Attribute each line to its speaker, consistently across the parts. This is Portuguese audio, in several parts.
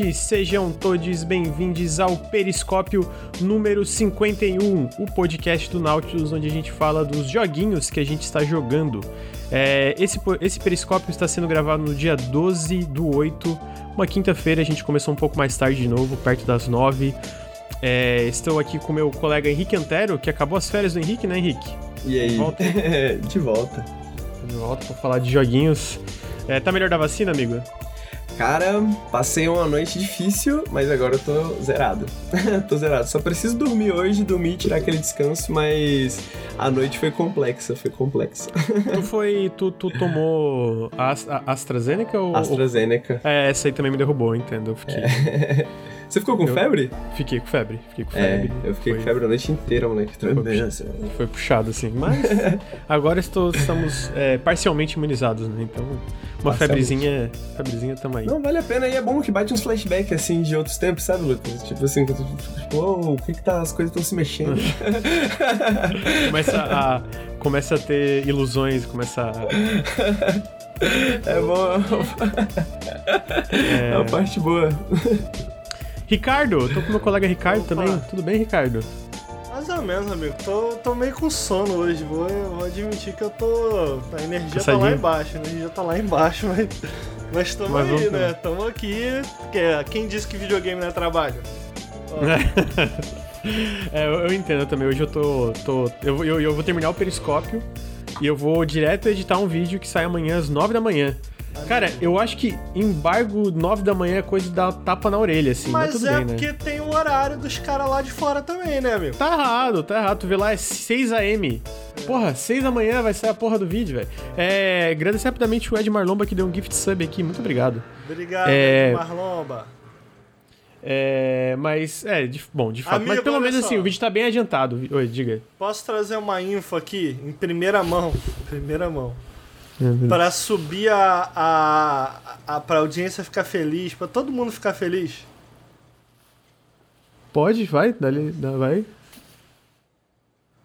Speaker 1: noite, sejam todos bem-vindos ao Periscópio número 51, o podcast do Nautilus, onde a gente fala dos joguinhos que a gente está jogando. É, esse, esse Periscópio está sendo gravado no dia 12 do 8, uma quinta-feira, a gente começou um pouco mais tarde de novo, perto das 9. É, estou aqui com meu colega Henrique Antero, que acabou as férias do Henrique, né, Henrique?
Speaker 2: E aí? De volta? de volta.
Speaker 1: De volta para falar de joguinhos. É, tá melhor da vacina, amigo?
Speaker 2: Cara, passei uma noite difícil, mas agora eu tô zerado. tô zerado. Só preciso dormir hoje, dormir, tirar aquele descanso, mas a noite foi complexa, foi complexa.
Speaker 1: tu foi. Tu, tu tomou a, a AstraZeneca ou.
Speaker 2: AstraZeneca.
Speaker 1: Ou... É, essa aí também me derrubou, entendo. É.
Speaker 2: Você ficou com eu febre?
Speaker 1: Fiquei com febre, fiquei com é, febre.
Speaker 2: É, eu fiquei foi... com febre a noite inteira, moleque.
Speaker 1: Foi, puxado, foi puxado, assim. Mas agora estou, estamos é, parcialmente imunizados, né? Então, uma febrezinha, febrezinha tamo aí.
Speaker 2: Não, vale a pena e é bom que bate uns flashbacks, assim, de outros tempos, sabe, Lucas? Tipo assim, tipo, oh, o que que tá, as coisas estão se mexendo.
Speaker 1: começa a, começa a ter ilusões, começa a...
Speaker 2: É bom. É, é uma parte boa.
Speaker 1: Ricardo, tô com meu colega Ricardo Opa. também. Tudo bem, Ricardo?
Speaker 3: Mais ou menos, amigo. Tô, tô meio com sono hoje. Vou, vou admitir que eu tô. A energia Passadinho. tá lá embaixo. A energia tá lá embaixo, mas. Mas tamo mas aí, né? Tamo aqui. Quem disse que videogame não é trabalho?
Speaker 1: é, eu, eu, entendo também. Hoje eu tô. tô eu, eu, eu vou terminar o periscópio e eu vou direto editar um vídeo que sai amanhã às 9 da manhã. Cara, eu acho que embargo 9 da manhã é coisa de dar tapa na orelha, assim. Mas, mas
Speaker 3: é
Speaker 1: bem,
Speaker 3: né? porque tem o horário dos caras lá de fora também, né, amigo?
Speaker 1: Tá errado, tá errado. Tu vê lá, é 6 a.m. Porra, 6 da manhã vai sair a porra do vídeo, velho. É, agradecer rapidamente o Ed Marlomba que deu um gift sub aqui. Muito obrigado.
Speaker 3: Obrigado, é... Ed Marlomba.
Speaker 1: É, mas, é, de, bom, de fato. Amigo, mas pelo menos só. assim, o vídeo tá bem adiantado. Oi, diga.
Speaker 3: Posso trazer uma info aqui, em primeira mão? Primeira mão para subir a, a, a pra audiência ficar feliz, para todo mundo ficar feliz?
Speaker 1: Pode, vai, dali, vai.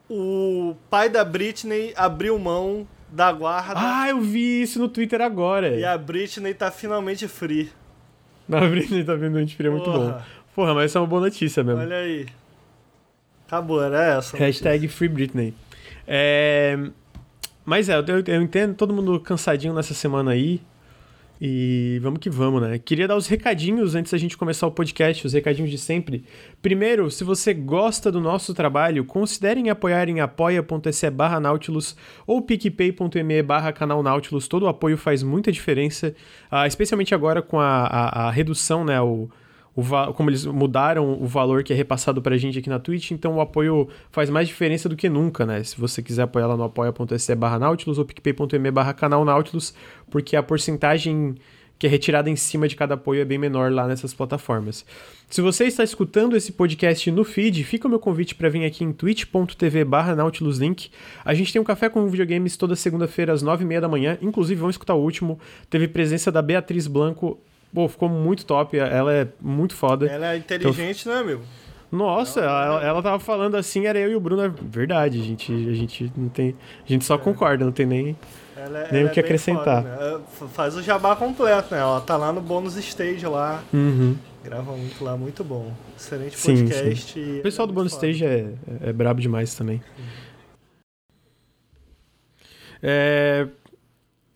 Speaker 3: O pai da Britney abriu mão da guarda.
Speaker 1: Ah, eu vi isso no Twitter agora.
Speaker 3: E a Britney tá finalmente free.
Speaker 1: A Britney tá finalmente free, é muito bom. Porra, mas isso é uma boa notícia mesmo.
Speaker 3: Olha aí. Acabou, era essa.
Speaker 1: Hashtag. Free Britney. É... Mas é, eu, eu entendo todo mundo cansadinho nessa semana aí. E vamos que vamos, né? Queria dar os recadinhos antes da gente começar o podcast, os recadinhos de sempre. Primeiro, se você gosta do nosso trabalho, considerem apoiar em apoia.se barra Nautilus ou picpay.me barra canal Nautilus. Todo o apoio faz muita diferença, uh, especialmente agora com a, a, a redução, né? O, o, como eles mudaram o valor que é repassado pra gente aqui na Twitch, então o apoio faz mais diferença do que nunca, né? Se você quiser apoiar lá no apoia.se barra Nautilus ou picpay.me barra canal Nautilus, porque a porcentagem que é retirada em cima de cada apoio é bem menor lá nessas plataformas. Se você está escutando esse podcast no feed, fica o meu convite para vir aqui em twitch.tv barra nautiluslink. A gente tem um café com videogames toda segunda-feira às nove e meia da manhã, inclusive vamos escutar o último. Teve presença da Beatriz Blanco Pô, ficou muito top. Ela é muito foda.
Speaker 3: Ela é inteligente, então... né, meu?
Speaker 1: Nossa, ela, ela tava falando assim, era eu e o Bruno. É verdade, a gente, a gente não tem. A gente só é. concorda, não tem nem, ela, é- nem ela o que é acrescentar.
Speaker 3: Foda, né? Faz o jabá completo, né? Ela tá lá no bônus stage lá.
Speaker 1: Uhum.
Speaker 3: Grava muito lá, muito bom. Excelente podcast. Sim,
Speaker 1: sim. O pessoal do bônus stage é, é, é brabo demais também. É...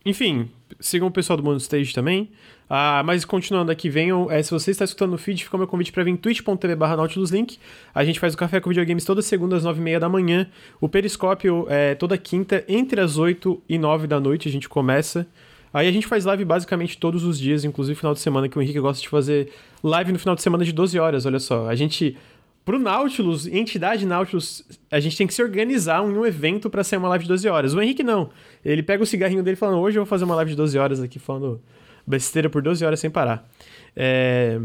Speaker 1: Enfim, sigam o pessoal do bônus stage também. Ah, mas continuando aqui, venham. É, se você está escutando no feed, fica o meu convite para vir em twitch.tv barra Nautiluslink. A gente faz o Café com Videogames toda segunda às nove e meia da manhã. O Periscópio é toda quinta, entre as 8 e 9 da noite, a gente começa. Aí a gente faz live basicamente todos os dias, inclusive final de semana, que o Henrique gosta de fazer live no final de semana de 12 horas, olha só. A gente Pro Nautilus, entidade Nautilus, a gente tem que se organizar em um evento para sair uma live de 12 horas. O Henrique não. Ele pega o cigarrinho dele falando: hoje eu vou fazer uma live de 12 horas aqui falando besteira por 12 horas sem parar. É...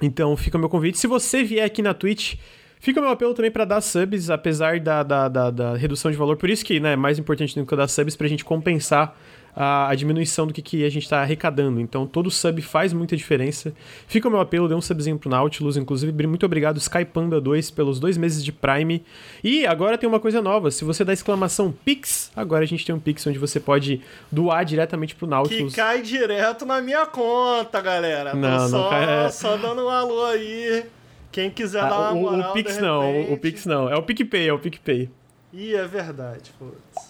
Speaker 1: Então fica o meu convite. Se você vier aqui na Twitch, fica o meu apelo também para dar subs, apesar da, da, da, da, redução de valor. Por isso que né, é mais importante do que dar subs para a gente compensar a, a diminuição do que, que a gente está arrecadando. Então, todo sub faz muita diferença. Fica o meu apelo, dê um subzinho pro Nautilus. Inclusive, muito obrigado, Skypanda2, pelos dois meses de Prime. E agora tem uma coisa nova: se você dá exclamação Pix, agora a gente tem um Pix onde você pode doar diretamente pro Nautilus.
Speaker 3: Que cai direto na minha conta, galera. Não, Tô só, cai... só dando um alô aí. Quem quiser ah, dar uma moral,
Speaker 1: o, o Pix não, o Pix não. É o PicPay, é o PicPay.
Speaker 3: Ih, é verdade, putz.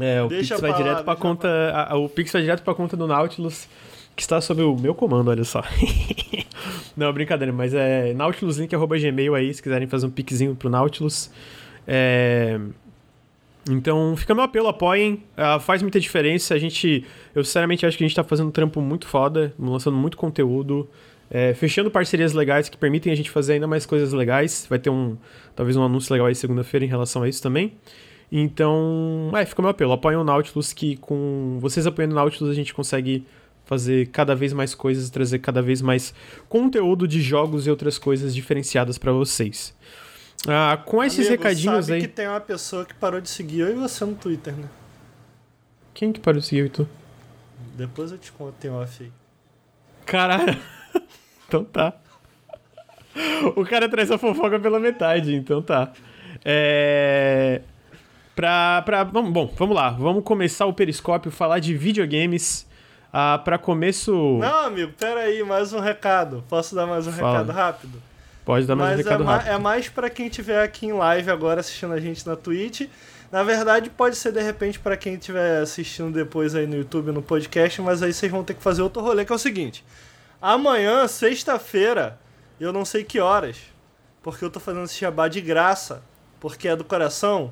Speaker 1: É, o deixa Pix vai direto pra conta. A, o Pix vai direto pra conta do Nautilus, que está sob o meu comando, olha só. Não, brincadeira, mas é nautiluslink.gmail aí, se quiserem fazer um pixinho pro Nautilus. É... Então, fica meu apelo, apoiem. Uh, faz muita diferença. A gente. Eu sinceramente acho que a gente tá fazendo um trampo muito foda, lançando muito conteúdo. É, fechando parcerias legais que permitem a gente fazer ainda mais coisas legais. Vai ter um. Talvez um anúncio legal aí segunda-feira em relação a isso também. Então, é, fica o meu apelo. Apoiem o Nautilus, que com vocês apoiando o Nautilus a gente consegue fazer cada vez mais coisas, trazer cada vez mais conteúdo de jogos e outras coisas diferenciadas para vocês. Ah, com esses
Speaker 3: Amigo,
Speaker 1: recadinhos
Speaker 3: sabe
Speaker 1: aí.
Speaker 3: que tem uma pessoa que parou de seguir eu e você no Twitter, né?
Speaker 1: Quem que parou de seguir eu e tu?
Speaker 3: Depois eu te conto, tem off aí.
Speaker 1: Caralho. então tá. O cara traz a fofoca pela metade, então tá. É. Pra, pra, bom, vamos lá. Vamos começar o periscópio, falar de videogames. Ah, para começo.
Speaker 3: Não, amigo, pera aí, mais um recado. Posso dar mais um Fala. recado rápido?
Speaker 1: Pode dar mais Mas um recado
Speaker 3: é
Speaker 1: rápido.
Speaker 3: é mais para quem estiver aqui em live agora assistindo a gente na Twitch. Na verdade, pode ser de repente para quem estiver assistindo depois aí no YouTube, no podcast, mas aí vocês vão ter que fazer outro rolê, que é o seguinte. Amanhã, sexta-feira, eu não sei que horas, porque eu tô fazendo esse jabá de graça, porque é do coração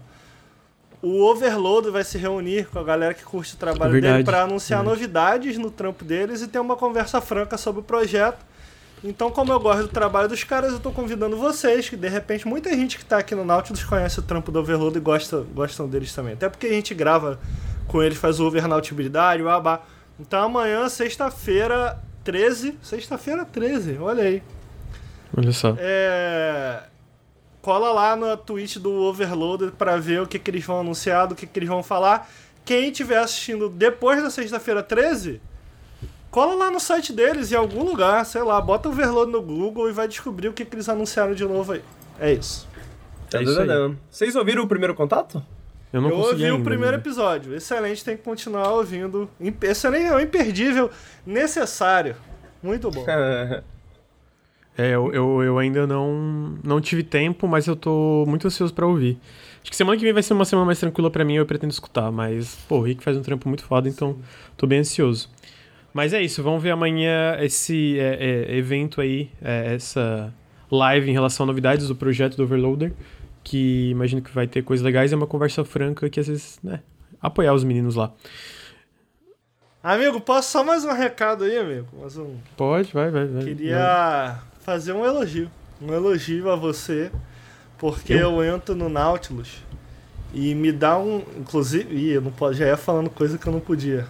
Speaker 3: o Overload vai se reunir com a galera que curte o trabalho Verdade. dele para anunciar Verdade. novidades no trampo deles e ter uma conversa franca sobre o projeto. Então, como eu gosto do trabalho dos caras, eu estou convidando vocês, que de repente muita gente que está aqui no Nautilus conhece o trampo do Overload e gosta, gostam deles também. Até porque a gente grava com eles, faz o Overnautibilidade, o Abá. Então amanhã, sexta-feira, 13. Sexta-feira 13, olha aí.
Speaker 1: Olha só.
Speaker 3: É cola lá na Twitch do Overloader para ver o que, que eles vão anunciar, do que, que eles vão falar. Quem estiver assistindo depois da sexta-feira 13, cola lá no site deles, em algum lugar, sei lá, bota o Overload no Google e vai descobrir o que, que eles anunciaram de novo aí. É isso.
Speaker 2: É isso aí. Vocês ouviram o primeiro contato?
Speaker 3: Eu não Eu ouvi ainda, o primeiro né? episódio. Excelente, tem que continuar ouvindo. Excelente, é imperdível, necessário. Muito bom.
Speaker 1: É, eu, eu, eu, ainda não, não tive tempo, mas eu tô muito ansioso para ouvir. Acho que semana que vem vai ser uma semana mais tranquila para mim eu pretendo escutar, mas, pô, o Rick faz um trampo muito foda, então tô bem ansioso. Mas é isso, vamos ver amanhã esse é, é, evento aí, é, essa live em relação a novidades do projeto do Overloader, que imagino que vai ter coisas legais, é uma conversa franca que às vezes, né, apoiar os meninos lá.
Speaker 3: Amigo, posso só mais um recado aí, amigo? Mais um...
Speaker 1: Pode, vai, vai, vai.
Speaker 3: Queria... Vai fazer um elogio. Um elogio a você, porque eu, eu entro no Nautilus e me dá um. Inclusive, ih, eu não posso, já ia falando coisa que eu não podia.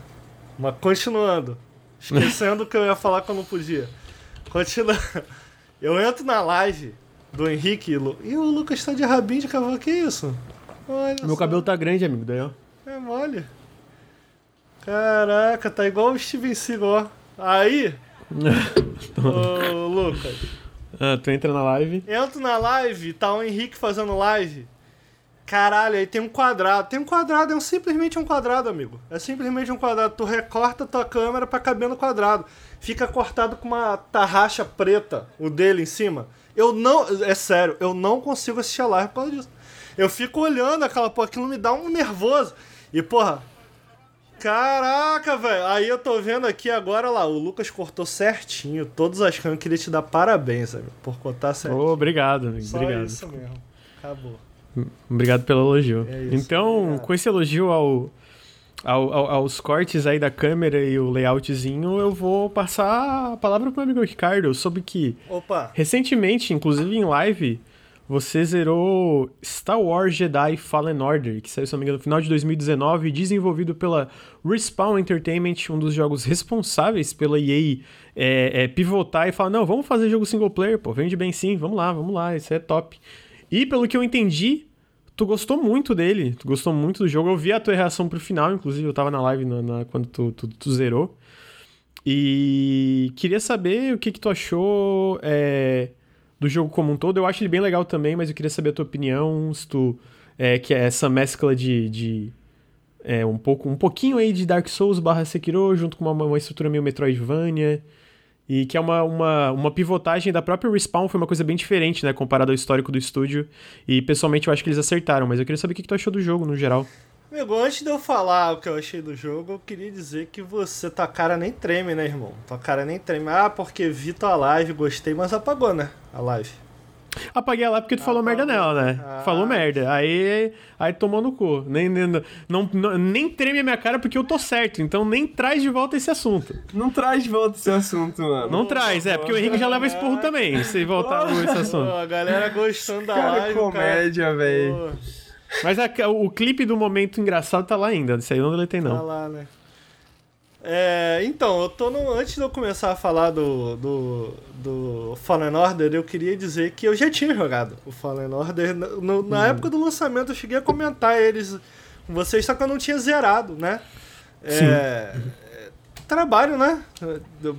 Speaker 3: Mas continuando. Esquecendo que eu ia falar que eu não podia. Continuando. Eu entro na live do Henrique e, Lu... e o Lucas tá de rabinho de cavalo. Que isso?
Speaker 1: Olha Meu só. cabelo tá grande, amigo. Daí, ó.
Speaker 3: É mole. Caraca, tá igual o Steven Seagal. Aí, Ô, Lucas.
Speaker 1: Ah, tu entra na live.
Speaker 3: Entro na live, tá o Henrique fazendo live. Caralho, aí tem um quadrado. Tem um quadrado, é um, simplesmente um quadrado, amigo. É simplesmente um quadrado. Tu recorta tua câmera pra caber no quadrado. Fica cortado com uma tarraxa preta, o dele em cima. Eu não. É sério, eu não consigo assistir a live por causa disso. Eu fico olhando aquela porra, aquilo me dá um nervoso. E, porra, Caraca, velho. Aí eu tô vendo aqui agora lá, o Lucas cortou certinho todas as câmeras. Queria te dar parabéns, amigo, por cortar certinho.
Speaker 1: Oh, obrigado, amigo.
Speaker 3: Só
Speaker 1: obrigado.
Speaker 3: isso mesmo. Acabou.
Speaker 1: Obrigado pelo elogio. É isso, então, obrigado. com esse elogio ao, ao, ao, aos cortes aí da câmera e o layoutzinho, eu vou passar a palavra pro meu amigo Ricardo. Eu soube que
Speaker 3: Opa.
Speaker 1: recentemente, inclusive em live, você zerou Star Wars Jedi Fallen Order, que saiu, se não me engano, no final de 2019, desenvolvido pela Respawn Entertainment, um dos jogos responsáveis pela EA é, é, pivotar e falar: não, vamos fazer jogo single player, pô, vende bem sim, vamos lá, vamos lá, isso é top. E pelo que eu entendi, tu gostou muito dele, tu gostou muito do jogo. Eu vi a tua reação pro final, inclusive, eu tava na live na, na quando tu, tu, tu, zerou. E queria saber o que, que tu achou é, do jogo como um todo. Eu acho ele bem legal também, mas eu queria saber a tua opinião, se tu. É, que é essa mescla de. de é, um, pouco, um pouquinho aí de Dark Souls barra Sekiro, junto com uma, uma estrutura meio Metroidvania. E que é uma, uma, uma pivotagem da própria Respawn, foi uma coisa bem diferente, né? Comparado ao histórico do estúdio. E pessoalmente eu acho que eles acertaram, mas eu queria saber o que tu achou do jogo no geral.
Speaker 3: Amigo, antes de eu falar o que eu achei do jogo, eu queria dizer que você, tua cara nem treme, né, irmão? Tua cara nem treme. Ah, porque vi tua live, gostei, mas apagou, né? A live.
Speaker 1: Apaguei a live porque tu falou merda nela, né? Ah. Falou merda. Aí, aí tomou no cu. Nem, nem, não, não, nem treme a minha cara porque eu tô certo. Então nem traz de volta esse assunto.
Speaker 2: Não traz de volta esse assunto, mano.
Speaker 1: Não traz, é, porque o Henrique já leva esporro também, se voltar oh, esse assunto.
Speaker 3: a galera gostando da
Speaker 2: cara,
Speaker 3: live.
Speaker 2: comédia, velho.
Speaker 1: Mas a, o clipe do momento engraçado tá lá ainda. Isso aí eu não deletei, não.
Speaker 3: Tá lá, né? É, então, eu tô no, antes de eu começar a falar do, do, do Fallen Order, eu queria dizer que eu já tinha jogado o Fallen Order. No, na hum. época do lançamento, eu cheguei a comentar eles com vocês, só que eu não tinha zerado, né? É, trabalho, né?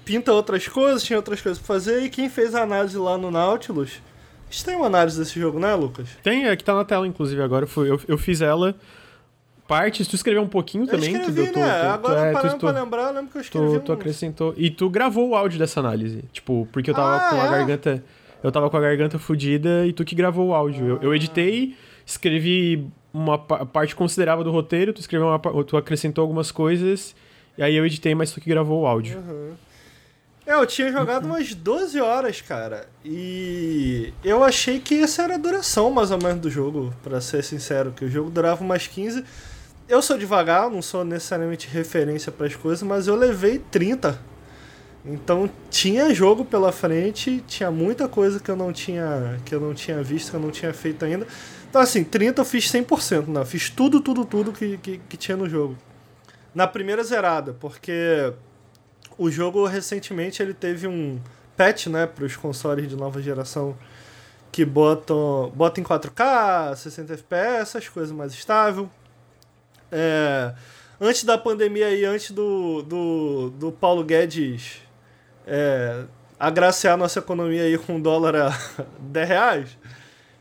Speaker 3: Pinta outras coisas, tinha outras coisas pra fazer, e quem fez a análise lá no Nautilus. A gente tem uma análise desse jogo, né, Lucas?
Speaker 1: Tem, aqui tá na tela, inclusive, agora. Eu, eu fiz ela partes, tu escreveu um pouquinho
Speaker 3: eu
Speaker 1: também.
Speaker 3: Escrevi,
Speaker 1: tu,
Speaker 3: né? Tu, Agora, tu, parando tu, pra lembrar, eu lembro que eu escrevi
Speaker 1: tu, tu acrescentou. E tu gravou o áudio dessa análise. Tipo, porque eu tava ah, com a é? garganta. Eu tava com a garganta fodida e tu que gravou o áudio. Ah. Eu, eu editei, escrevi uma parte considerável do roteiro, tu escreveu uma, tu acrescentou algumas coisas, e aí eu editei, mas tu que gravou o áudio.
Speaker 3: Uhum. É, eu tinha jogado umas 12 horas, cara. E eu achei que essa era a duração mais ou menos do jogo, para ser sincero, que o jogo durava umas 15 eu sou devagar, não sou necessariamente referência para as coisas, mas eu levei 30. Então tinha jogo pela frente, tinha muita coisa que eu não tinha, que eu não tinha visto, que eu não tinha feito ainda. Então assim, 30 eu fiz 100%, não, fiz tudo, tudo, tudo que, que, que tinha no jogo. Na primeira zerada, porque o jogo recentemente ele teve um patch, né, para os consoles de nova geração que botam, botam em 4K, 60 FPS, essas coisas mais estável. É, antes da pandemia e antes do, do, do Paulo Guedes é, agraciar nossa economia aí com dólar a 10 reais,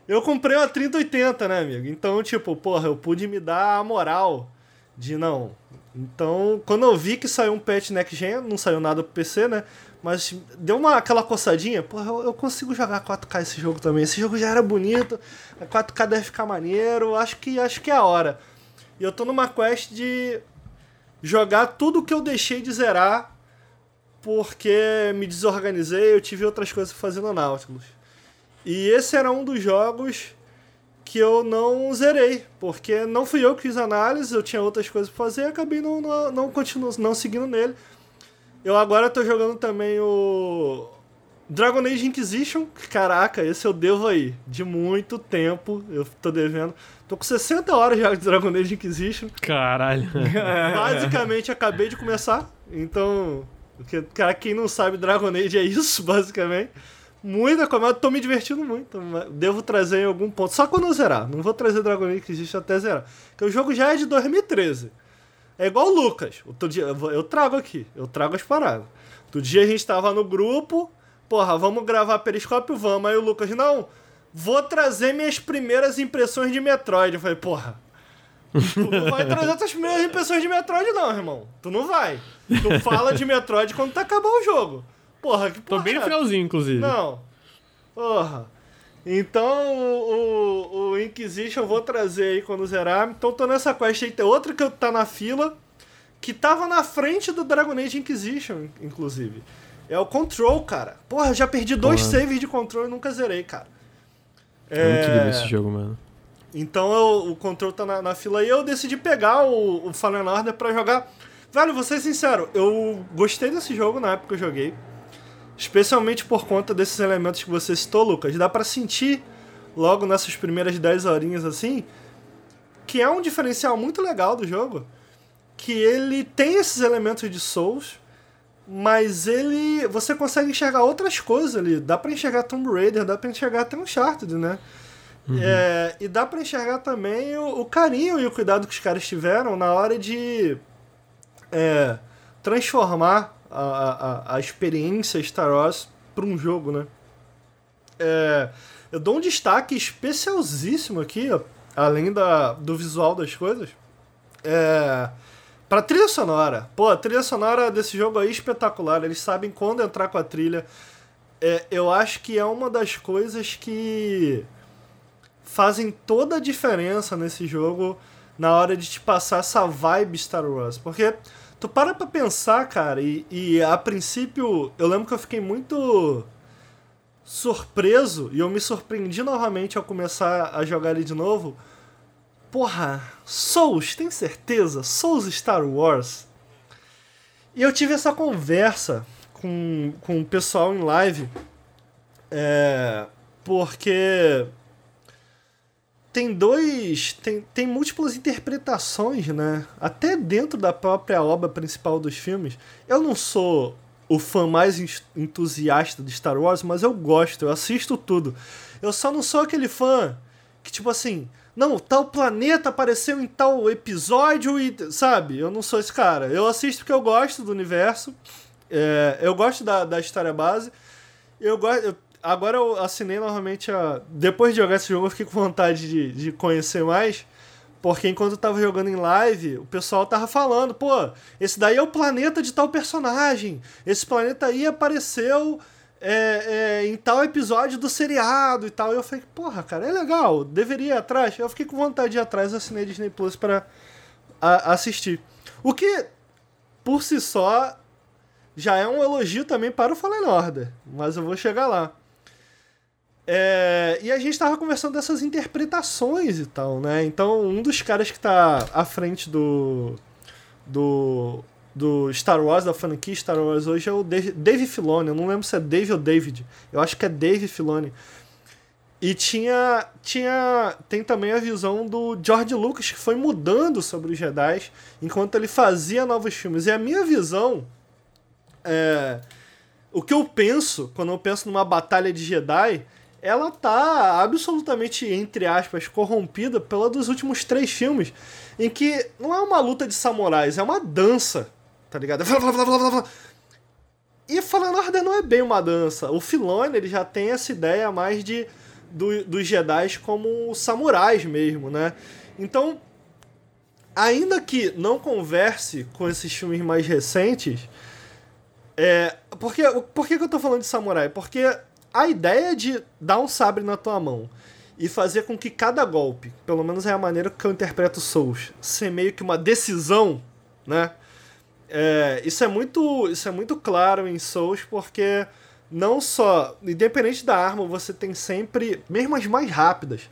Speaker 3: eu comprei uma 3080, né, amigo? Então, tipo, porra, eu pude me dar a moral de não. Então, quando eu vi que saiu um patch Next Gen, não saiu nada pro PC, né? Mas deu uma aquela coçadinha, porra, eu, eu consigo jogar 4K esse jogo também. Esse jogo já era bonito, 4K deve ficar maneiro, acho que acho que é a hora. E eu tô numa quest de jogar tudo que eu deixei de zerar porque me desorganizei, eu tive outras coisas fazendo Nautilus. E esse era um dos jogos que eu não zerei, porque não fui eu que fiz análise, eu tinha outras coisas pra fazer e acabei não, não, não, continuo, não seguindo nele. Eu agora tô jogando também o Dragon Age Inquisition, caraca, esse eu devo aí, de muito tempo, eu tô devendo. Tô com 60 horas já de Dragon Age Inquisition.
Speaker 1: Caralho.
Speaker 3: Basicamente, acabei de começar. Então, cara, quem não sabe, Dragon Age é isso, basicamente. Muita coisa, tô me divertindo muito. Devo trazer em algum ponto. Só quando eu zerar. Não vou trazer Dragon Age Inquisition até zerar. Porque o jogo já é de 2013. É igual o Lucas. Outro dia, eu trago aqui. Eu trago as paradas. Outro dia a gente tava no grupo. Porra, vamos gravar periscópio? Vamos. Aí o Lucas, não vou trazer minhas primeiras impressões de Metroid. Eu falei, porra, tu não vai trazer tuas primeiras impressões de Metroid, não, irmão. Tu não vai. Tu fala de Metroid quando tá acabando o jogo. Porra, que porra.
Speaker 1: Tô bem no finalzinho, inclusive.
Speaker 3: Não. Porra. Então, o, o Inquisition eu vou trazer aí quando zerar. Então, tô nessa quest aí. Tem outra que tá na fila, que tava na frente do Dragon Age Inquisition, inclusive. É o Control, cara. Porra, já perdi dois Porra. saves de Control e nunca zerei, cara.
Speaker 1: É muito lindo esse jogo, mano.
Speaker 3: Então eu, o controle tá na, na, fila e eu decidi pegar o, o Fallen Order pra jogar. Velho, vou ser sincero, eu gostei desse jogo na época que eu joguei. Especialmente por conta desses elementos que você citou, Lucas. Dá para sentir logo nessas primeiras 10 horinhas assim que é um diferencial muito legal do jogo. Que ele tem esses elementos de Souls, mas ele. Você consegue enxergar outras coisas ali. Dá para enxergar Tomb Raider, dá pra enxergar até Uncharted, né? Uhum. É, e dá para enxergar também o, o, carinho e o cuidado que os caras tiveram na hora de é, transformar a, a, a experiência Star Wars para um jogo, né? É, eu dou um destaque especialzíssimo aqui, além da, do visual das coisas, é, pra trilha sonora. Pô, a trilha sonora desse jogo aí é espetacular. Eles sabem quando entrar com a trilha. É, eu acho que é uma das coisas que fazem toda a diferença nesse jogo na hora de te passar essa vibe Star Wars. Porque tu para pra pensar, cara, e, e a princípio eu lembro que eu fiquei muito surpreso e eu me surpreendi novamente ao começar a jogar ele de novo. Porra, Souls, tem certeza? Souls Star Wars? E eu tive essa conversa com, com o pessoal em live. É, porque tem dois. Tem, tem múltiplas interpretações, né? Até dentro da própria obra principal dos filmes. Eu não sou o fã mais entusiasta de Star Wars, mas eu gosto, eu assisto tudo. Eu só não sou aquele fã que, tipo assim, não, tal planeta apareceu em tal episódio e. Sabe? Eu não sou esse cara. Eu assisto porque eu gosto do universo, é, eu gosto da, da história base. Eu gosto. Agora eu assinei novamente a. Depois de jogar esse jogo, eu fiquei com vontade de, de conhecer mais. Porque enquanto eu tava jogando em live, o pessoal tava falando, pô, esse daí é o planeta de tal personagem. Esse planeta aí apareceu é, é, em tal episódio do seriado e tal. E eu falei, porra, cara, é legal, deveria ir atrás. Eu fiquei com vontade de ir atrás, assinei Disney Plus pra a, assistir. O que, por si só, já é um elogio também para o Fallen Order. Mas eu vou chegar lá. É, e a gente estava conversando dessas interpretações e tal, né? Então, um dos caras que está à frente do, do, do Star Wars, da franquia Star Wars hoje, é o Dave, Dave Filoni. Eu não lembro se é Dave ou David. Eu acho que é Dave Filoni. E tinha, tinha. Tem também a visão do George Lucas, que foi mudando sobre os Jedi enquanto ele fazia novos filmes. E a minha visão. É, o que eu penso quando eu penso numa batalha de Jedi ela tá absolutamente, entre aspas, corrompida pela dos últimos três filmes, em que não é uma luta de samurais, é uma dança, tá ligado? E Fallen Order não é bem uma dança. O Filone, ele já tem essa ideia mais de do, dos Jedi como samurais mesmo, né? Então, ainda que não converse com esses filmes mais recentes, é, porque, por que eu tô falando de samurai? Porque a ideia de dar um sabre na tua mão e fazer com que cada golpe, pelo menos é a maneira que eu interpreto Souls, ser meio que uma decisão, né? É, isso, é muito, isso é muito claro em Souls porque não só, independente da arma, você tem sempre, mesmo as mais rápidas,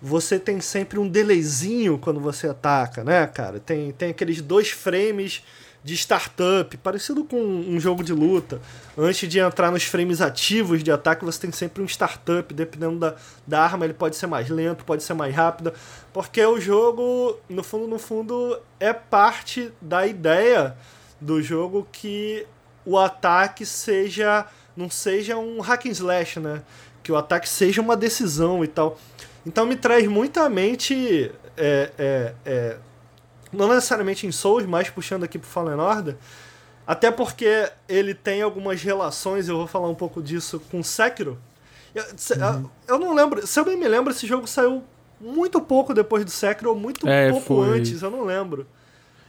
Speaker 3: você tem sempre um delayzinho quando você ataca, né, cara? Tem, tem aqueles dois frames de startup, parecido com um jogo de luta. Antes de entrar nos frames ativos de ataque, você tem sempre um startup, dependendo da, da arma, ele pode ser mais lento, pode ser mais rápido, porque o jogo, no fundo, no fundo, é parte da ideia do jogo que o ataque seja não seja um hack and slash, né? Que o ataque seja uma decisão e tal. Então me traz muita mente é, é, é, não necessariamente em Souls, mas puxando aqui pro Fallen Order, até porque ele tem algumas relações, eu vou falar um pouco disso, com Sekiro. Eu, uhum. eu não lembro, se eu bem me lembro, esse jogo saiu muito pouco depois do Sekiro, ou muito é, pouco foi... antes, eu não lembro.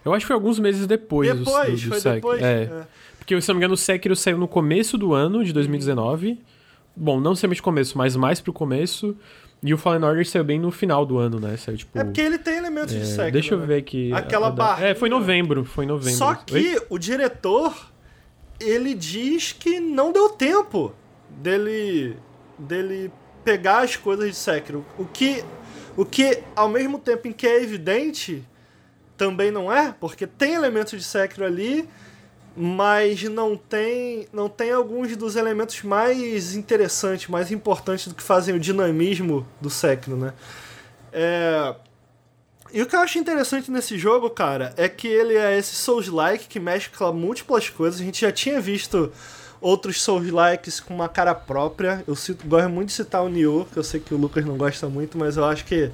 Speaker 1: Eu acho que foi alguns meses depois, depois do, do, do foi depois, é. é. Porque, se não me engano, o Sekiro saiu no começo do ano de 2019. Uhum. Bom, não necessariamente começo, mas mais pro começo. E o Fallen Order saiu bem no final do ano, né? Saiu, tipo,
Speaker 3: é porque ele tem elementos é, de sexo.
Speaker 1: Deixa eu né? ver aqui.
Speaker 3: Aquela barra.
Speaker 1: É, foi novembro, foi novembro.
Speaker 3: Só que Oi? o diretor, ele diz que não deu tempo dele dele pegar as coisas de Sekiro. O que o que ao mesmo tempo em que é evidente, também não é, porque tem elementos de Sekiro ali mas não tem não tem alguns dos elementos mais interessantes, mais importantes do que fazem o dinamismo do Sekiro, né? É... E o que eu acho interessante nesse jogo, cara, é que ele é esse Souls-like que mescla múltiplas coisas. A gente já tinha visto outros Souls-likes com uma cara própria. Eu cito, gosto muito de citar o Nioh, que eu sei que o Lucas não gosta muito, mas eu acho que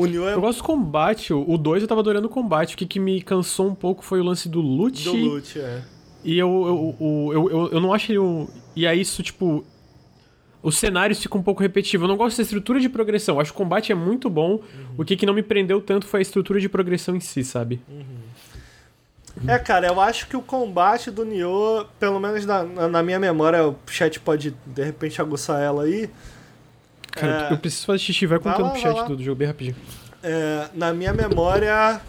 Speaker 3: o Nioh é...
Speaker 1: Eu gosto do combate, o 2 eu tava adorando o combate, o que, que me cansou um pouco foi o lance do loot.
Speaker 3: Do loot, é.
Speaker 1: E eu, eu, eu, eu, eu não acho ele um... E aí isso, tipo... Os cenários ficam um pouco repetitivos. Eu não gosto da estrutura de progressão. Eu acho que o combate é muito bom. Uhum. O que, que não me prendeu tanto foi a estrutura de progressão em si, sabe?
Speaker 3: Uhum. É, cara, eu acho que o combate do Nioh, pelo menos na, na minha memória, o chat pode de repente aguçar ela aí.
Speaker 1: Cara, é... eu preciso fazer xixi, vai contando lá, pro chat do jogo bem rapidinho.
Speaker 3: É, na minha memória,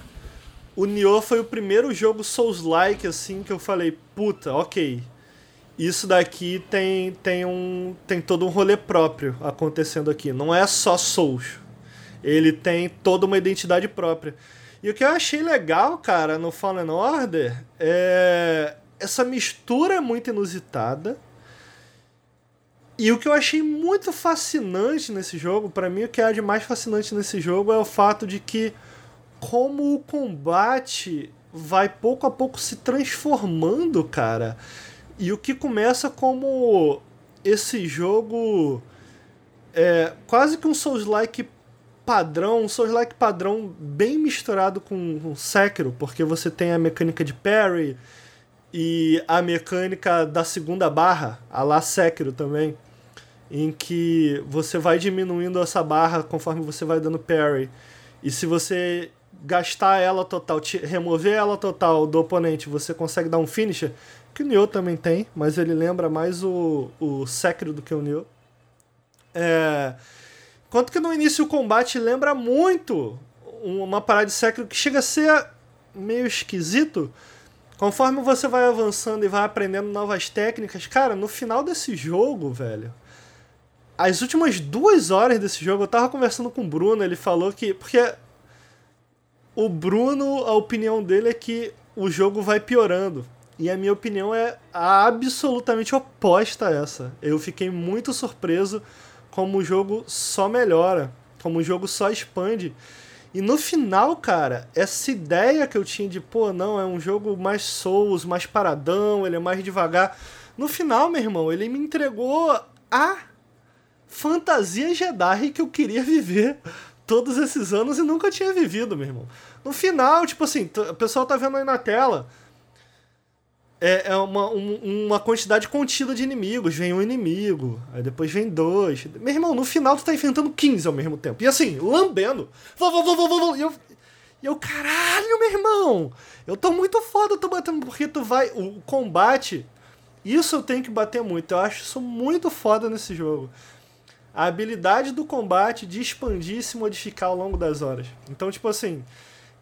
Speaker 3: o Nioh foi o primeiro jogo Souls-like, assim, que eu falei, puta, ok. Isso daqui tem, tem, um, tem todo um rolê próprio acontecendo aqui. Não é só Souls. Ele tem toda uma identidade própria. E o que eu achei legal, cara, no Fallen Order é essa mistura é muito inusitada. E o que eu achei muito fascinante nesse jogo, para mim o que é de mais fascinante nesse jogo é o fato de que como o combate vai pouco a pouco se transformando, cara. E o que começa como esse jogo é quase que um Souls-like padrão, um Souls-like padrão bem misturado com, com Sekiro, porque você tem a mecânica de parry e a mecânica da segunda barra, a lá Sekiro também, em que você vai diminuindo essa barra conforme você vai dando parry. E se você gastar ela total, remover ela total do oponente, você consegue dar um finisher, que o Nioh também tem, mas ele lembra mais o, o Sekiro do que o Nioh. É... Quanto que no início o combate lembra muito uma parada de Sekiro que chega a ser meio esquisito. Conforme você vai avançando e vai aprendendo novas técnicas, cara, no final desse jogo, velho, as últimas duas horas desse jogo, eu tava conversando com o Bruno, ele falou que. Porque o Bruno, a opinião dele é que o jogo vai piorando. E a minha opinião é absolutamente oposta a essa. Eu fiquei muito surpreso como o jogo só melhora, como o jogo só expande. E no final, cara, essa ideia que eu tinha de, pô, não, é um jogo mais Souls, mais paradão, ele é mais devagar. No final, meu irmão, ele me entregou a fantasia Jedi que eu queria viver todos esses anos e nunca tinha vivido, meu irmão. No final, tipo assim, o pessoal tá vendo aí na tela é, é uma, um, uma quantidade contida de inimigos. Vem um inimigo, aí depois vem dois. Meu irmão, no final tu tá enfrentando 15 ao mesmo tempo. E assim, lambendo. E eu, e eu, caralho, meu irmão! Eu tô muito foda, eu tô batendo, porque tu vai. O combate. Isso eu tenho que bater muito. Eu acho isso muito foda nesse jogo. A habilidade do combate de expandir e se modificar ao longo das horas. Então, tipo assim.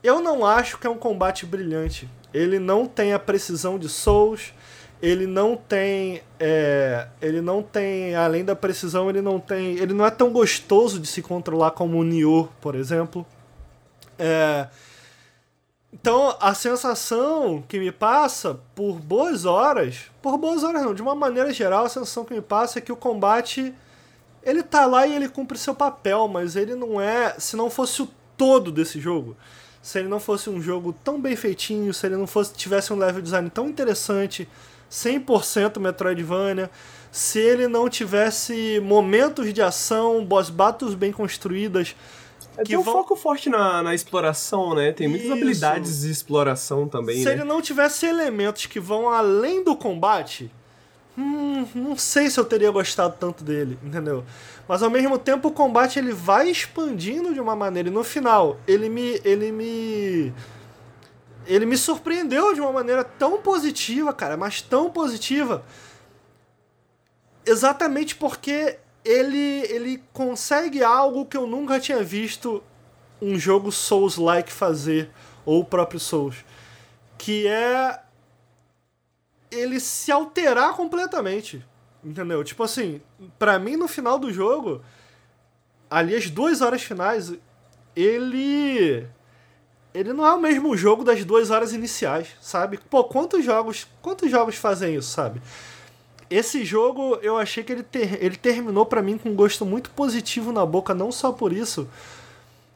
Speaker 3: Eu não acho que é um combate brilhante ele não tem a precisão de Souls, ele não tem é, ele não tem além da precisão ele não tem ele não é tão gostoso de se controlar como o Nioh por exemplo é, então a sensação que me passa por boas horas por boas horas não de uma maneira geral a sensação que me passa é que o combate ele tá lá e ele cumpre seu papel mas ele não é se não fosse o todo desse jogo se ele não fosse um jogo tão bem feitinho, se ele não fosse tivesse um level design tão interessante, 100% Metroidvania, se ele não tivesse momentos de ação, boss battles bem construídas,
Speaker 2: é, que tem um vão... foco forte na, na exploração, né? Tem muitas Isso. habilidades de exploração também,
Speaker 3: Se
Speaker 2: né?
Speaker 3: ele não tivesse elementos que vão além do combate, hum, não sei se eu teria gostado tanto dele, entendeu? Mas ao mesmo tempo o combate ele vai expandindo de uma maneira e no final ele me ele me ele me surpreendeu de uma maneira tão positiva, cara, mas tão positiva. Exatamente porque ele ele consegue algo que eu nunca tinha visto um jogo Souls-like fazer ou o próprio Souls, que é ele se alterar completamente. Entendeu? Tipo assim, para mim no final do jogo, ali as duas horas finais, ele. Ele não é o mesmo jogo das duas horas iniciais, sabe? Pô, quantos jogos. Quantos jogos fazem isso, sabe? Esse jogo eu achei que ele, ter, ele terminou para mim com um gosto muito positivo na boca, não só por isso,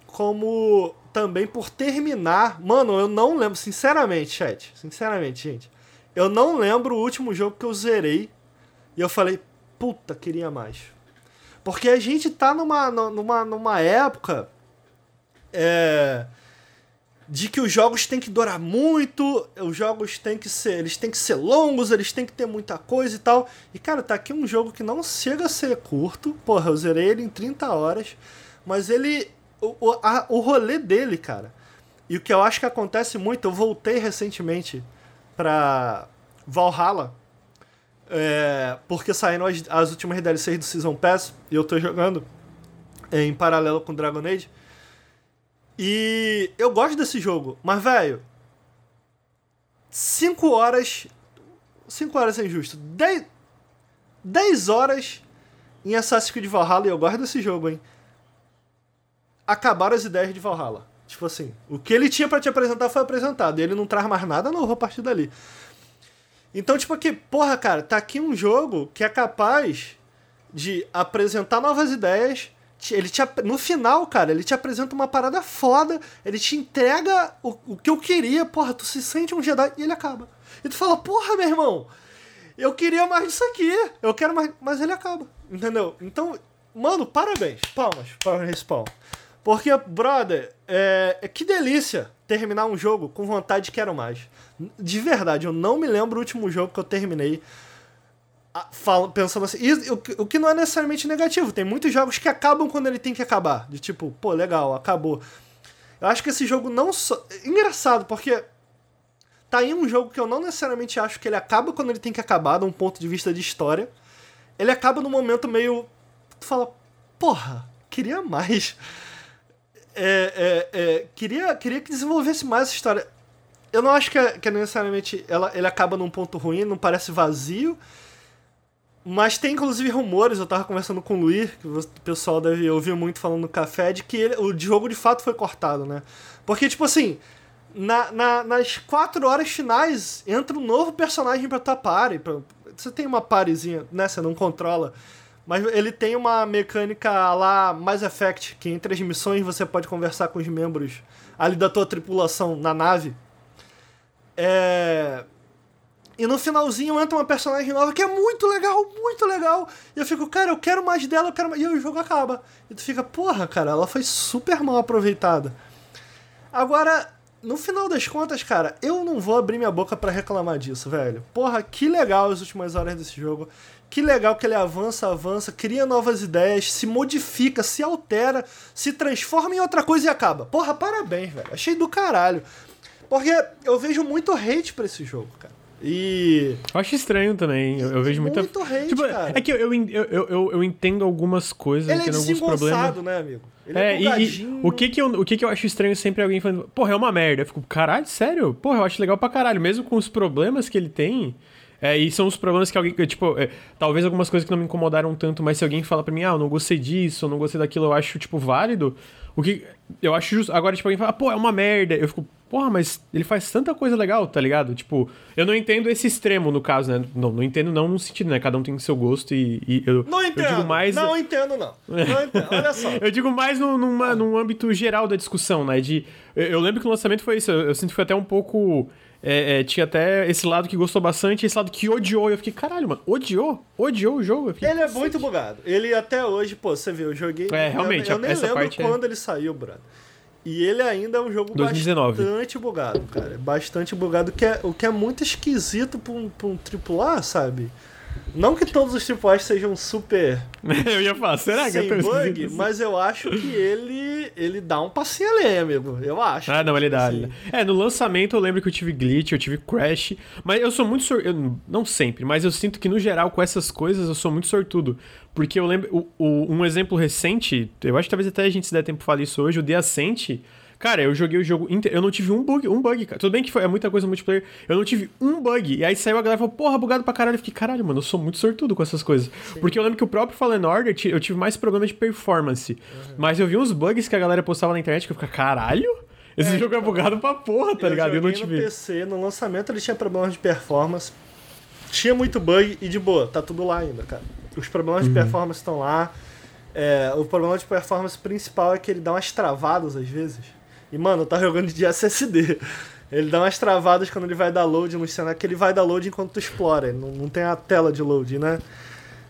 Speaker 3: como também por terminar. Mano, eu não lembro, sinceramente, chat. Sinceramente, gente. Eu não lembro o último jogo que eu zerei E eu falei, puta, queria mais. Porque a gente tá numa, numa, numa época é, de que os jogos têm que durar muito, os jogos têm que ser, eles têm que ser longos, eles têm que ter muita coisa e tal. E cara, tá aqui um jogo que não chega a ser curto. Porra, eu zerei ele em 30 horas, mas ele o, a, o rolê dele, cara. E o que eu acho que acontece muito, eu voltei recentemente pra Valhalla, é, porque saíram as, as últimas DLCs do Season Pass e eu tô jogando em paralelo com Dragon Age. E eu gosto desse jogo, mas velho, 5 horas. 5 horas é injusto. 10, 10 horas em Assassin's Creed Valhalla e eu gosto desse jogo, hein? Acabaram as ideias de Valhalla. Tipo assim, o que ele tinha para te apresentar foi apresentado. E ele não traz mais nada novo a partir dali. Então, tipo aqui, porra, cara, tá aqui um jogo que é capaz de apresentar novas ideias. Ele te, no final, cara, ele te apresenta uma parada foda, ele te entrega o, o que eu queria, porra, tu se sente um Jedi e ele acaba. E tu fala, porra, meu irmão, eu queria mais disso aqui, eu quero mais. Mas ele acaba, entendeu? Então, mano, parabéns, palmas para o Respawn. Porque, brother, é, é, que delícia terminar um jogo com vontade de quero mais. De verdade, eu não me lembro o último jogo que eu terminei pensando assim. O, o que não é necessariamente negativo. Tem muitos jogos que acabam quando ele tem que acabar. De tipo, pô, legal, acabou. Eu acho que esse jogo não só. Engraçado, porque. Tá aí um jogo que eu não necessariamente acho que ele acaba quando ele tem que acabar, de um ponto de vista de história. Ele acaba num momento meio. Tu fala, porra, queria mais é, é, é, queria, queria que desenvolvesse mais essa história. Eu não acho que é, que é necessariamente ela, ele acaba num ponto ruim, não parece vazio. Mas tem inclusive rumores, eu tava conversando com o Luiz, que o pessoal deve ouvir muito falando no café, de que ele, o jogo de fato foi cortado, né? Porque, tipo assim, na, na, nas quatro horas finais entra um novo personagem pra tua party. Pra, você tem uma parezinha, né? Você não controla. Mas ele tem uma mecânica lá Mass Effect, que entre as missões você pode conversar com os membros ali da tua tripulação na nave. É... E no finalzinho entra uma personagem nova que é muito legal, muito legal. E eu fico, cara, eu quero mais dela, eu quero mais. E o jogo acaba. E tu fica, porra, cara, ela foi super mal aproveitada. Agora, no final das contas, cara, eu não vou abrir minha boca para reclamar disso, velho. Porra, que legal as últimas horas desse jogo. Que legal que ele avança, avança, cria novas ideias, se modifica, se altera, se transforma em outra coisa e acaba. Porra, parabéns, velho. Achei do caralho. Porque eu vejo muito hate pra esse jogo, cara. E.
Speaker 1: Eu acho estranho também. Eu, eu vejo muita.
Speaker 3: Muito hate,
Speaker 1: tipo,
Speaker 3: cara.
Speaker 1: É que eu, eu, eu, eu, eu entendo algumas coisas,
Speaker 3: ele é
Speaker 1: entendo alguns problemas.
Speaker 3: né, amigo? Ele
Speaker 1: é, é e, e, o, que que eu, o que que eu acho estranho sempre é alguém falando, porra, é uma merda. Eu fico, caralho, sério? Porra, eu acho legal pra caralho. Mesmo com os problemas que ele tem. É, e são os problemas que alguém. Tipo, é, talvez algumas coisas que não me incomodaram tanto, mas se alguém fala pra mim, ah, eu não gostei disso, eu não gostei daquilo, eu acho, tipo, válido. O que. Eu acho justo. Agora, tipo, alguém fala, pô, é uma merda. Eu fico, porra, mas ele faz tanta coisa legal, tá ligado? Tipo, eu não entendo esse extremo, no caso, né? Não, não entendo não no sentido, né? Cada um tem o seu gosto e, e eu.
Speaker 3: Não entendo.
Speaker 1: Eu digo mais.
Speaker 3: Não entendo, não. Não entendo. Olha só.
Speaker 1: eu digo mais no, numa, num âmbito geral da discussão, né? De. Eu, eu lembro que o lançamento foi isso. Eu, eu sinto que foi até um pouco é, é, tinha até esse lado que gostou bastante e esse lado que odiou. E eu fiquei, caralho, mano, odiou? Odiou o jogo? Fiquei,
Speaker 3: ele é muito bugado. Ele até hoje, pô, você viu, eu joguei.
Speaker 1: É, realmente,
Speaker 3: eu, eu nem
Speaker 1: essa
Speaker 3: lembro
Speaker 1: parte
Speaker 3: é quando é... ele saiu, brother. E ele ainda é um jogo
Speaker 1: 2019.
Speaker 3: bastante bugado, cara. Bastante bugado, que é, o que é muito esquisito pra um, pra um AAA, sabe? Não que todos os AAA sejam super.
Speaker 1: eu ia falar, será que
Speaker 3: sem eu bug, mas eu acho que ele ele dá um passinho além, amigo. Eu acho.
Speaker 1: Ah, não, ele dá.
Speaker 3: Assim.
Speaker 1: É, no lançamento eu lembro que eu tive glitch, eu tive crash, mas eu sou muito sortudo. Não sempre, mas eu sinto que no geral com essas coisas eu sou muito sortudo. Porque eu lembro. O, o, um exemplo recente, eu acho que talvez até a gente se der tempo falar isso hoje, o The Ascent Cara, eu joguei o jogo inteiro. Eu não tive um bug, um bug, cara. Tudo bem que foi, é muita coisa multiplayer. Eu não tive um bug. E aí saiu a galera e falou, porra, bugado pra caralho. Eu fiquei, caralho, mano, eu sou muito sortudo com essas coisas. Sim. Porque eu lembro que o próprio Fallen Order eu tive mais problema de performance. Uhum. Mas eu vi uns bugs que a galera postava na internet que eu ficava, caralho? Esse é, jogo é então, bugado pra porra, tá
Speaker 3: eu
Speaker 1: ligado?
Speaker 3: Eu não tive. No PC, no lançamento ele tinha problemas de performance. Tinha muito bug e de boa, tá tudo lá ainda, cara. Os problemas uhum. de performance estão lá. É, o problema de performance principal é que ele dá umas travadas às vezes. E, mano, eu tava jogando de SSD. Ele dá umas travadas quando ele vai dar load no cenário, que ele vai dar load enquanto tu explora, não, não tem a tela de load, né?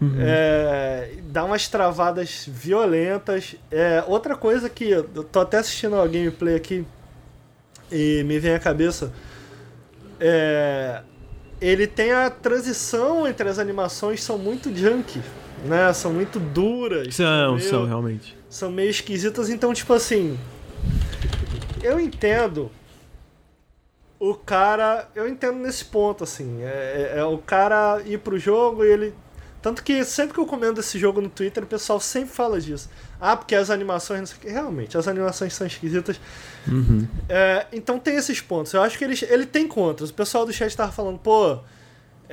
Speaker 3: Uhum. É, dá umas travadas violentas. É, outra coisa que eu tô até assistindo a gameplay aqui e me vem à cabeça. É, ele tem a transição entre as animações são muito junk, né? São muito duras.
Speaker 1: São, são, meio, são realmente.
Speaker 3: São meio esquisitas, então tipo assim, eu entendo o cara, eu entendo nesse ponto assim, é, é, é o cara ir pro jogo e ele tanto que sempre que eu comendo esse jogo no Twitter, o pessoal sempre fala disso. Ah, porque as animações, não sei o que. Realmente, as animações são esquisitas.
Speaker 1: Uhum.
Speaker 3: É, então tem esses pontos. Eu acho que ele, ele tem contras. O pessoal do chat tava falando, pô,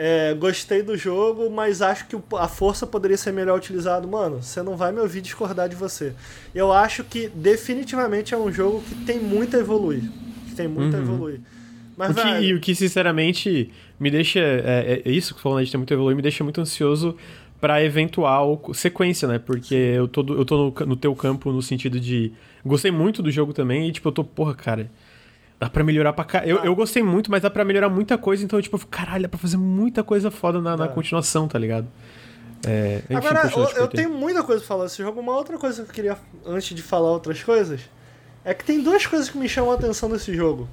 Speaker 3: é, gostei do jogo, mas acho que a força poderia ser melhor utilizado. Mano, você não vai me ouvir discordar de você. Eu acho que definitivamente é um jogo que tem muito a evoluir. Que tem muito uhum. a evoluir.
Speaker 1: Mas, o que. E o que, sinceramente, me deixa. É, é isso que falando de ter muito evoluir, me deixa muito ansioso para eventual sequência, né? Porque eu tô, eu tô no, no teu campo no sentido de. Gostei muito do jogo também e, tipo, eu tô, porra, cara. Dá pra melhorar pra cá. Eu, eu gostei muito, mas dá pra melhorar muita coisa, então, tipo, caralho, dá pra fazer muita coisa foda na, na continuação, tá ligado? É,
Speaker 3: enfim, Agora, eu, eu tenho muita coisa pra falar desse jogo. Uma outra coisa que eu queria, antes de falar outras coisas, é que tem duas coisas que me chamam a atenção nesse jogo.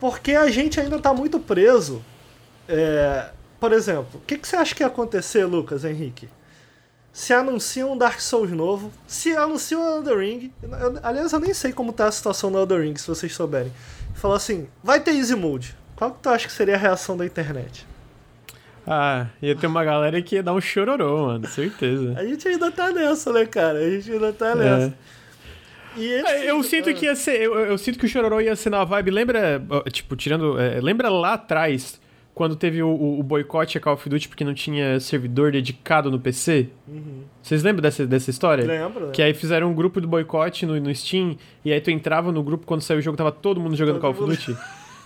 Speaker 3: Porque a gente ainda tá muito preso. É, por exemplo, o que, que você acha que ia acontecer, Lucas, Henrique? Se anuncia um Dark Souls novo, se anuncia um Elden Ring, eu, aliás, eu nem sei como tá a situação do Elden Ring, se vocês souberem. Falou assim, vai ter Easy Mode. Qual que tu acha que seria a reação da internet?
Speaker 1: Ah, ia ter uma galera que ia dar um chororô, mano, certeza.
Speaker 3: a gente ainda tá nessa, né, cara? A gente ainda tá nessa. É.
Speaker 1: Esse... Eu sinto que ia ser. Eu, eu, sinto que o Chororô ia ser na vibe. Lembra, tipo, tirando. É, lembra lá atrás, quando teve o, o, o boicote a Call of Duty porque não tinha servidor dedicado no PC? Uhum. Vocês lembram dessa, dessa história?
Speaker 3: Lembro, lembro.
Speaker 1: Que aí fizeram um grupo do boicote no, no Steam, e aí tu entrava no grupo quando saiu o jogo, tava todo mundo jogando todo Call of Duty.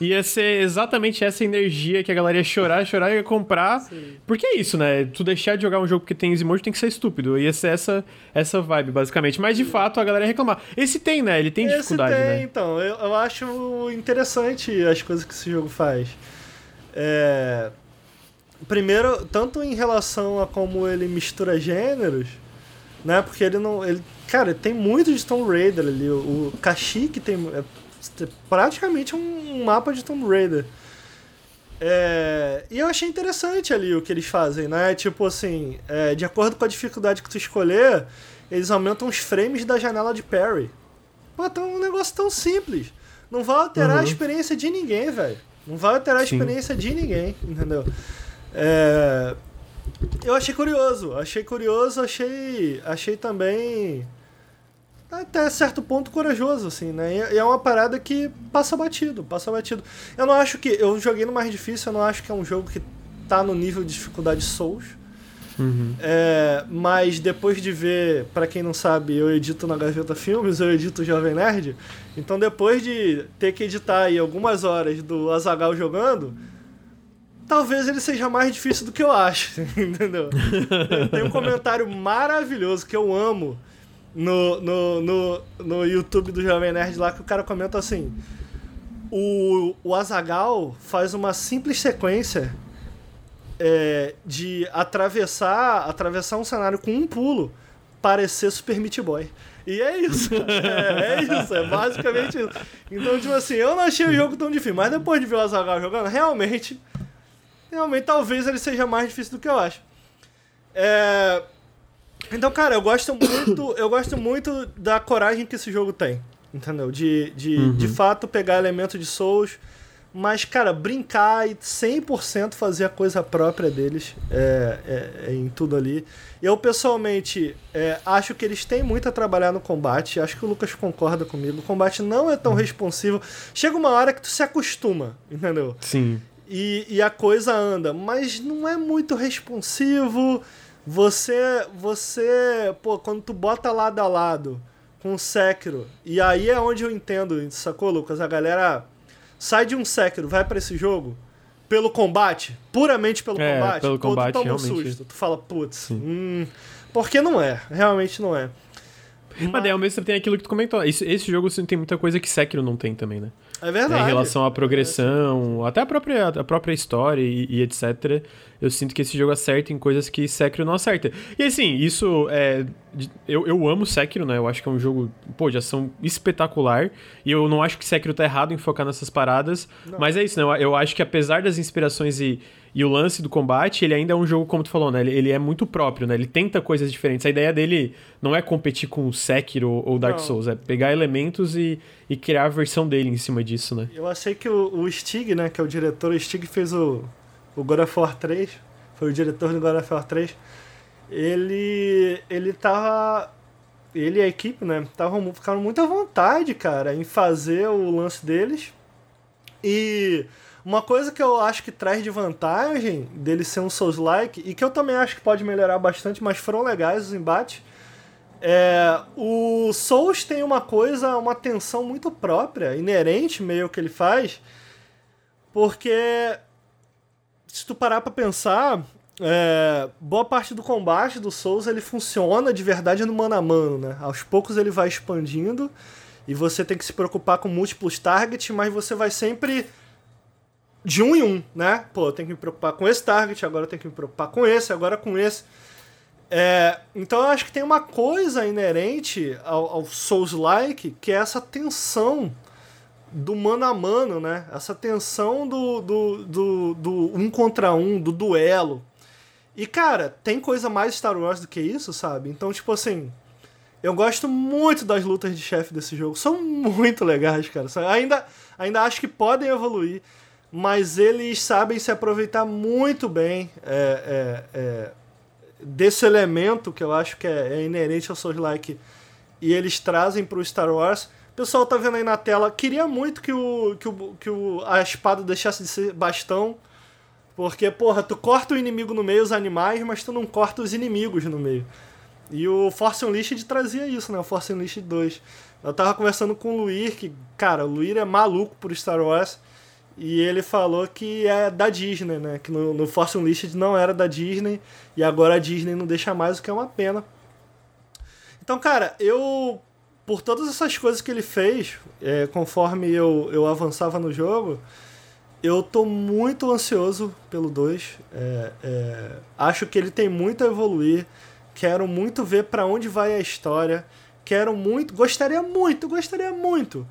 Speaker 1: ia ser exatamente essa energia que a galera ia chorar, chorar e ia comprar. Sim. Porque é isso, né? Tu deixar de jogar um jogo que tem emoji tem que ser estúpido. Ia ser essa, essa vibe, basicamente. Mas de fato a galera ia reclamar. Esse tem, né? Ele tem esse dificuldade, tem, né?
Speaker 3: então. Eu, eu acho interessante as coisas que esse jogo faz. É... Primeiro, tanto em relação a como ele mistura gêneros, né? Porque ele não. Ele, cara, tem muito de Tomb Raider ali. O, o Kashyyyk tem. É praticamente um mapa de Tomb Raider. É, e eu achei interessante ali o que eles fazem, né? Tipo assim, é, de acordo com a dificuldade que tu escolher, eles aumentam os frames da janela de parry. Pô, tá um negócio tão simples. Não vai alterar uhum. a experiência de ninguém, velho. Não vai alterar a Sim. experiência de ninguém, entendeu? É, eu achei curioso, achei curioso, achei, achei também até certo ponto corajoso, assim, né? E é uma parada que passa batido, passa batido. Eu não acho que. Eu joguei no mais difícil, eu não acho que é um jogo que tá no nível de dificuldade Souls.
Speaker 1: Uhum.
Speaker 3: É, mas depois de ver, para quem não sabe, eu edito na Gaveta Filmes, eu edito Jovem Nerd. Então depois de ter que editar aí algumas horas do Azagal jogando, talvez ele seja mais difícil do que eu acho, entendeu? Tem um comentário maravilhoso que eu amo no, no, no, no YouTube do Jovem Nerd lá que o cara comenta assim: o, o Azagal faz uma simples sequência é, de atravessar, atravessar um cenário com um pulo, parecer Super Meat Boy. E é isso. É, é, isso, é basicamente isso. Então, tipo assim, eu não achei o jogo tão difícil, mas depois de ver o Azagal jogando, realmente. Realmente, talvez ele seja mais difícil do que eu acho. É, então, cara, eu gosto muito, eu gosto muito da coragem que esse jogo tem. Entendeu? De, de, uhum. de fato pegar elementos de Souls, mas, cara, brincar e 100% fazer a coisa própria deles é, é, é em tudo ali. Eu, pessoalmente, é, acho que eles têm muito a trabalhar no combate. Acho que o Lucas concorda comigo. O combate não é tão responsivo. Chega uma hora que tu se acostuma, entendeu?
Speaker 1: Sim.
Speaker 3: E, e a coisa anda, mas não é muito responsivo. Você, você, pô, quando tu bota lado a lado com o Sekiro, e aí é onde eu entendo, sacou, Lucas? A galera sai de um Sekiro, vai para esse jogo pelo combate, puramente pelo é, combate,
Speaker 1: pelo combate,
Speaker 3: tu toma um susto. Tu fala, putz, hum, porque não é, realmente não é.
Speaker 1: Mas, Mas daí ao mesmo tempo tem aquilo que tu comentou. Esse, esse jogo assim, tem muita coisa que Sekiro não tem também, né?
Speaker 3: É verdade.
Speaker 1: É, em relação à progressão, é. até a própria, a própria história e, e, etc. Eu sinto que esse jogo acerta em coisas que Sekiro não acerta. E assim, isso é. Eu, eu amo Sekiro, né? Eu acho que é um jogo, pô, de ação espetacular. E eu não acho que Sekiro tá errado em focar nessas paradas. Não. Mas é isso, né? Eu, eu acho que apesar das inspirações e e o lance do combate, ele ainda é um jogo, como tu falou, né? Ele, ele é muito próprio, né? Ele tenta coisas diferentes. A ideia dele não é competir com o Sekiro ou Dark não. Souls, é pegar elementos e, e criar a versão dele em cima disso, né?
Speaker 3: Eu achei que o, o Stig, né? Que é o diretor, o Stig fez o, o God of War 3, foi o diretor do God of War 3. Ele, ele tava ele e a equipe, né, estavam ficaram muito à vontade, cara, em fazer o lance deles. E uma coisa que eu acho que traz de vantagem dele ser um Souls-like, e que eu também acho que pode melhorar bastante, mas foram legais os embates, é, o Souls tem uma coisa, uma tensão muito própria, inerente meio que ele faz, porque se tu parar pra pensar, é, boa parte do combate do Souls ele funciona de verdade no mano a mano, né? Aos poucos ele vai expandindo e você tem que se preocupar com múltiplos targets, mas você vai sempre de um em um, né? Pô, eu tenho que me preocupar com esse target, agora eu tenho que me preocupar com esse, agora com esse. É, então eu acho que tem uma coisa inerente ao, ao Souls-like que é essa tensão do mano a mano, né? Essa tensão do, do, do, do um contra um, do duelo. E, cara, tem coisa mais Star Wars do que isso, sabe? Então, tipo assim, eu gosto muito das lutas de chefe desse jogo. São muito legais, cara. Ainda, ainda acho que podem evoluir mas eles sabem se aproveitar muito bem é, é, é, desse elemento que eu acho que é, é inerente ao Souls-like e eles trazem para o Star Wars. O pessoal tá vendo aí na tela, queria muito que, o, que, o, que o, a espada deixasse de ser bastão, porque, porra, tu corta o inimigo no meio, os animais, mas tu não corta os inimigos no meio. E o Force Unleashed trazia isso, né? O Force Unleashed 2. Eu tava conversando com o Luir, que, cara, o Luir é maluco por Star Wars. E ele falou que é da Disney, né? Que no, no Force Unleashed não era da Disney e agora a Disney não deixa mais, o que é uma pena. Então, cara, eu. Por todas essas coisas que ele fez, é, conforme eu, eu avançava no jogo, eu tô muito ansioso pelo 2. É, é, acho que ele tem muito a evoluir. Quero muito ver para onde vai a história. Quero muito. Gostaria muito, gostaria muito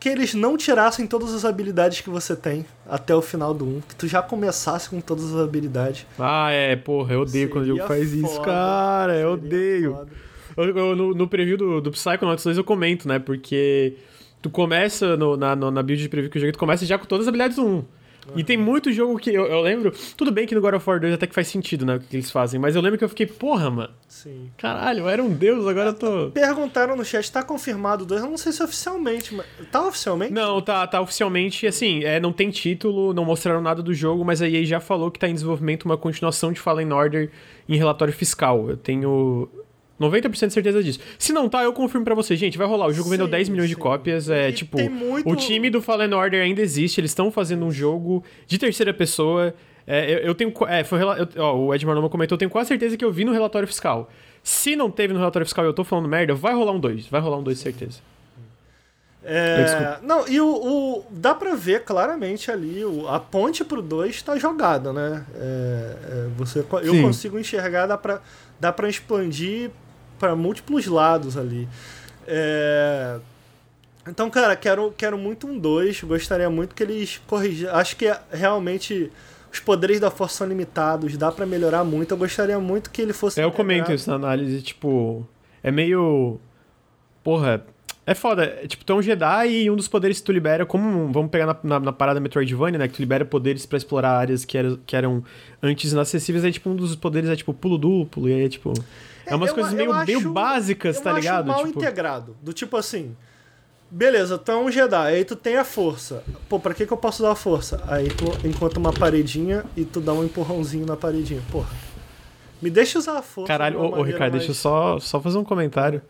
Speaker 3: que eles não tirassem todas as habilidades que você tem até o final do 1. Que tu já começasse com todas as habilidades.
Speaker 1: Ah, é, porra, eu odeio Seria quando o jogo faz foda, isso, cara. Eu odeio. Eu, eu, no, no preview do, do Psychonauts 2 eu comento, né? Porque tu começa no, na, na build de preview que eu joguei, tu começa já com todas as habilidades do 1. E tem muito jogo que eu, eu, lembro. Tudo bem que no God of War 2 até que faz sentido, né? O que eles fazem. Mas eu lembro que eu fiquei, porra, mano. Sim. Caralho, eu era um deus, agora eu tô.
Speaker 3: Perguntaram no chat, tá confirmado o 2? Eu não sei se oficialmente, mas. Tá oficialmente?
Speaker 1: Não, tá, tá oficialmente, assim, é, não tem título, não mostraram nada do jogo, mas a EA já falou que tá em desenvolvimento uma continuação de Fallen Order em relatório fiscal. Eu tenho 90% de certeza disso. Se não tá, eu confirmo para você. Gente, vai rolar. O jogo sim, vendeu 10 milhões sim. de cópias. É, e tipo, muito... o time do Fallen Order ainda existe. Eles estão fazendo um jogo de terceira pessoa. É, eu, eu, tenho. É, foi, eu, ó, o Ed Marnoma comentou, eu tenho quase certeza que eu vi no relatório fiscal. Se não teve no relatório fiscal e eu tô falando merda, vai rolar um 2. Vai rolar um 2, certeza.
Speaker 3: É, não, e o, o, dá pra ver claramente ali, o, a ponte pro 2 tá jogada, né? É, é, você, eu Sim. consigo enxergar, dá pra, dá pra expandir para múltiplos lados ali. É... Então, cara, quero, quero muito um 2. Gostaria muito que eles corrigissem. Acho que realmente os poderes da força são limitados, dá para melhorar muito. Eu gostaria muito que ele fosse.
Speaker 1: É, eu comento isso na análise, tipo. É meio. Porra. É foda. É, tipo, tu é um Jedi e um dos poderes que tu libera, como. Vamos pegar na, na, na parada Metroidvania, né? Que tu libera poderes para explorar áreas que, era, que eram antes inacessíveis. Aí, tipo, um dos poderes é, tipo, pulo duplo. E aí, é, tipo. É umas eu, coisas meio, acho, meio básicas, tá ligado?
Speaker 3: mal tipo... integrado. Do tipo assim. Beleza, tu é um Jedi, aí tu tem a força. Pô, pra que, que eu posso dar a força? Aí tu encontra uma paredinha e tu dá um empurrãozinho na paredinha. Porra. Me deixa usar a força.
Speaker 1: Caralho, ô, ô Ricardo, mais... deixa eu só, só fazer um comentário.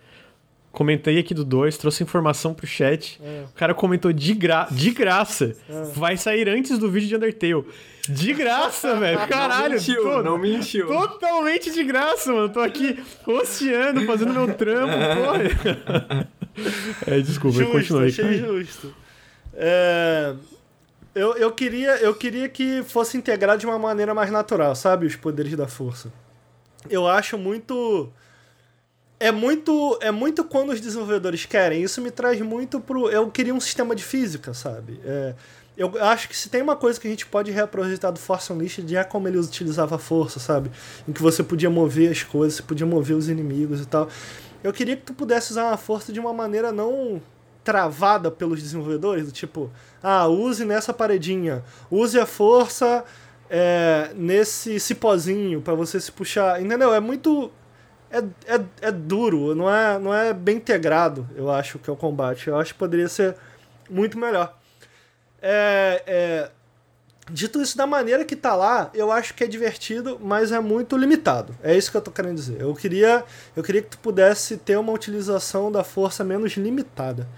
Speaker 1: Comentei aqui do 2, trouxe informação pro chat. É. O cara comentou de, gra de graça. É. Vai sair antes do vídeo de Undertale. De graça, velho. Caralho. Não
Speaker 2: mentiu, tô, não mentiu.
Speaker 1: Totalmente de graça, mano. Tô aqui oceano, fazendo meu trampo, porra. É, desculpa, justo, continua aí.
Speaker 3: Achei justo. É, eu, eu, queria, eu queria que fosse integrado de uma maneira mais natural, sabe? Os poderes da força. Eu acho muito é muito é muito quando os desenvolvedores querem. Isso me traz muito pro. Eu queria um sistema de física, sabe? É, eu acho que se tem uma coisa que a gente pode reaproveitar do Force Unleashed é como ele utilizava a força, sabe? Em que você podia mover as coisas, você podia mover os inimigos e tal. Eu queria que tu pudesse usar a força de uma maneira não travada pelos desenvolvedores, do tipo, ah, use nessa paredinha, use a força é, nesse cipózinho para você se puxar, entendeu? É muito é, é, é duro, não é, não é bem integrado, eu acho, que é o combate. Eu acho que poderia ser muito melhor. É, é, dito isso da maneira que tá lá, eu acho que é divertido, mas é muito limitado. É isso que eu tô querendo dizer. Eu queria, eu queria que tu pudesse ter uma utilização da força menos limitada.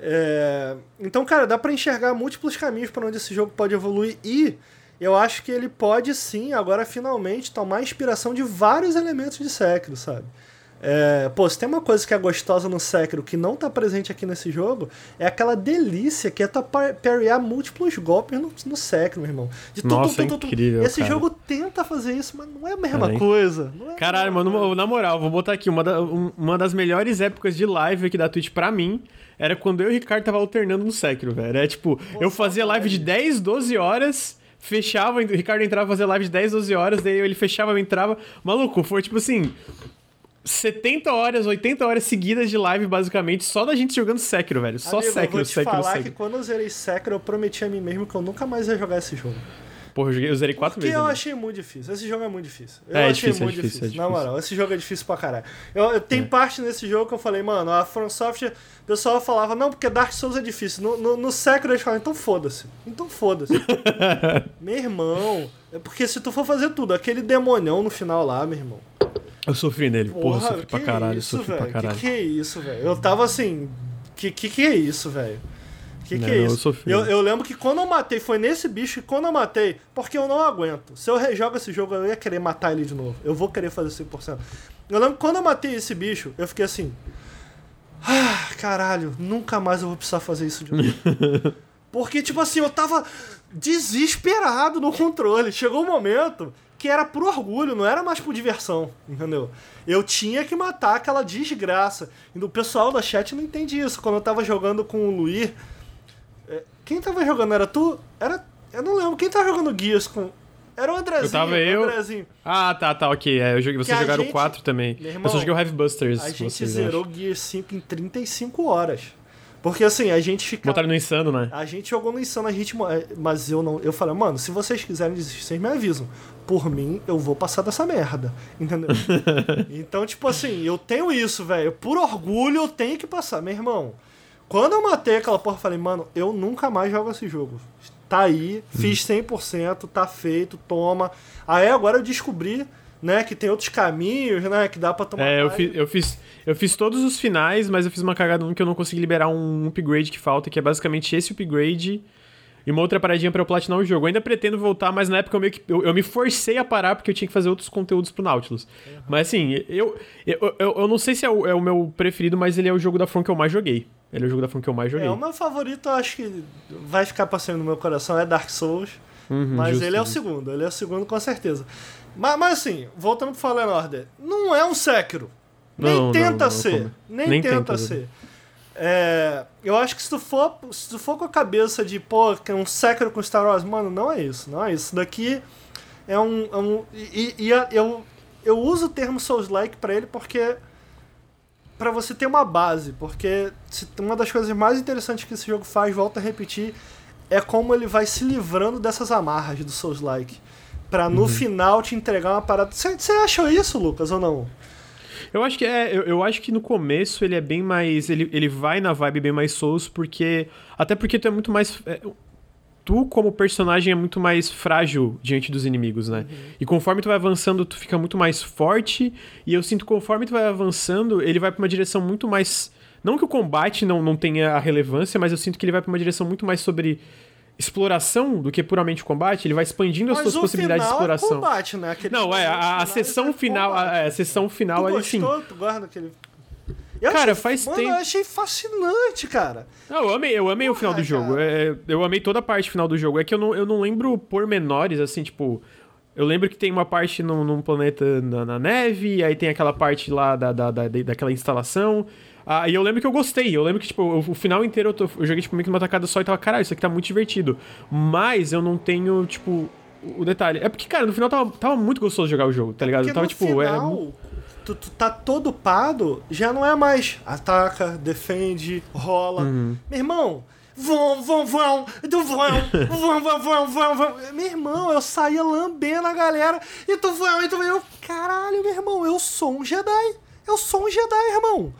Speaker 3: É, então, cara, dá para enxergar múltiplos caminhos para onde esse jogo pode evoluir e eu acho que ele pode sim, agora finalmente, tomar inspiração de vários elementos de Sekiro, sabe? É, pô, se tem uma coisa que é gostosa no Sekiro que não tá presente aqui nesse jogo, é aquela delícia que é tu parryar múltiplos golpes no, no Sekiro, meu irmão.
Speaker 1: De Nossa, tu, tu, tu, incrível,
Speaker 3: Esse
Speaker 1: cara.
Speaker 3: jogo tenta fazer isso, mas não é a mesma é, coisa. É
Speaker 1: Caralho, mano, coisa. na moral, vou botar aqui, uma, da, uma das melhores épocas de live aqui da Twitch pra mim era quando eu e o Ricardo tava alternando no Sekiro, velho. É tipo, Pô, eu fazia live de 10, 12 horas fechava, o Ricardo entrava fazer live de 10, 12 horas, daí ele fechava, eu entrava. Maluco, foi tipo assim. 70 horas, 80 horas seguidas de live, basicamente, só da gente jogando Sekiro, velho. Só Amigo, Sekiro,
Speaker 3: eu vou
Speaker 1: te Sekiro,
Speaker 3: falar
Speaker 1: Sekiro.
Speaker 3: que quando eu zerei Sekiro, eu prometi a mim mesmo que eu nunca mais ia jogar esse jogo.
Speaker 1: Porra, eu, joguei, eu zerei quatro
Speaker 3: Porque
Speaker 1: vezes.
Speaker 3: Porque eu achei muito difícil. Esse jogo é muito difícil. Eu
Speaker 1: é,
Speaker 3: achei
Speaker 1: difícil,
Speaker 3: muito
Speaker 1: é difícil,
Speaker 3: difícil.
Speaker 1: É
Speaker 3: Na moral, esse jogo é difícil pra caralho. Eu, eu tenho é. parte nesse jogo que eu falei, mano, a From Software, o pessoal falava, não, porque Dark Souls é difícil. No, no, no Sekiro eles falam, então foda-se. Então foda-se. meu irmão, é porque se tu for fazer tudo, aquele demonião no final lá, meu irmão.
Speaker 1: Eu sofri nele, porra, porra sofri pra caralho, isso, sofri
Speaker 3: véio?
Speaker 1: pra caralho.
Speaker 3: Que que é isso, velho? Eu tava assim, que que que é isso, velho? Que que
Speaker 1: não,
Speaker 3: é isso?
Speaker 1: Eu,
Speaker 3: eu, eu, lembro que quando eu matei, foi nesse bicho que quando eu matei, porque eu não aguento. Se eu rejogo esse jogo, eu ia querer matar ele de novo. Eu vou querer fazer 100%. Eu lembro que quando eu matei esse bicho, eu fiquei assim. Ah, caralho, nunca mais eu vou precisar fazer isso de novo. porque, tipo assim, eu tava desesperado no controle. Chegou um momento que era por orgulho, não era mais por diversão, entendeu? Eu tinha que matar aquela desgraça. E o pessoal da chat não entende isso. Quando eu tava jogando com o Luir quem tava jogando? Era tu? Era. Eu não lembro. Quem tava jogando Gears com. Era o Andrezinho. Eu
Speaker 1: tava eu. Andrezinho. Ah, tá, tá, ok. É, eu joguei, vocês jogaram gente, 4 também. Irmão, eu só joguei o Heavy Busters.
Speaker 3: A gente zerou acho. Gears 5 em 35 horas. Porque assim, a gente fica.
Speaker 1: Botaram no insano, né?
Speaker 3: A gente jogou no insano, a gente. Mas eu não. Eu falei, mano, se vocês quiserem desistir, vocês me avisam. Por mim, eu vou passar dessa merda. Entendeu? então, tipo assim, eu tenho isso, velho. Por orgulho, eu tenho que passar. Meu irmão, quando eu matei aquela porra, eu falei, mano, eu nunca mais jogo esse jogo. Tá aí, fiz 100%, tá feito, toma. Aí agora eu descobri, né, que tem outros caminhos, né, que dá pra tomar.
Speaker 1: É, eu fiz, eu fiz, eu fiz todos os finais, mas eu fiz uma cagada no que eu não consegui liberar um upgrade que falta, que é basicamente esse upgrade e uma outra paradinha para eu platinar o jogo. Eu ainda pretendo voltar, mas na época eu, meio que, eu, eu, me forcei a parar porque eu tinha que fazer outros conteúdos pro Nautilus. Uhum. Mas assim, eu, eu, eu, eu, não sei se é o, é o meu preferido, mas ele é o jogo da From que eu mais joguei. Ele é o jogo da From que eu mais joguei.
Speaker 3: É, o meu favorito, eu acho que vai ficar passando no meu coração, é Dark Souls. Uhum, mas justo, ele é o segundo, ele é o segundo com certeza. Mas, mas assim, voltando pro Fallen Order, não é um Sekiro. Nem não, tenta não, não, ser. Nem, nem, tenta, tenta ser. É, eu acho que se tu, for, se tu for com a cabeça de, pô, que é um Sekiro com Star Wars, mano, não é isso, não é isso. Daqui é um. É um e, e eu, eu uso o termo Souls-like pra ele porque para você ter uma base, porque uma das coisas mais interessantes que esse jogo faz, volta a repetir, é como ele vai se livrando dessas amarras do Souls-like. Pra no uhum. final te entregar uma parada. Você achou isso, Lucas, ou não?
Speaker 1: Eu acho que é. Eu, eu, acho que no começo ele é bem mais. Ele, ele vai na vibe bem mais Souls, porque. Até porque tu é muito mais. É, tu, como personagem, é muito mais frágil diante dos inimigos, né? Uhum. E conforme tu vai avançando, tu fica muito mais forte. E eu sinto que conforme tu vai avançando, ele vai pra uma direção muito mais. Não que o combate não, não tenha a relevância, mas eu sinto que ele vai pra uma direção muito mais sobre exploração do que puramente combate, ele vai expandindo Mas as suas possibilidades de é exploração. É
Speaker 3: combate, né?
Speaker 1: Aquele não, é, a, a sessão final, a, a, sessão final
Speaker 3: tu
Speaker 1: ali sim.
Speaker 3: Tu guarda aquele
Speaker 1: eu cara, achei, faz
Speaker 3: mano,
Speaker 1: tempo.
Speaker 3: Eu achei fascinante, cara.
Speaker 1: Não, eu amei, eu amei Porra, o final do jogo. É, eu amei toda a parte final do jogo. É que eu não, eu não lembro pormenores, assim, tipo. Eu lembro que tem uma parte num, num planeta na, na, neve, aí tem aquela parte lá da, da, da, daquela instalação. Ah, e eu lembro que eu gostei. Eu lembro que, tipo, o, o final inteiro eu, tô, eu joguei, tipo, meio que uma tacada só e tava, caralho, isso aqui tá muito divertido. Mas eu não tenho, tipo, o detalhe. É porque, cara, no final tava, tava muito gostoso jogar o jogo, tá ligado?
Speaker 3: Porque
Speaker 1: tava, tipo,
Speaker 3: é final... é tu, tu tá todo pado, já não é mais ataca, defende, rola. Uhum. Meu irmão, vão, vão, vão, do vão, vão, vão, vão, vão, vão. Meu irmão, eu saía lambendo a galera e tu vão, e tu vão. Eu, caralho, meu irmão, eu sou um Jedi. Eu sou um Jedi, irmão.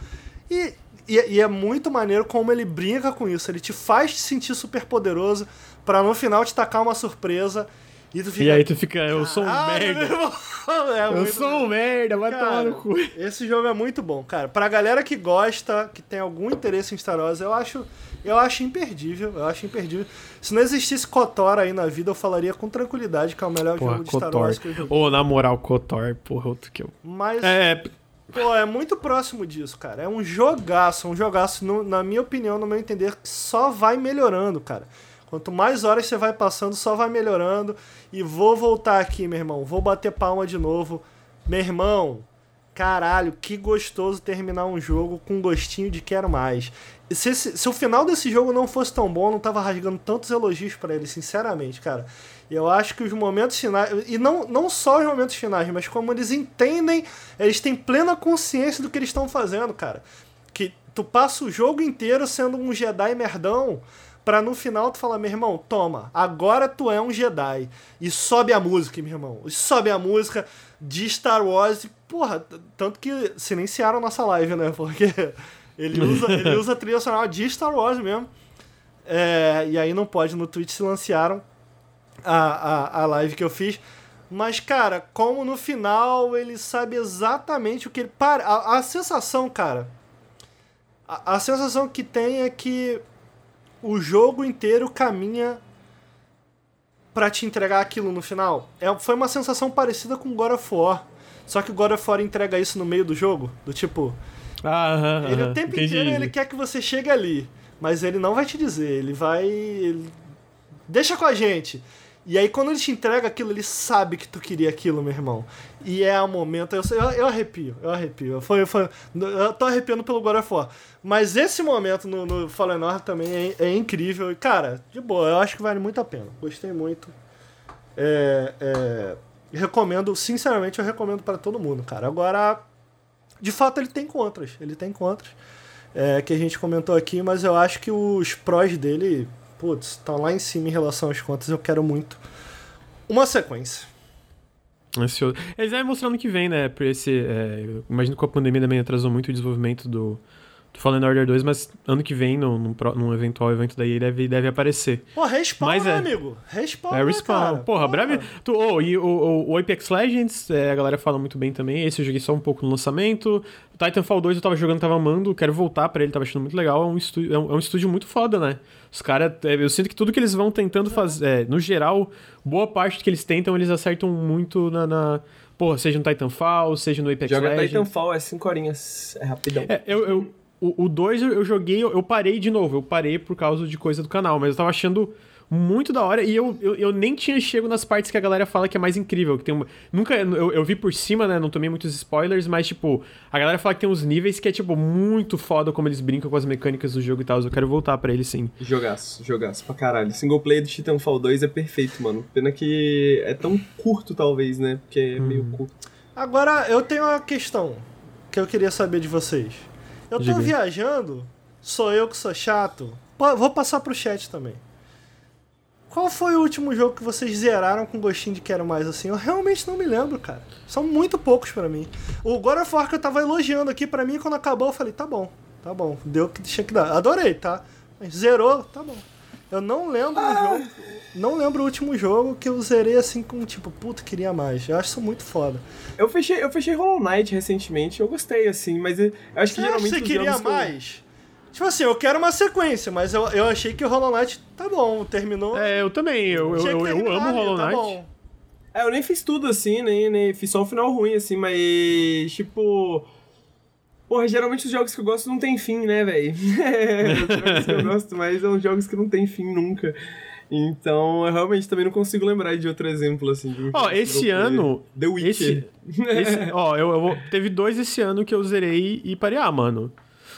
Speaker 3: E, e, e, é muito maneiro como ele brinca com isso. Ele te faz te sentir super poderoso para no final te tacar uma surpresa
Speaker 1: e, fica, e aí tu fica, eu sou um merda. É eu sou um merda, vai cara, tomar no cu.
Speaker 3: Esse jogo é muito bom, cara. Pra galera que gosta, que tem algum interesse em Star Wars, eu acho, eu acho imperdível. Eu acho imperdível. Se não existisse KOTOR aí na vida, eu falaria com tranquilidade que é o melhor porra, jogo de Kotor. Star Wars que eu joguei.
Speaker 1: Oh, na moral, KOTOR, porra, outro que eu.
Speaker 3: Mas. É. Pô, é muito próximo disso, cara. É um jogaço, um jogaço, no, na minha opinião, no meu entender, que só vai melhorando, cara. Quanto mais horas você vai passando, só vai melhorando. E vou voltar aqui, meu irmão. Vou bater palma de novo. Meu irmão, caralho, que gostoso terminar um jogo com gostinho de quero mais. Se, se, o final desse jogo não fosse tão bom, não tava rasgando tantos elogios para ele, sinceramente, cara. Eu acho que os momentos finais. E não, não só os momentos finais, mas como eles entendem, eles têm plena consciência do que eles estão fazendo, cara. Que tu passa o jogo inteiro sendo um Jedi merdão Pra no final tu falar, meu irmão, toma, agora tu é um Jedi. E sobe a música, meu irmão. E sobe a música de Star Wars. Porra, tanto que silenciaram nossa live, né? Porque ele usa, ele usa trilha sonora de Star Wars mesmo. É, e aí não pode, no Twitch silenciaram a, a, a live que eu fiz. Mas, cara, como no final ele sabe exatamente o que ele. Para, a, a sensação, cara. A, a sensação que tem é que o jogo inteiro caminha para te entregar aquilo no final. É, foi uma sensação parecida com God of War. Só que o God of War entrega isso no meio do jogo, do tipo.
Speaker 1: Ah,
Speaker 3: ele o tempo entendi. inteiro ele quer que você chegue ali, mas ele não vai te dizer, ele vai. Ele... Deixa com a gente. E aí, quando ele te entrega aquilo, ele sabe que tu queria aquilo, meu irmão. E é o momento. Eu, eu, eu arrepio, eu arrepio. Foi, foi, eu tô arrepiando pelo God of War. Mas esse momento no, no Fallen Order também é, é, incrível. E, cara, de boa, eu acho que vale muito a pena. Gostei muito. É, é, recomendo, sinceramente, eu recomendo para todo mundo, cara. Agora, de fato, ele tem contras. Ele tem contras. É, que a gente comentou aqui, mas eu acho que os prós dele putz, tá lá em cima em relação às contas, eu quero muito uma sequência.
Speaker 1: Ansioso. Eles devem mostrar no que vem, né? Por esse, é, imagino que a pandemia também atrasou muito o desenvolvimento do, do Fallen Order 2, mas ano que vem, num, num, num eventual evento daí, deve, deve aparecer.
Speaker 3: Pô, respawn, mas né, é, amigo? Respawn, É, respawn. Né, cara?
Speaker 1: Porra, breve. Tu, oh, e o, o, o Apex Legends, é, a galera fala muito bem também. Esse eu joguei só um pouco no lançamento. Titanfall 2 eu tava jogando, tava amando, quero voltar para ele, tava achando muito legal. É um, estúdio, é um, é um estúdio muito foda, né? Os caras, é, eu sinto que tudo que eles vão tentando fazer, é, no geral, boa parte do que eles tentam, eles acertam muito na, na porra, seja no Titanfall, seja no Apex
Speaker 2: Joga
Speaker 1: Legends.
Speaker 2: Joga Titanfall, é 5 horinhas, é rapidão.
Speaker 1: É, eu, eu, o 2 eu, joguei, eu, eu parei de novo, eu parei por causa de coisa do canal, mas eu tava achando muito da hora. E eu, eu, eu, nem tinha chego nas partes que a galera fala que é mais incrível. Que tem uma, nunca. Eu, eu vi por cima, né? Não tomei muitos spoilers, mas, tipo, a galera fala que tem uns níveis que é, tipo, muito foda como eles brincam com as mecânicas do jogo e tal. Eu quero voltar para ele sim.
Speaker 2: Jogaço, jogaço pra caralho. Single player do Titanfall 2 é perfeito, mano. Pena que é tão curto, talvez, né? Porque é hum. meio curto.
Speaker 3: Agora, eu tenho uma questão que eu queria saber de vocês. Eu tô viajando, sou eu que sou chato. Vou passar pro chat também. Qual foi o último jogo que vocês zeraram com gostinho de quero mais assim? Eu realmente não me lembro, cara. São muito poucos para mim. O God of War que eu tava elogiando aqui para mim, quando acabou, eu falei, tá bom, tá bom, deu o que tinha que dar. Adorei, tá? Mas zerou, tá bom. Eu não lembro ah. o jogo. Não lembro o último jogo que eu zerei assim com tipo, puta, queria mais. Eu acho isso muito foda.
Speaker 2: Eu fechei, eu fechei Hollow Knight recentemente, eu gostei, assim, mas eu acho que
Speaker 3: você
Speaker 2: geralmente.
Speaker 3: Você queria mais? Eu... Tipo assim, eu quero uma sequência, mas eu, eu achei que o Hollow Knight tá bom, terminou.
Speaker 1: É, eu também. Eu, eu, eu, eu amo Hollow tá Knight. Tá
Speaker 2: é, eu nem fiz tudo assim, nem, nem fiz só o final ruim, assim, mas tipo. Porra, geralmente os jogos que eu gosto não tem fim, né, velho? Os jogos que eu gosto mais são jogos que não tem fim nunca. Então, eu realmente também não consigo lembrar de outro exemplo, assim.
Speaker 1: Ó, esse ano... The Witcher. Esse, esse, ó, eu, eu, teve dois esse ano que eu zerei e parei, ah, mano...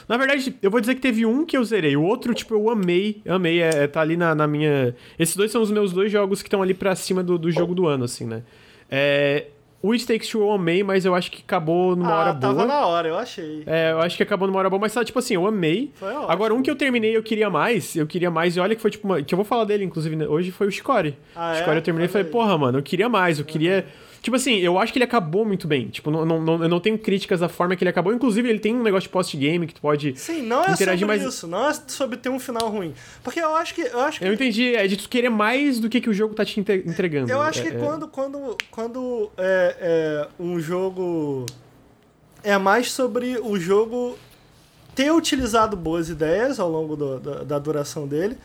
Speaker 1: Na verdade, eu vou dizer que teve um que eu zerei, o outro, tipo, eu amei, amei, é, é tá ali na, na minha... Esses dois são os meus dois jogos que estão ali pra cima do, do jogo do ano, assim, né? É, o It Takes Two eu amei, mas eu acho que acabou numa ah, hora boa.
Speaker 3: tava na hora, eu achei.
Speaker 1: É, eu acho que acabou numa hora boa, mas tipo assim, eu amei. Foi ótimo. Agora, um que eu terminei eu queria mais, eu queria mais, e olha que foi tipo uma, que eu vou falar dele, inclusive, né, hoje foi o Chicory. Ah, o Chicory é? eu terminei e falei, porra, mano, eu queria mais, eu queria... Tipo assim, eu acho que ele acabou muito bem. Tipo, não, não, eu não tenho críticas da forma que ele acabou. Inclusive, ele tem um negócio de post-game que tu pode
Speaker 3: Sim, não é interagir sobre mais... isso. Não é sobre ter um final ruim. Porque eu acho que... Eu, acho que...
Speaker 1: eu entendi. É de tu querer mais do que, que o jogo tá te entregando.
Speaker 3: Eu acho
Speaker 1: é,
Speaker 3: que é... quando, quando, quando é, é, um jogo... É mais sobre o jogo ter utilizado boas ideias ao longo do, da, da duração dele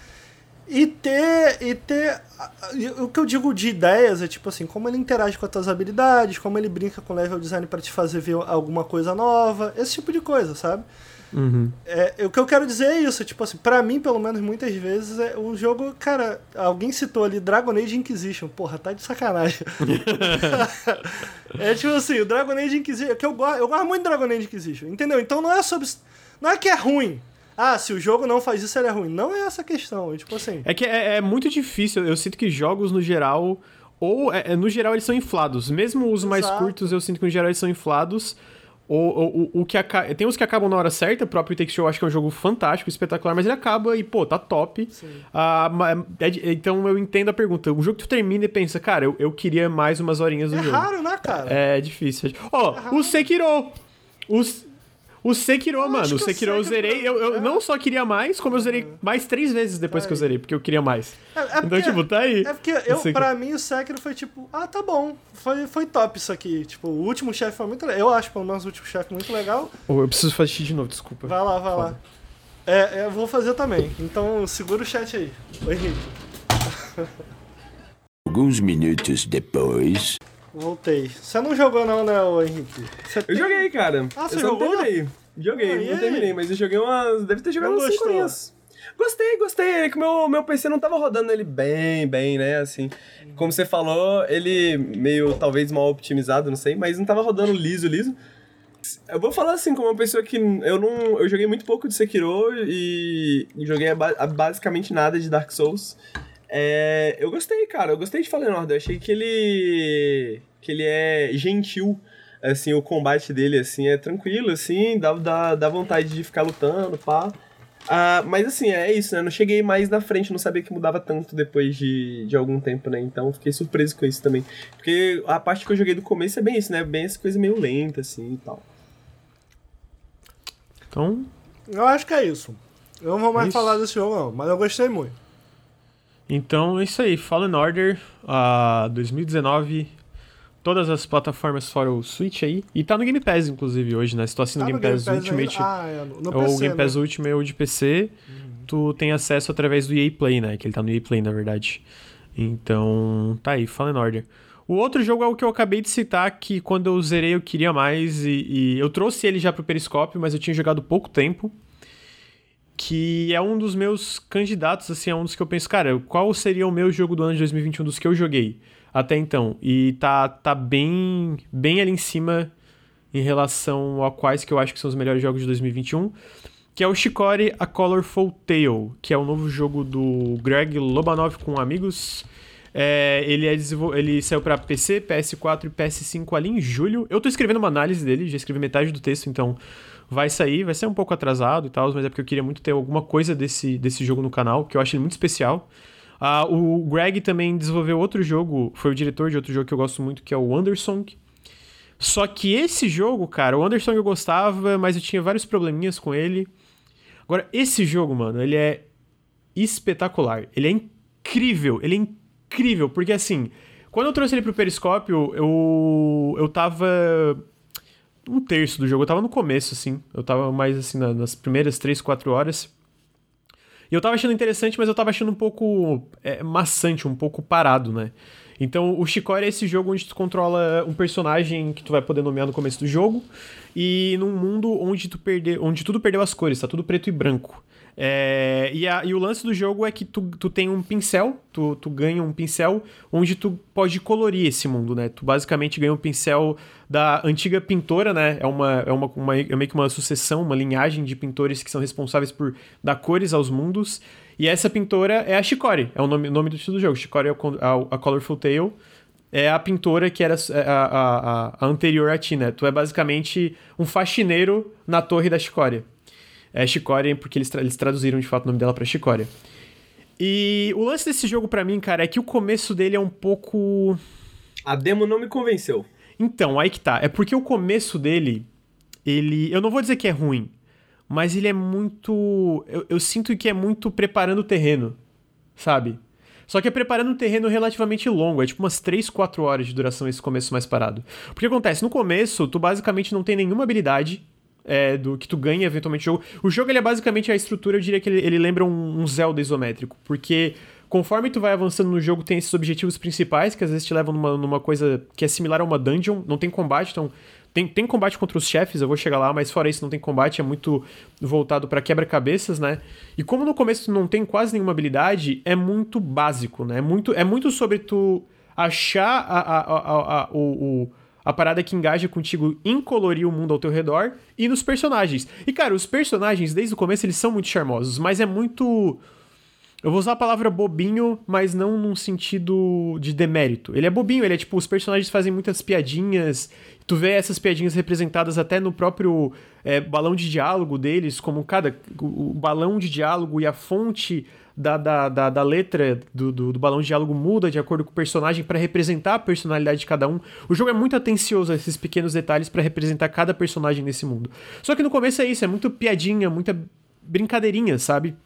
Speaker 3: e ter, e ter. O que eu digo de ideias é tipo assim, como ele interage com as tuas habilidades, como ele brinca com level design para te fazer ver alguma coisa nova, esse tipo de coisa, sabe?
Speaker 1: Uhum.
Speaker 3: É, o que eu quero dizer é isso, tipo assim, pra mim, pelo menos, muitas vezes, é um jogo, cara, alguém citou ali Dragon Age Inquisition, porra, tá de sacanagem. é tipo assim, o Dragon Age Inquisition, que eu gosto, eu gosto muito de Dragon Age Inquisition, entendeu? Então não é sobre. Não é que é ruim, ah, se o jogo não faz isso, ele é ruim. Não é essa a questão, tipo assim.
Speaker 1: É que é, é muito difícil, eu sinto que jogos no geral. Ou, é, é no geral, eles são inflados. Mesmo os Exato. mais curtos, eu sinto que no geral eles são inflados. O, o, o que aca... Tem uns que acabam na hora certa, o próprio Take Show eu acho que é um jogo fantástico, espetacular, mas ele acaba e, pô, tá top. Ah, é, é, então eu entendo a pergunta. Um jogo que tu termina e pensa, cara, eu, eu queria mais umas horinhas do
Speaker 3: é
Speaker 1: jogo.
Speaker 3: É raro, né, cara?
Speaker 1: É, é difícil. Ó, oh, é o Sekiro! Os, o Sekiro, eu mano, o Sekiro eu zerei. Eu, eu não só queria mais, como eu zerei mais três vezes depois tá que eu zerei, porque eu queria mais. É, é então, porque, tipo, tá aí.
Speaker 3: É porque eu, pra mim o Sekiro foi tipo, ah, tá bom. Foi, foi top isso aqui. Tipo, o último chefe foi muito legal. Eu acho, pelo menos, o último chefe muito legal.
Speaker 1: Oh, eu preciso fazer de novo, desculpa.
Speaker 3: Vai lá, vai Foda. lá. É, eu vou fazer também. Então segura o chat aí. Oi, Henrique.
Speaker 4: Alguns minutos depois.
Speaker 3: Voltei. Você não jogou não, né, Henrique? Você
Speaker 2: eu joguei, cara.
Speaker 3: Ah, você
Speaker 2: eu
Speaker 3: jogou?
Speaker 2: Terminei. Joguei, ah, não terminei, mas eu joguei umas... Deve ter jogado umas 5 horinhas. Gostei, gostei. É que meu, meu PC não tava rodando ele bem, bem, né? Assim, como você falou, ele meio, talvez, mal optimizado, não sei, mas não tava rodando liso, liso. Eu vou falar assim, como uma pessoa que eu não. Eu joguei muito pouco de Sekiro e joguei basicamente nada de Dark Souls. É, eu gostei, cara. Eu gostei de Fallen Order. Eu achei que ele. Que ele é gentil. Assim, o combate dele, assim, é tranquilo, assim, dá, dá, dá vontade de ficar lutando, pá. Ah, mas assim, é isso, né? Não cheguei mais na frente, não sabia que mudava tanto depois de, de algum tempo, né? Então fiquei surpreso com isso também. Porque a parte que eu joguei do começo é bem isso, né? Bem essa coisa meio lenta, assim e tal.
Speaker 1: Então.
Speaker 3: Eu acho que é isso. Eu não vou mais é falar desse jogo, não, mas eu gostei muito.
Speaker 1: Então é isso aí, Fallen Order uh, 2019, todas as plataformas fora o Switch aí. E tá no Game Pass, inclusive, hoje, né? Se tu assina tá o Game, Pass, Pass Ultimate.
Speaker 3: Ah, é, no,
Speaker 1: no o Game Pass né? Ultimate ou de PC, uhum. tu tem acesso através do EA Play, né? Que ele tá no EA Play, na verdade. Então, tá aí, Fallen Order. O outro jogo é o que eu acabei de citar, que quando eu zerei eu queria mais, e, e eu trouxe ele já pro Periscópio, mas eu tinha jogado pouco tempo que é um dos meus candidatos, assim, é um dos que eu penso, cara, qual seria o meu jogo do ano de 2021 dos que eu joguei até então? E tá, tá bem, bem ali em cima em relação a quais que eu acho que são os melhores jogos de 2021, que é o Shikori A Colorful Tale, que é o novo jogo do Greg Lobanov com amigos. É, ele, é ele saiu para PC, PS4 e PS5 ali em julho. Eu tô escrevendo uma análise dele, já escrevi metade do texto, então vai sair, vai ser um pouco atrasado e tal, mas é porque eu queria muito ter alguma coisa desse, desse jogo no canal, que eu acho ele muito especial. Uh, o Greg também desenvolveu outro jogo, foi o diretor de outro jogo que eu gosto muito, que é o Undersong. Só que esse jogo, cara, o Undersong eu gostava, mas eu tinha vários probleminhas com ele. Agora, esse jogo, mano, ele é espetacular. Ele é incrível, ele é incrível, porque assim, quando eu trouxe ele pro Periscópio, eu, eu tava um terço do jogo, eu tava no começo, assim, eu tava mais assim nas primeiras 3, 4 horas. E eu tava achando interessante, mas eu tava achando um pouco é, maçante, um pouco parado, né? Então, o Chicory é esse jogo onde tu controla um personagem que tu vai poder nomear no começo do jogo, e num mundo onde, tu perde, onde tudo perdeu as cores, tá tudo preto e branco. É, e, a, e, o lance do jogo é que tu, tu tem um pincel, tu, tu ganha um pincel onde tu pode colorir esse mundo, né? Tu basicamente ganha um pincel da antiga pintora, né? É, uma, é, uma, uma, é meio que uma sucessão, uma linhagem de pintores que são responsáveis por dar cores aos mundos. E essa pintora é a Shikori, é o nome, nome do estilo do jogo. Shikori é a, a Colorful Tale é a pintora que era a, a, a, anterior a ti, né? Tu é basicamente um faxineiro na torre da Chicória. É Chicória porque eles, tra eles traduziram de fato o nome dela pra Chicória. E o lance desse jogo para mim, cara, é que o começo dele é um pouco.
Speaker 2: A demo não me convenceu.
Speaker 1: Então, aí que tá. É porque o começo dele, ele. Eu não vou dizer que é ruim, mas ele é muito. Eu, eu sinto que é muito preparando o terreno, sabe? Só que é preparando um terreno relativamente longo, é tipo umas 3, 4 horas de duração esse começo mais parado. Porque acontece, no começo, tu basicamente não tem nenhuma habilidade é, do que tu ganha eventualmente o jogo. O jogo ele é basicamente a estrutura, eu diria que ele, ele lembra um, um Zelda isométrico, porque conforme tu vai avançando no jogo, tem esses objetivos principais que às vezes te levam numa, numa coisa que é similar a uma dungeon, não tem combate, então tem, tem combate contra os chefes, eu vou chegar lá, mas fora isso não tem combate, é muito voltado para quebra-cabeças, né? E como no começo tu não tem quase nenhuma habilidade, é muito básico, né? É muito, é muito sobre tu achar a, a, a, a, o, o a parada que engaja contigo em colorir o mundo ao teu redor e nos personagens. E, cara, os personagens, desde o começo, eles são muito charmosos, mas é muito eu vou usar a palavra bobinho, mas não num sentido de demérito. Ele é bobinho, ele é tipo, os personagens fazem muitas piadinhas. Tu vê essas piadinhas representadas até no próprio é, balão de diálogo deles, como cada. O, balão de diálogo e a fonte da, da, da, da letra do, do, do, balão de diálogo muda de acordo com o personagem para representar a personalidade de cada um. O jogo é muito atencioso a esses pequenos detalhes para representar cada personagem nesse mundo. Só que no começo é isso, é muito piadinha, muita brincadeirinha, sabe?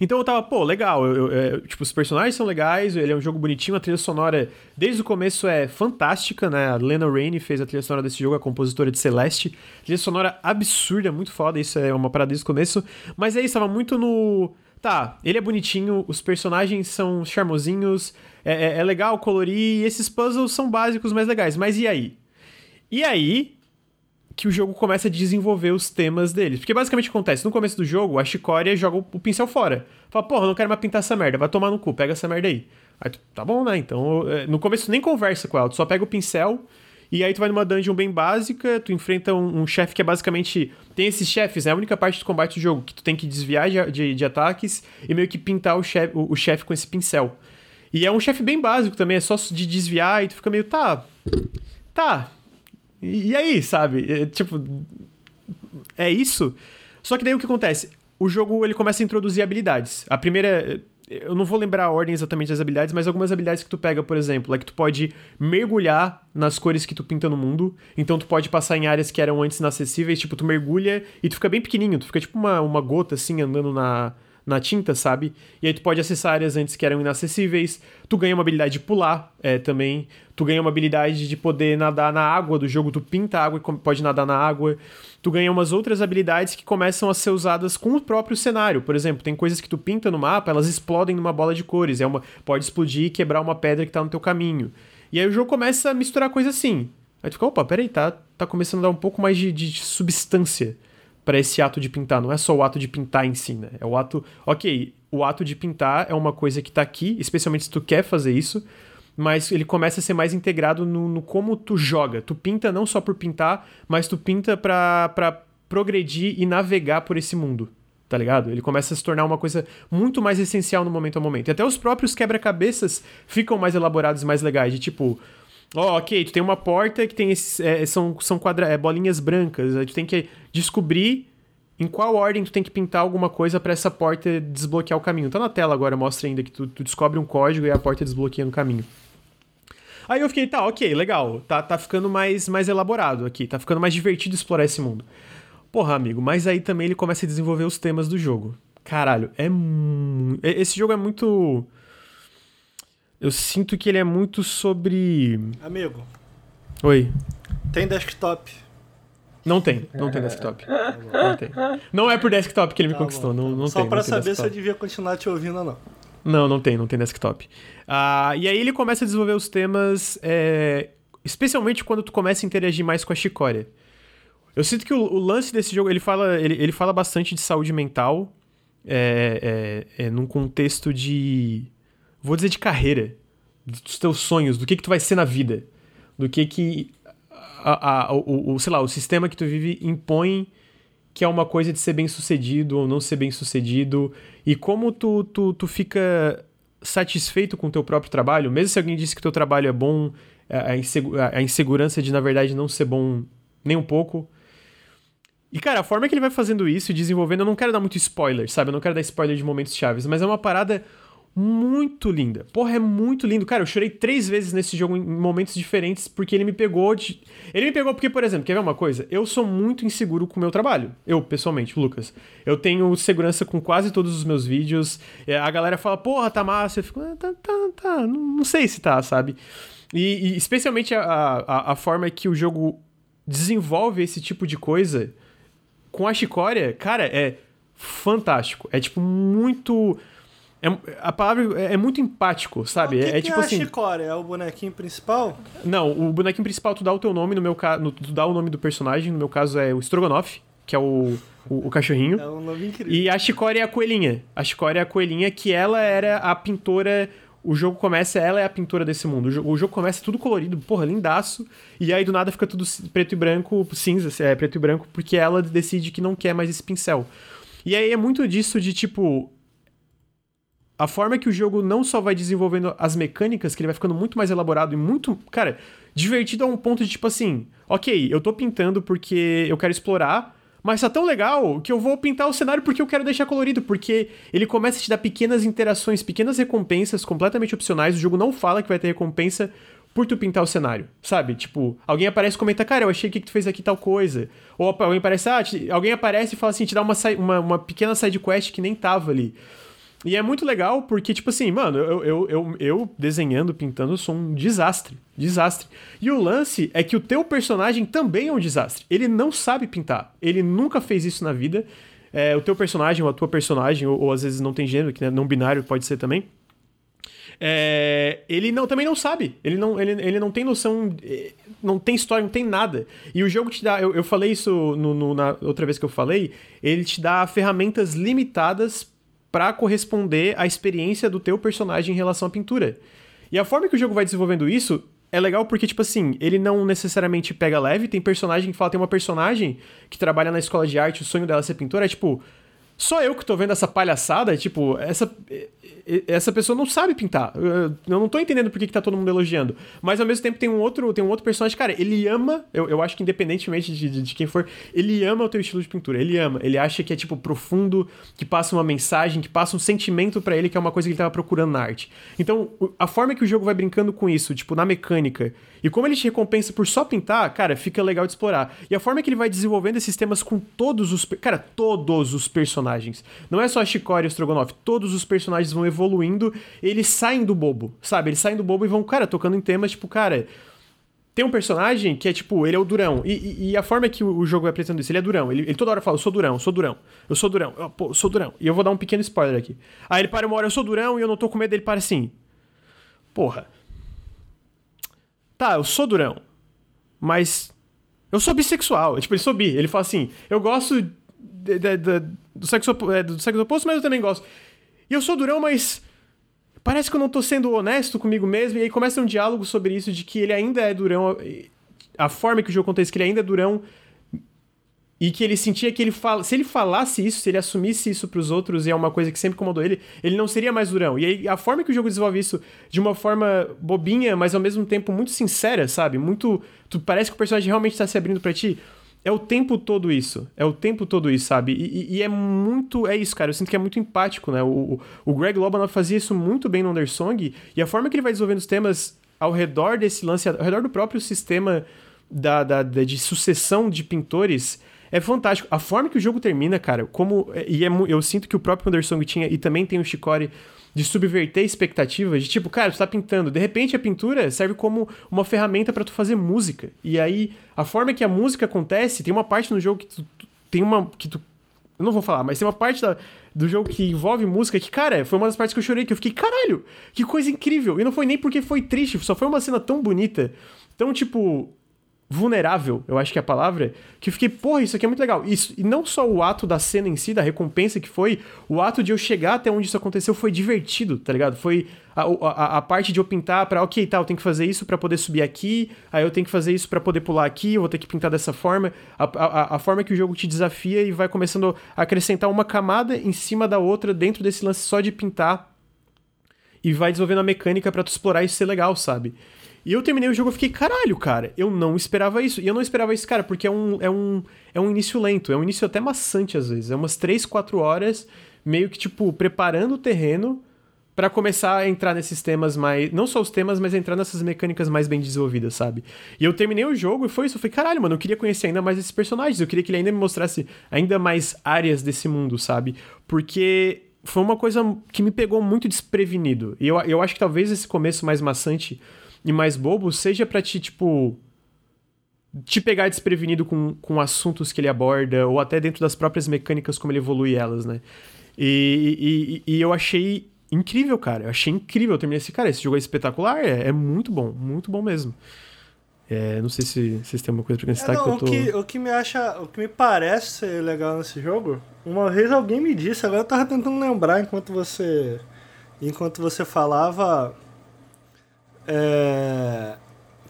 Speaker 1: Então eu tava, pô, legal. Eu, eu, é, tipo, os personagens são legais, ele é um jogo bonitinho, a trilha sonora, desde o começo, é fantástica, né? A Lena Rainey fez a trilha sonora desse jogo, a compositora de Celeste. Trilha sonora absurda, muito foda, isso é uma parada desde o começo. Mas é isso, tava muito no. Tá, ele é bonitinho, os personagens são charmosinhos, é, é, é legal colorir, e esses puzzles são básicos, mas legais. Mas e aí? E aí, que o jogo começa a desenvolver os temas deles. Porque basicamente acontece, no começo do jogo, a Chicória joga o pincel fora. Fala, porra, não quero mais pintar essa merda, vai tomar no cu, pega essa merda aí. Aí tu, tá bom, né? Então, é, no começo nem conversa com ela, tu só pega o pincel e aí tu vai numa dungeon bem básica, tu enfrenta um, um chefe que é basicamente... Tem esses chefes, é né? a única parte do combate do jogo, que tu tem que desviar de, de, de ataques e meio que pintar o chefe o, o chef com esse pincel. E é um chefe bem básico também, é só de desviar e tu fica meio, tá... Tá, e, e aí, sabe? É, tipo, é isso. Só que daí o que acontece? O jogo ele começa a introduzir habilidades. A primeira. Eu não vou lembrar a ordem exatamente das habilidades, mas algumas habilidades que tu pega, por exemplo, é que tu pode mergulhar nas cores que tu pinta no mundo. Então tu pode passar em áreas que eram antes inacessíveis, tipo, tu mergulha e tu fica bem pequenininho, tu fica tipo uma, uma gota assim andando na, na tinta, sabe? E aí tu pode acessar áreas antes que eram inacessíveis. Tu ganha uma habilidade de pular é, também. Tu ganha uma habilidade de poder nadar na água do jogo. Tu pinta a água e pode nadar na água. Tu ganha umas outras habilidades que começam a ser usadas com o próprio cenário. Por exemplo, tem coisas que tu pinta no mapa, elas explodem numa bola de cores. É uma, pode explodir e quebrar uma pedra que tá no teu caminho. E aí o jogo começa a misturar coisas assim. Aí tu fica, opa, peraí, tá, tá começando a dar um pouco mais de, de substância para esse ato de pintar. Não é só o ato de pintar em si, né? É o ato. Ok, o ato de pintar é uma coisa que tá aqui, especialmente se tu quer fazer isso, mas ele começa a ser mais integrado no, no como tu joga. Tu pinta não só por pintar, mas tu pinta pra, pra progredir e navegar por esse mundo. Tá ligado? Ele começa a se tornar uma coisa muito mais essencial no momento a momento. E até os próprios quebra-cabeças ficam mais elaborados e mais legais. De tipo, Ó, oh, ok, tu tem uma porta que tem esses, é, são, são quadra, é, bolinhas brancas. Aí tu tem que descobrir em qual ordem tu tem que pintar alguma coisa para essa porta desbloquear o caminho. Tá na tela agora, mostra ainda que tu, tu, descobre um código e a porta desbloqueia no caminho. Aí eu fiquei, tá, ok, legal. Tá, tá ficando mais, mais elaborado aqui. Tá ficando mais divertido explorar esse mundo. Porra, amigo, mas aí também ele começa a desenvolver os temas do jogo. Caralho, é. Esse jogo é muito. Eu sinto que ele é muito sobre.
Speaker 3: Amigo.
Speaker 1: Oi.
Speaker 3: Tem desktop.
Speaker 1: Não tem, não tem desktop. Não tem. Não é por desktop que ele me tá conquistou, bom, não, não
Speaker 3: Só
Speaker 1: tem.
Speaker 3: Só pra
Speaker 1: saber
Speaker 3: desktop. se eu devia continuar te ouvindo ou não.
Speaker 1: Não, não tem, não tem desktop. Ah, e aí ele começa a desenvolver os temas, é, especialmente quando tu começa a interagir mais com a Chicória. Eu sinto que o, o lance desse jogo, ele fala, ele, ele fala bastante de saúde mental, é, é, é, num contexto de. Vou dizer de carreira, dos teus sonhos, do que, que tu vai ser na vida, do que que. A, a, o, o, sei lá, o sistema que tu vive impõe que é uma coisa de ser bem sucedido ou não ser bem sucedido, e como tu, tu, tu fica satisfeito com o teu próprio trabalho, mesmo se alguém disse que teu trabalho é bom, a, insegu a insegurança de, na verdade, não ser bom nem um pouco. E, cara, a forma que ele vai fazendo isso e desenvolvendo, eu não quero dar muito spoiler, sabe? Eu não quero dar spoiler de momentos chaves, mas é uma parada muito linda. Porra, é muito lindo. Cara, eu chorei três vezes nesse jogo em momentos diferentes porque ele me pegou de. Ele me pegou porque, por exemplo, quer ver uma coisa? Eu sou muito inseguro com o meu trabalho. Eu, pessoalmente, Lucas. Eu tenho segurança com quase todos os meus vídeos. A galera fala, porra, tá massa. Eu fico, ah, tá, tá, tá. Não, não sei se tá, sabe? E, e especialmente a, a, a forma que o jogo desenvolve esse tipo de coisa com a Chicória, cara, é fantástico. É tipo muito é, a palavra é, é muito empático, sabe?
Speaker 3: O que
Speaker 1: é,
Speaker 3: é
Speaker 1: tipo
Speaker 3: é
Speaker 1: assim.
Speaker 3: Chicore? É o bonequinho principal?
Speaker 1: Não, o bonequinho principal tu dá o teu nome, no meu caso. Tu dá o nome do personagem, no meu caso é o Strogonoff, que é o, o, o cachorrinho.
Speaker 3: É um nome incrível.
Speaker 1: E a Chicore é a coelhinha. A Chicore é a coelhinha que ela era a pintora. O jogo começa, ela é a pintora desse mundo. O jogo, o jogo começa tudo colorido, porra, lindaço. E aí do nada fica tudo preto e branco, cinza, é preto e branco, porque ela decide que não quer mais esse pincel. E aí é muito disso de tipo, a forma que o jogo não só vai desenvolvendo as mecânicas, que ele vai ficando muito mais elaborado e muito, cara, divertido a um ponto de tipo assim, ok, eu tô pintando porque eu quero explorar, mas tá tão legal que eu vou pintar o cenário porque eu quero deixar colorido, porque ele começa a te dar pequenas interações, pequenas recompensas completamente opcionais, o jogo não fala que vai ter recompensa por tu pintar o cenário, sabe? Tipo, alguém aparece e comenta, cara, eu achei que tu fez aqui tal coisa. Ou alguém aparece, ah, te... alguém aparece e fala assim, te dá uma, uma, uma pequena side quest que nem tava ali. E é muito legal porque, tipo assim, mano, eu, eu, eu, eu desenhando, pintando, sou um desastre. Desastre. E o lance é que o teu personagem também é um desastre. Ele não sabe pintar. Ele nunca fez isso na vida. É, o teu personagem ou a tua personagem, ou, ou às vezes não tem gênero, que né, não binário pode ser também. É, ele não, também não sabe. Ele não, ele, ele não tem noção. É, não tem história, não tem nada. E o jogo te dá. Eu, eu falei isso no, no, na outra vez que eu falei. Ele te dá ferramentas limitadas para corresponder à experiência do teu personagem em relação à pintura. E a forma que o jogo vai desenvolvendo isso é legal porque, tipo assim, ele não necessariamente pega leve. Tem personagem que fala, tem uma personagem que trabalha na escola de arte, o sonho dela é ser pintora, é tipo, só eu que tô vendo essa palhaçada, tipo, essa, essa pessoa não sabe pintar. Eu não tô entendendo por que, que tá todo mundo elogiando. Mas ao mesmo tempo tem um outro, tem um outro personagem, cara, ele ama, eu, eu acho que independentemente de, de, de, quem for, ele ama o teu estilo de pintura. Ele ama. Ele acha que é, tipo, profundo, que passa uma mensagem, que passa um sentimento para ele, que é uma coisa que ele tava procurando na arte. Então, a forma que o jogo vai brincando com isso, tipo, na mecânica, e como ele te recompensa por só pintar, cara, fica legal de explorar. E a forma que ele vai desenvolvendo esses temas com todos os. Cara, todos os personagens. Não é só a Chicória e o Strogonoff. Todos os personagens vão evoluindo, eles saem do bobo, sabe? Eles saem do bobo e vão, cara, tocando em temas, tipo, cara. Tem um personagem que é tipo, ele é o durão. E, e, e a forma que o, jogo vai apresentando isso, ele é durão. Ele, ele, toda hora fala, eu sou durão, eu sou durão, eu sou durão, eu, pô, sou durão. E eu vou dar um pequeno spoiler aqui. Aí ele para uma hora, eu sou durão e eu não tô com medo dele, para assim. Porra, tá, eu sou durão, mas eu sou bissexual. Tipo, ele sou bi. Ele fala assim, eu gosto de, de, de, do, sexo, é, do sexo oposto, mas eu também gosto. E eu sou durão, mas parece que eu não tô sendo honesto comigo mesmo. E aí começa um diálogo sobre isso, de que ele ainda é durão. A forma que o jogo acontece, que ele ainda é durão e que ele sentia que ele fala, se ele falasse isso, se ele assumisse isso para os outros e é uma coisa que sempre incomodou ele, ele não seria mais durão. E aí a forma que o jogo desenvolve isso de uma forma bobinha, mas ao mesmo tempo muito sincera, sabe? Muito, tu parece que o personagem realmente está se abrindo para ti. É o tempo todo isso. É o tempo todo isso, sabe? E, e, é muito. É isso, cara. Eu sinto que é muito empático, né? O, o Greg Lobanov fazia isso muito bem no Undersong. E a forma que ele vai desenvolvendo os temas ao redor desse lance, ao redor do próprio sistema da, da, da de sucessão de pintores, é fantástico. A forma que o jogo termina, cara, como. E é, eu sinto que o próprio Anderson tinha, e também tem o Shikori de subverter expectativas, de tipo, cara, tu tá pintando, de repente a pintura serve como uma ferramenta para tu fazer música. E aí, a forma que a música acontece, tem uma parte no jogo que tu, tu tem uma que tu eu não vou falar, mas tem uma parte da, do jogo que envolve música que, cara, foi uma das partes que eu chorei, que eu fiquei, caralho, que coisa incrível. E não foi nem porque foi triste, só foi uma cena tão bonita, tão, tipo, vulnerável, eu acho que é a palavra, que eu fiquei, porra, isso aqui é muito legal. Isso, e não só o ato da cena em si, da recompensa que foi, o ato de eu chegar até onde isso aconteceu foi divertido, tá ligado? Foi a, a, a parte de eu pintar pra, ok, tá, eu tenho que fazer isso para poder subir aqui, aí eu tenho que fazer isso para poder pular aqui, eu vou ter que pintar dessa forma. A, a, a forma que o jogo te desafia e vai começando a acrescentar uma camada em cima da outra dentro desse lance só de pintar e vai desenvolvendo a mecânica para tu explorar isso ser legal, sabe? E eu terminei o jogo e fiquei, caralho, cara, eu não esperava isso. E eu não esperava isso, cara, porque é um, é um, é um início lento, é um início até maçante às vezes. É umas 3, 4 horas, meio que, tipo, preparando o terreno para começar a entrar nesses temas mais. Não só os temas, mas entrar nessas mecânicas mais bem desenvolvidas, sabe? E eu terminei o jogo e foi isso. Eu falei, caralho, mano, eu queria conhecer ainda mais esses personagens. Eu queria que ele ainda me mostrasse ainda mais áreas desse mundo, sabe? Porque foi uma coisa que me pegou muito desprevenido. E eu, eu acho que talvez esse começo mais maçante e mais bobo seja para te, tipo, te pegar desprevenido com, com assuntos que ele aborda, ou até dentro das próprias mecânicas como ele evolui elas, né? E, e, e eu achei incrível, cara. Eu achei incrível. Eu terminei esse, cara, esse jogo é espetacular, é, é muito bom, muito bom mesmo. É, não sei se vocês têm alguma coisa pra acrescentar
Speaker 3: é,
Speaker 1: que eu tô...
Speaker 3: O que, o que me acha, o que me parece ser legal nesse jogo, uma vez alguém me disse, agora eu tava tentando lembrar enquanto você enquanto você falava é...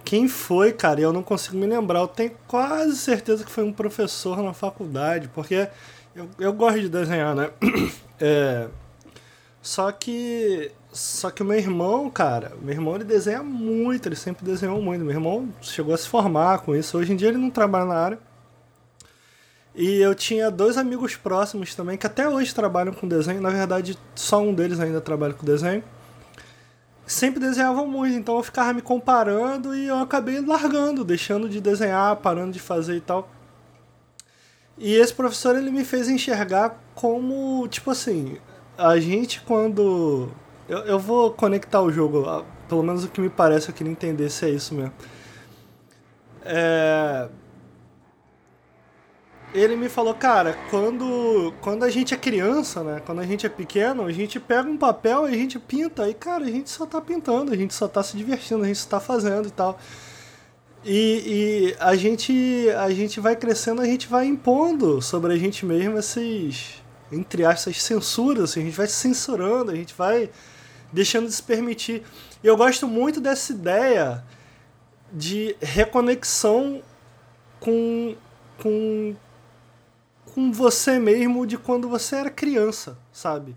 Speaker 3: Quem foi, cara? Eu não consigo me lembrar. Eu tenho quase certeza que foi um professor na faculdade, porque eu, eu gosto de desenhar, né? É... Só que. Só que o meu irmão, cara, meu irmão ele desenha muito, ele sempre desenhou muito. Meu irmão chegou a se formar com isso. Hoje em dia ele não trabalha na área. E eu tinha dois amigos próximos também que até hoje trabalham com desenho. Na verdade, só um deles ainda trabalha com desenho sempre desenhavam muito, então eu ficava me comparando e eu acabei largando, deixando de desenhar, parando de fazer e tal. E esse professor ele me fez enxergar como, tipo assim, a gente quando. Eu, eu vou conectar o jogo, pelo menos o que me parece, eu queria entender se é isso mesmo. É ele me falou, cara, quando, quando a gente é criança, né? Quando a gente é pequeno, a gente pega um papel e a gente pinta. E, cara, a gente só tá pintando, a gente só tá se divertindo, a gente só tá fazendo e tal. E, e a, gente, a gente vai crescendo, a gente vai impondo sobre a gente mesmo esses, entre aspas, censuras. Assim, a gente vai se censurando, a gente vai deixando de se permitir. E eu gosto muito dessa ideia de reconexão com, com com você mesmo de quando você era criança, sabe?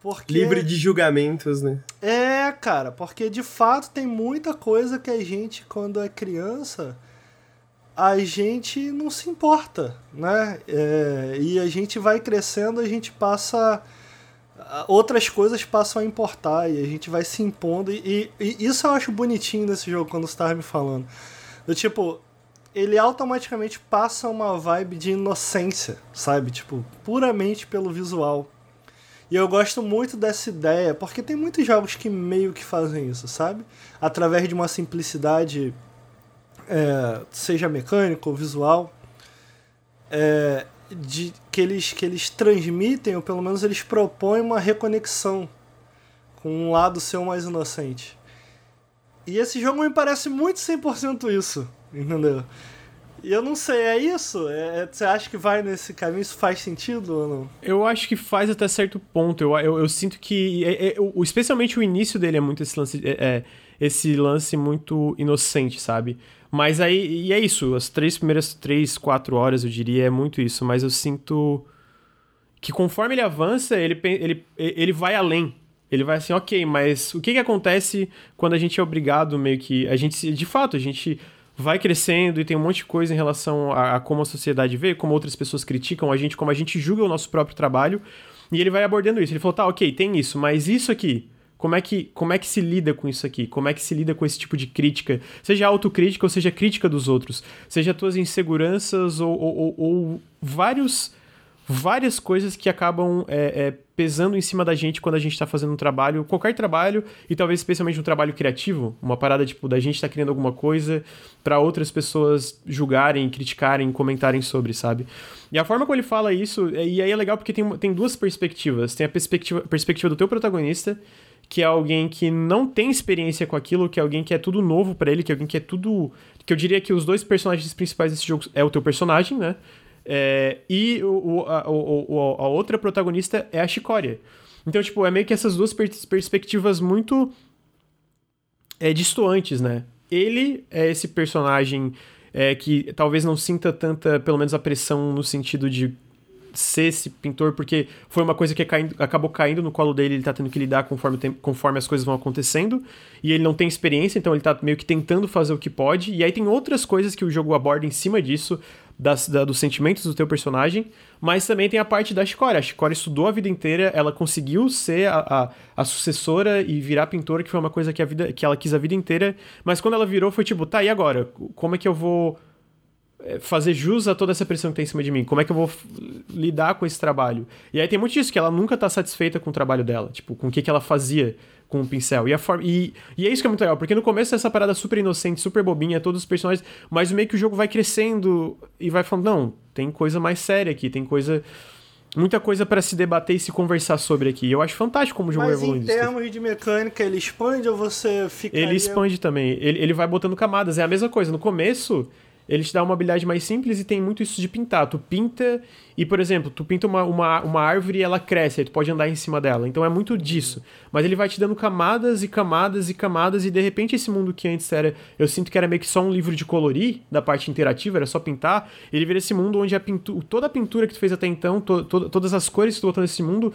Speaker 2: Porque... Livre de julgamentos, né?
Speaker 3: É, cara, porque de fato tem muita coisa que a gente, quando é criança, a gente não se importa, né? É, e a gente vai crescendo, a gente passa. Outras coisas passam a importar e a gente vai se impondo. E, e isso eu acho bonitinho nesse jogo, quando você estava me falando. Do tipo, ele automaticamente passa uma vibe de inocência, sabe? Tipo, puramente pelo visual. E eu gosto muito dessa ideia, porque tem muitos jogos que meio que fazem isso, sabe? Através de uma simplicidade, é, seja mecânica ou visual, é, de, que, eles, que eles transmitem, ou pelo menos eles propõem uma reconexão com um lado seu mais inocente. E esse jogo me parece muito 100% isso, entendeu? E eu não sei, é isso? É, é, você acha que vai nesse caminho? Isso faz sentido ou não?
Speaker 1: Eu acho que faz até certo ponto. Eu, eu, eu sinto que. É, é, especialmente o início dele é muito esse lance. É, é, esse lance muito inocente, sabe? Mas aí. E é isso. As três primeiras três, quatro horas, eu diria, é muito isso. Mas eu sinto. Que conforme ele avança, ele, ele, ele vai além ele vai assim, ok, mas o que, que acontece quando a gente é obrigado meio que. A gente, de fato, a gente vai crescendo e tem um monte de coisa em relação a, a, como a sociedade vê, como outras pessoas criticam a gente, como a gente julga o nosso próprio trabalho. E ele vai abordando isso. Ele falou, tá, ok, tem isso, mas isso aqui, como é que, como é que se lida com isso aqui? Como é que se lida com esse tipo de crítica? Seja autocrítica ou seja crítica dos outros. Seja tuas inseguranças ou, ou, ou, ou vários várias coisas que acabam é, é, pesando em cima da gente quando a gente está fazendo um trabalho, qualquer trabalho, e talvez especialmente um trabalho criativo, uma parada tipo da gente estar tá criando alguma coisa para outras pessoas julgarem, criticarem, comentarem sobre, sabe? E a forma como ele fala isso, é, e aí é legal porque tem, tem duas perspectivas. Tem a perspectiva, perspectiva do teu protagonista, que é alguém que não tem experiência com aquilo, que é alguém que é tudo novo para ele, que é alguém que é tudo. Que eu diria que os dois personagens principais desse jogo é o teu personagem, né? É, e o, a, o, a outra protagonista é a Chicória. Então, tipo, é meio que essas duas pers perspectivas muito é, distoantes, né? Ele é esse personagem é, que talvez não sinta tanta, pelo menos, a pressão no sentido de ser esse pintor, porque foi uma coisa que caindo, acabou caindo no colo dele, ele tá tendo que lidar conforme, tem, conforme as coisas vão acontecendo, e ele não tem experiência, então ele tá meio que tentando fazer o que pode, e aí tem outras coisas que o jogo aborda em cima disso, das, da, dos sentimentos do teu personagem, mas também tem a parte da Shikori. A Shikori estudou a vida inteira, ela conseguiu ser a, a, a, sucessora e virar pintora, que foi uma coisa que, a vida, que ela quis a vida inteira, mas quando ela virou foi tipo, tá, e agora? Como é que eu vou fazer jus a toda essa pressão que tem em cima de mim? Como é que eu vou lidar com esse trabalho? E aí tem muito disso, que ela nunca tá satisfeita com o trabalho dela, tipo, com o que, que ela fazia com o pincel. E, a forma, e, e é isso que é muito legal, porque no começo é essa parada super inocente, super bobinha, todos os personagens, mas meio que o jogo vai crescendo e vai falando, não, tem coisa mais séria aqui, tem coisa muita coisa para se debater e se conversar sobre aqui. Eu acho fantástico como o jogo
Speaker 3: Mas
Speaker 1: vai
Speaker 3: evoluindo. Mas em termos de mecânica, ele expande ou você fica.
Speaker 1: Ele expande também. Ele, ele vai botando camadas. É a mesma coisa. No começo, ele te dá uma habilidade mais simples e tem muito isso de pintar. Tu pinta e, por exemplo, tu pinta uma, uma, uma árvore e ela cresce, aí tu pode andar em cima dela. Então é muito disso. Mas ele vai te dando camadas e camadas e camadas e de repente esse mundo que antes era, eu sinto que era meio que só um livro de colorir, da parte interativa, era só pintar, ele vira esse mundo onde a pintura, toda a pintura que tu fez até então, to, to, todas as cores que tu botou nesse mundo,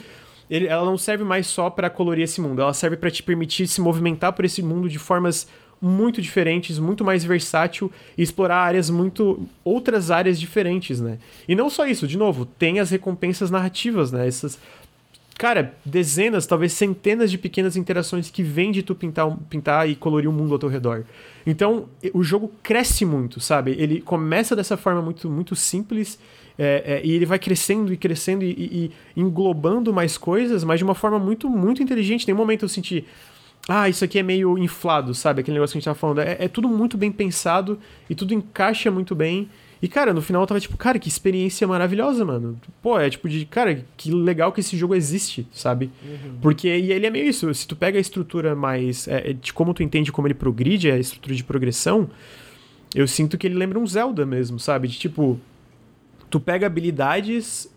Speaker 1: ele, ela não serve mais só para colorir esse mundo, ela serve para te permitir se movimentar por esse mundo de formas muito diferentes, muito mais versátil e explorar áreas muito outras áreas diferentes, né? E não só isso, de novo, tem as recompensas narrativas, né? Essas cara, dezenas, talvez centenas de pequenas interações que vêm de tu pintar, pintar e colorir o mundo ao teu redor. Então, o jogo cresce muito, sabe? Ele começa dessa forma muito, muito simples é, é, e ele vai crescendo e crescendo e, e, e, englobando mais coisas, mas de uma forma muito, muito inteligente. Tem um momento eu senti, ah, isso aqui é meio inflado, sabe? Aquele negócio que a gente tava falando. É, é, tudo muito bem pensado e tudo encaixa muito bem. E, cara, no final eu tava tipo, cara, que experiência maravilhosa, mano. Pô, é tipo de, cara, que legal que esse jogo existe, sabe? Uhum. Porque, e ele é meio isso, se tu pega a estrutura mais, é, é, de como tu entende como ele progride, a estrutura de progressão, eu sinto que ele lembra um Zelda mesmo, sabe? De tipo, tu pega habilidades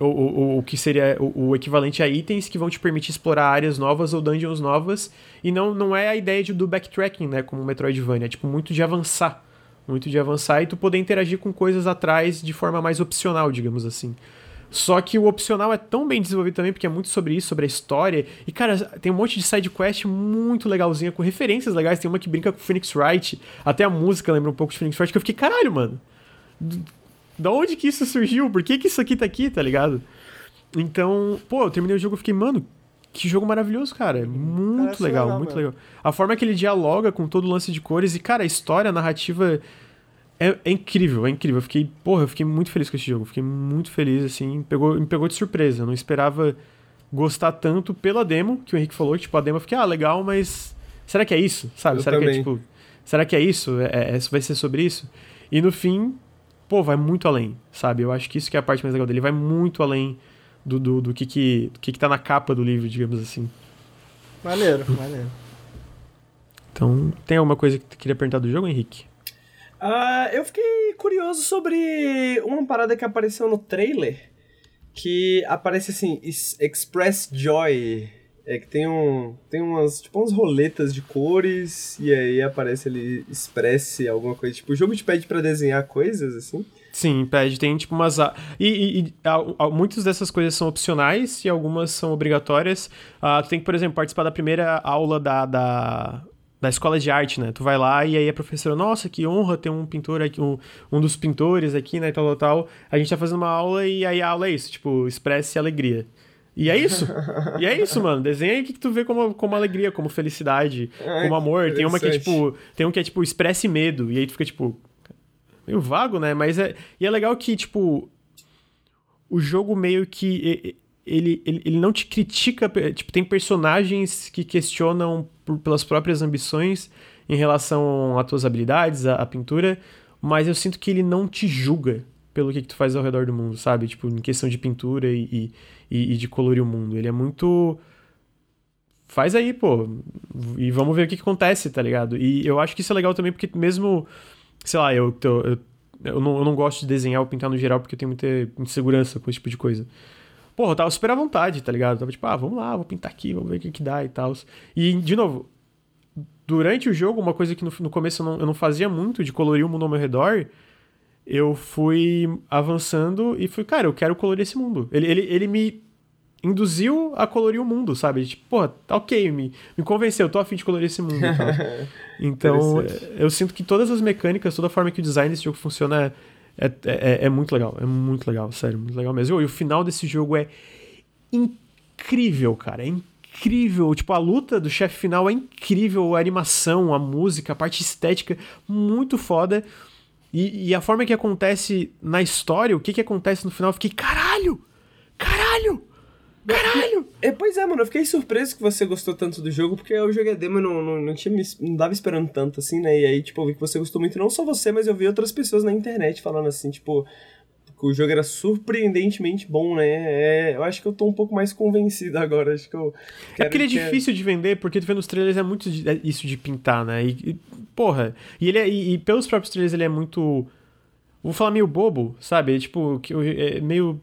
Speaker 1: o, o, o que seria o, o, equivalente a itens que vão te permitir explorar áreas novas ou dungeons novas. E não, não é a ideia de, do backtracking, né? Como Metroidvania. É tipo muito de avançar. Muito de avançar e tu poder interagir com coisas atrás de forma mais opcional, digamos assim. Só que o opcional é tão bem desenvolvido também, porque é muito sobre isso, sobre a história. E, cara, tem um monte de side quest muito legalzinha, com referências legais. Tem uma que brinca com Phoenix Wright. Até a música lembra um pouco de Phoenix Wright, que eu fiquei, caralho, mano da onde que isso surgiu? Por que que isso aqui tá aqui, tá ligado? Então, pô, eu terminei o jogo e fiquei, mano, que jogo maravilhoso, cara. Muito Parece legal, legal, muito legal. A forma que ele dialoga com todo o lance de cores e, cara, a história, a narrativa é, é, incrível, é incrível. Eu fiquei, porra, eu fiquei muito feliz com esse jogo. Fiquei muito feliz, assim, pegou, me pegou de surpresa. Eu não esperava gostar tanto pela demo, que o Henrique falou, tipo, a demo eu fiquei, ah, legal, mas será que é isso? Sabe? Eu será também. que é tipo, será que é isso? É, é, vai ser sobre isso? E no fim, pô, vai muito além, sabe? Eu acho que isso que é a parte mais legal dele, vai muito além do, do, do que, que, do que, que tá na capa do livro, digamos assim.
Speaker 3: Maneiro, maneiro.
Speaker 1: Então, tem alguma coisa que tu queria perguntar do jogo, Henrique?
Speaker 2: Uh, eu fiquei curioso sobre uma parada que apareceu no trailer, que aparece assim, Express Joy. É que tem um. Tem umas. Tipo umas roletas de cores. E aí aparece ali expresse alguma coisa. Tipo, o jogo te pede para desenhar coisas, assim.
Speaker 1: Sim, pede. Tem tipo umas. E, e, e a, a, muitas dessas coisas são opcionais e algumas são obrigatórias. Uh, tu tem que, por exemplo, participar da primeira aula da, da, da escola de arte, né? Tu vai lá e aí a professora, nossa, que honra ter um pintor aqui, um, um dos pintores aqui, né? Tal, tal, tal. A gente tá fazendo uma aula e aí a aula é isso, tipo, expresse alegria. E é isso. e é isso, mano. Desenha aí que tu vê como, como alegria, como felicidade, Ai, como amor. Tem uma que é tipo. Tem um que é tipo expresse medo. E aí tu fica tipo. Meio vago, né? Mas é. E é legal que, tipo. O jogo meio que. Ele, ele, ele não te critica. Tipo, tem personagens que questionam por, pelas próprias ambições em relação às tuas habilidades, à, à pintura. Mas eu sinto que ele não te julga pelo que, que tu faz ao redor do mundo, sabe? Tipo, em questão de pintura e, e e, e de colorir o mundo. Ele é muito. Faz aí, pô. E vamos ver o que, que acontece, tá ligado? E eu acho que isso é legal também, porque mesmo. Sei lá, eu, eu, eu, eu, não, eu não gosto de desenhar ou pintar no geral porque eu tenho muita insegurança com esse tipo de coisa. Porra, eu tava super à vontade, tá ligado? Eu tava tipo, ah, vamos lá, vou pintar aqui, vamos ver o que, que dá e tal. E, de novo, durante o jogo, uma coisa que no, no começo eu não, eu não fazia muito de colorir o mundo ao meu redor eu fui avançando e fui, cara, eu quero colorir esse mundo. Ele, ele, ele me induziu a colorir o mundo, sabe? Tipo, pô, tá ok, me, me convenceu, eu tô afim de colorir esse mundo. então, eu sinto que todas as mecânicas, toda a forma que o design desse jogo funciona é, é, é, é muito legal. É muito legal, sério, muito legal mesmo. E o final desse jogo é incrível, cara. É incrível. Tipo, a luta do chefe final é incrível. A animação, a música, a parte estética, muito foda. E, e, a forma que acontece na história, o que que acontece no final, eu fiquei, caralho! Caralho! Caralho!
Speaker 2: É, pois é, mano, eu fiquei surpreso que você gostou tanto do jogo, porque eu joguei demo e não, não, não, tinha, não dava esperando tanto, assim, né? E aí, tipo, eu vi que você gostou muito, não só você, mas eu vi outras pessoas na internet falando assim, tipo, o jogo era surpreendentemente bom, né? É, eu acho que eu tô um pouco mais convencido agora. Acho que eu.
Speaker 1: É porque ele é difícil de vender, porque tu vê nos trailers é muito isso de pintar, né? E, e porra. E ele é, e, e, pelos próprios trailers ele é muito. Vou falar meio bobo, sabe? Tipo, que é meio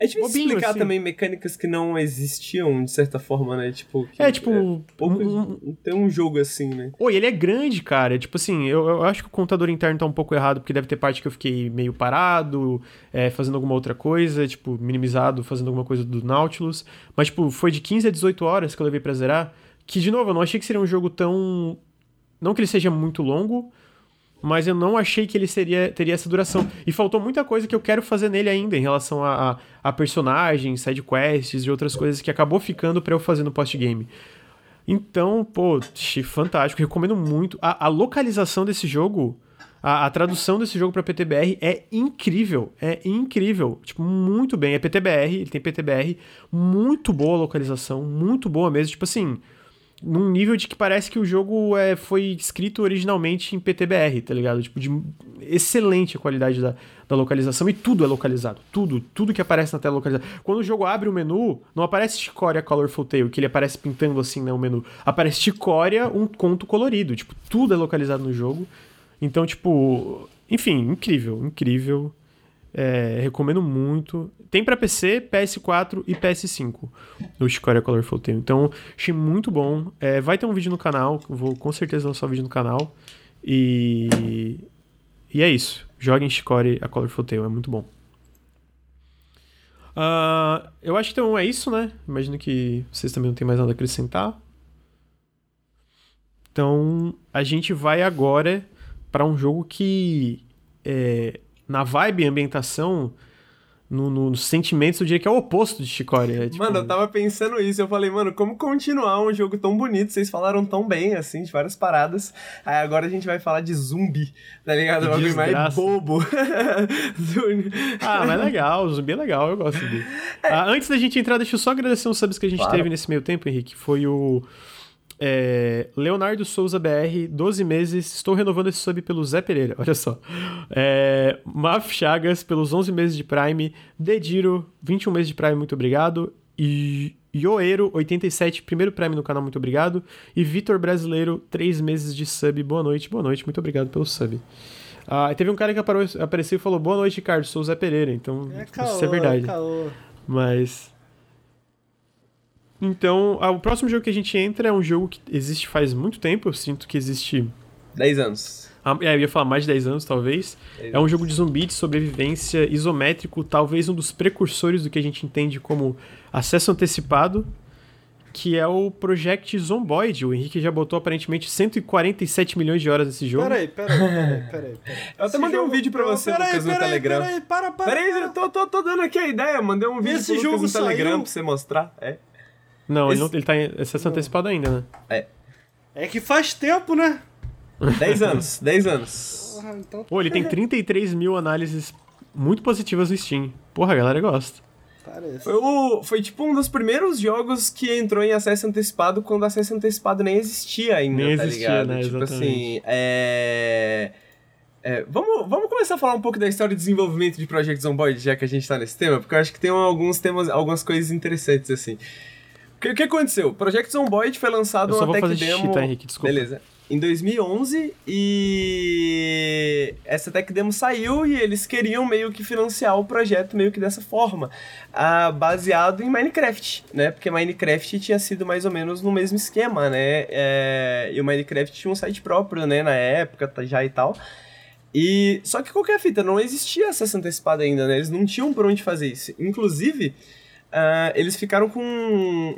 Speaker 2: é difícil Bobinho, explicar assim. também mecânicas que não existiam, de certa forma, né? Tipo,
Speaker 1: é, tipo.
Speaker 2: É, pouco, um, tem um jogo assim, né?
Speaker 1: Oi, ele é grande, cara. Tipo assim, eu, eu, acho que o contador interno tá um pouco errado, porque deve ter parte que eu fiquei meio parado, é, fazendo alguma outra coisa, tipo, minimizado, fazendo alguma coisa do Nautilus. Mas, tipo, foi de 15 a 18 horas que eu levei pra zerar. Que, de novo, eu não achei que seria um jogo tão. Não que ele seja muito longo, mas eu não achei que ele seria, teria essa duração. E faltou muita coisa que eu quero fazer nele ainda, em relação a, a, a personagens, sidequests e outras coisas que acabou ficando para eu fazer no post-game. Então, pô, fantástico, recomendo muito. A, a localização desse jogo, a, a, tradução desse jogo para PTBR é incrível, é incrível, tipo, muito bem. É PTBR, ele tem PTBR, muito boa localização, muito boa mesmo, tipo assim num nível de que parece que o jogo é, foi escrito originalmente em PTBR, tá ligado? Tipo, de excelente a qualidade da, da localização e tudo é localizado. Tudo, tudo que aparece na tela é localizado. Quando o jogo abre o menu, não aparece Chicoria Colorful Tale, que ele aparece pintando assim, né, o menu. Aparece Chicoria, um conto colorido. Tipo, tudo é localizado no jogo. Então, tipo, enfim, incrível, incrível. É, recomendo muito. Tem para PC, PS4 e PS5 o Chicoria Colorful Tale. Então, achei muito bom. É, vai ter um vídeo no canal, vou com certeza lançar um vídeo no canal. E, e é isso. Joguem Chicoria a Colorful Tale, é muito bom. Uh, eu acho que então é isso, né? Imagino que vocês também não têm mais nada a acrescentar. Então, a gente vai agora para um jogo que é, na vibe e ambientação, no, no, nos sentimentos, eu diria que é o oposto de Chicoria.
Speaker 2: É, tipo... Mano, eu tava pensando isso. Eu falei, mano, como continuar um jogo tão bonito? Vocês falaram tão bem, assim, de várias paradas. Aí agora a gente vai falar de zumbi, tá ligado? O bagulho mais bobo.
Speaker 1: ah, mas é legal. O zumbi é legal, eu gosto dele. É. Ah, antes da gente entrar, deixa eu só agradecer uns subs que a gente claro. teve nesse meio tempo, Henrique. Foi o. É, Leonardo Souza BR, 12 meses. Estou renovando esse sub pelo Zé Pereira, olha só. É, Maf Chagas, pelos 11 meses de Prime. Dediro, 21 meses de Prime, muito obrigado. E Yoeiro, 87, primeiro Prime no canal, muito obrigado. E Vitor Brasileiro, 3 meses de sub. Boa noite, boa noite, muito obrigado pelo sub. Ah, teve um cara que apareceu e falou: Boa noite, Ricardo, sou o Zé Pereira. Então, é caô, isso é verdade. Caô. Mas. Então, o próximo jogo que a gente entra é um jogo que existe faz muito tempo, eu sinto que existe.
Speaker 2: 10 anos.
Speaker 1: Ah, é, eu ia falar mais de 10 anos, talvez. É um jogo de zumbi de sobrevivência isométrico, talvez um dos precursores do que a gente entende como acesso antecipado. que é o Project Zomboid. O Henrique já botou aparentemente 147 milhões de horas nesse jogo.
Speaker 3: Peraí, peraí, peraí, peraí.
Speaker 2: Eu até mandei jogo... um vídeo pra você, peraí, Lucas, no Telegram. Peraí, para, para. Peraí, eu tô, tô, tô dando aqui a ideia. Mandei um vídeo Esse pro Lucas no Telegram saiu... pra você mostrar. É.
Speaker 1: Não, Esse... ele, não, ele tá em sessão antecipada ainda, né?
Speaker 2: É.
Speaker 3: É que faz tempo, né?
Speaker 2: 10 anos, 10 anos.
Speaker 1: Porra, então... Pô, ele tem 33 mil análises muito positivas no Steam. Porra, a galera gosta.
Speaker 2: Parece. Foi, o, foi tipo um dos primeiros jogos que entrou em acesso antecipado quando acesso antecipado nem existia ainda, nem tá existia, ligado? Né? Tipo Exatamente. assim, é... É, vamos, vamos começar a falar um pouco da história de desenvolvimento de Project Zomboid, já que a gente tá nesse tema, porque eu acho que tem alguns temas, algumas coisas interessantes, assim. O que, que aconteceu? Project Zomboid foi lançado
Speaker 1: eu
Speaker 2: uma
Speaker 1: tech demo... Xixi, tá, Henrique? Desculpa.
Speaker 2: Beleza em 2011 e essa tech demo saiu e eles queriam meio que financiar o projeto meio que dessa forma, uh, baseado em Minecraft, né? Porque Minecraft tinha sido mais ou menos no mesmo esquema, né? É, e o Minecraft tinha um site próprio, né? Na época tá, já e tal. E só que qualquer fita não existia acesso antecipado ainda, né? Eles não tinham por onde fazer isso. Inclusive Uh, eles ficaram com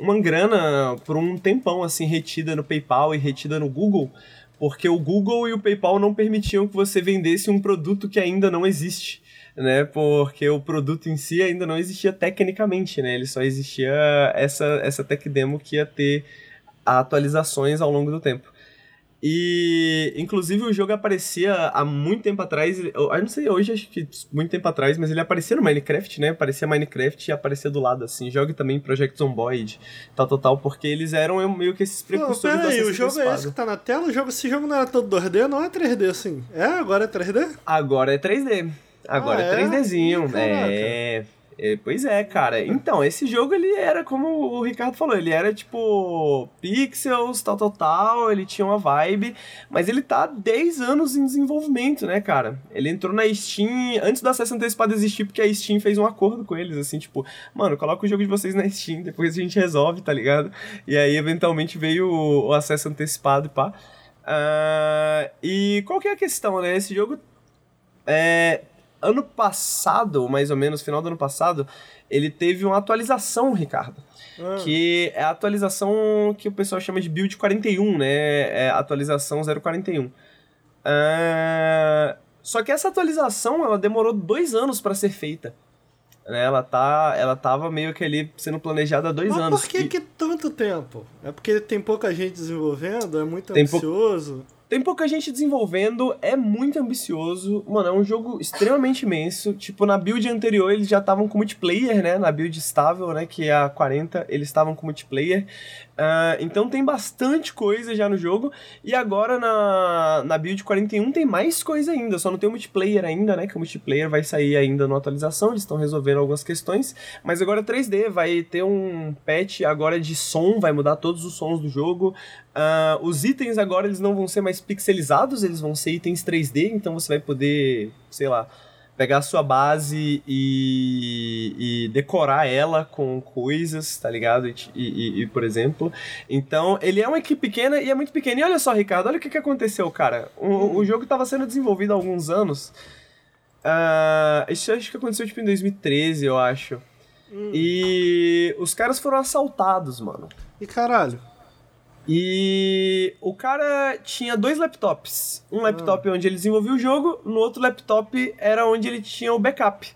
Speaker 2: uma grana por um tempão, assim, retida no PayPal e retida no Google, porque o Google e o PayPal não permitiam que você vendesse um produto que ainda não existe, né? Porque o produto em si ainda não existia tecnicamente, né? Ele só existia essa, essa tech demo que ia ter atualizações ao longo do tempo. E, inclusive, o jogo aparecia há muito tempo atrás. Eu, não sei hoje, acho que muito tempo atrás, mas ele aparecia no Minecraft, né? Aparecia Minecraft e aparecia do lado, assim. Joga também Project Zomboid, tal, tal, tal, porque eles eram meio que esses precursores
Speaker 3: Pô, pera aí, o jogo é esse que tá na tela? O jogo, esse jogo não era todo 2D, não é 3D, assim. É? Agora é 3D?
Speaker 2: Agora é 3D. Agora ah, é? é 3Dzinho. É. É, pois é, cara. Então, esse jogo ele era, como o Ricardo falou, ele era tipo pixels, tal, tal, tal, ele tinha uma vibe, mas ele tá há 10 anos em desenvolvimento, né, cara? Ele entrou na Steam antes do acesso antecipado existir, porque a Steam fez um acordo com eles, assim, tipo, mano, coloca o jogo de vocês na Steam, depois a gente resolve, tá ligado? E aí, eventualmente, veio o, o acesso antecipado e pá. Uh, e qual que é a questão, né? Esse jogo é, ano passado, mais ou menos, final do ano passado, ele teve uma atualização, Ricardo. Ah. Que é a atualização que o pessoal chama de build 41, né? É a atualização 041. Uh, ah, só que essa atualização, ela demorou dois anos para ser feita. Né? Ela, tá, ela tava meio que ali sendo planejada há dois
Speaker 3: Mas
Speaker 2: anos.
Speaker 3: por que, e... que tanto tempo? É porque tem pouca gente desenvolvendo? É muito tem ambicioso?
Speaker 2: Pou... Tem pouca gente desenvolvendo, é muito ambicioso. Mano, é um jogo extremamente imenso. Tipo, na build anterior eles já estavam com multiplayer, né? Na build estável, né? Que é a 40, eles estavam com multiplayer. Uh, então tem bastante coisa já no jogo. E agora na, na build 41 tem mais coisa ainda. Só não tem o multiplayer ainda, né? Que o multiplayer vai sair ainda na atualização. Eles estão resolvendo algumas questões. Mas agora 3D, vai ter um patch agora de som, vai mudar todos os sons do jogo. Uh, os itens agora eles não vão ser mais pixelizados, eles vão ser itens 3D, então você vai poder, sei lá, pegar a sua base e, e decorar ela com coisas, tá ligado? E, e, e, por exemplo. Então, ele é uma equipe pequena e é muito pequena. E olha só, Ricardo, olha o que, que aconteceu, cara. O, o jogo estava sendo desenvolvido há alguns anos. Uh, isso acho que aconteceu tipo em 2013, eu acho. Hum. E os caras foram assaltados, mano.
Speaker 3: E caralho.
Speaker 2: E o cara tinha dois laptops. Um laptop ah. onde ele desenvolvia o jogo, no outro laptop era onde ele tinha o backup.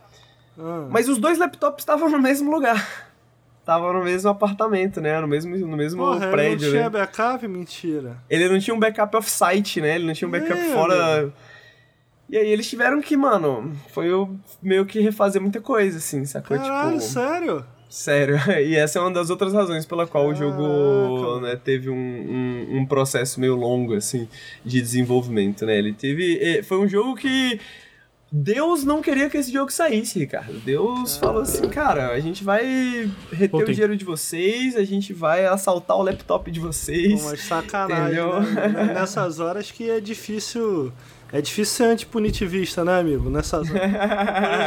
Speaker 2: Ah. Mas os dois laptops estavam no mesmo lugar. Estavam no mesmo apartamento, né? No mesmo, no mesmo Porra, prédio.
Speaker 3: Ele não tinha
Speaker 2: né?
Speaker 3: backup? Mentira.
Speaker 2: Ele não tinha um backup off-site, né? Ele não tinha um backup Meu fora. E aí eles tiveram que, mano, foi meio que refazer muita coisa, assim, sacou?
Speaker 3: Caralho,
Speaker 2: tipo,
Speaker 3: sério?
Speaker 2: Sério, e essa é uma das outras razões pela qual o jogo né, teve um, um, um, processo meio longo, assim, de desenvolvimento, né? Ele teve... Foi um jogo que... Deus não queria que esse jogo saísse, Ricardo. Deus falou assim, cara, a gente vai reter o dinheiro de vocês, a gente vai assaltar o laptop de vocês.
Speaker 3: Pô, mas sacanagem, né? Nessas horas que é difícil... É difícil ser antipunitivista, né, amigo? Nessas horas.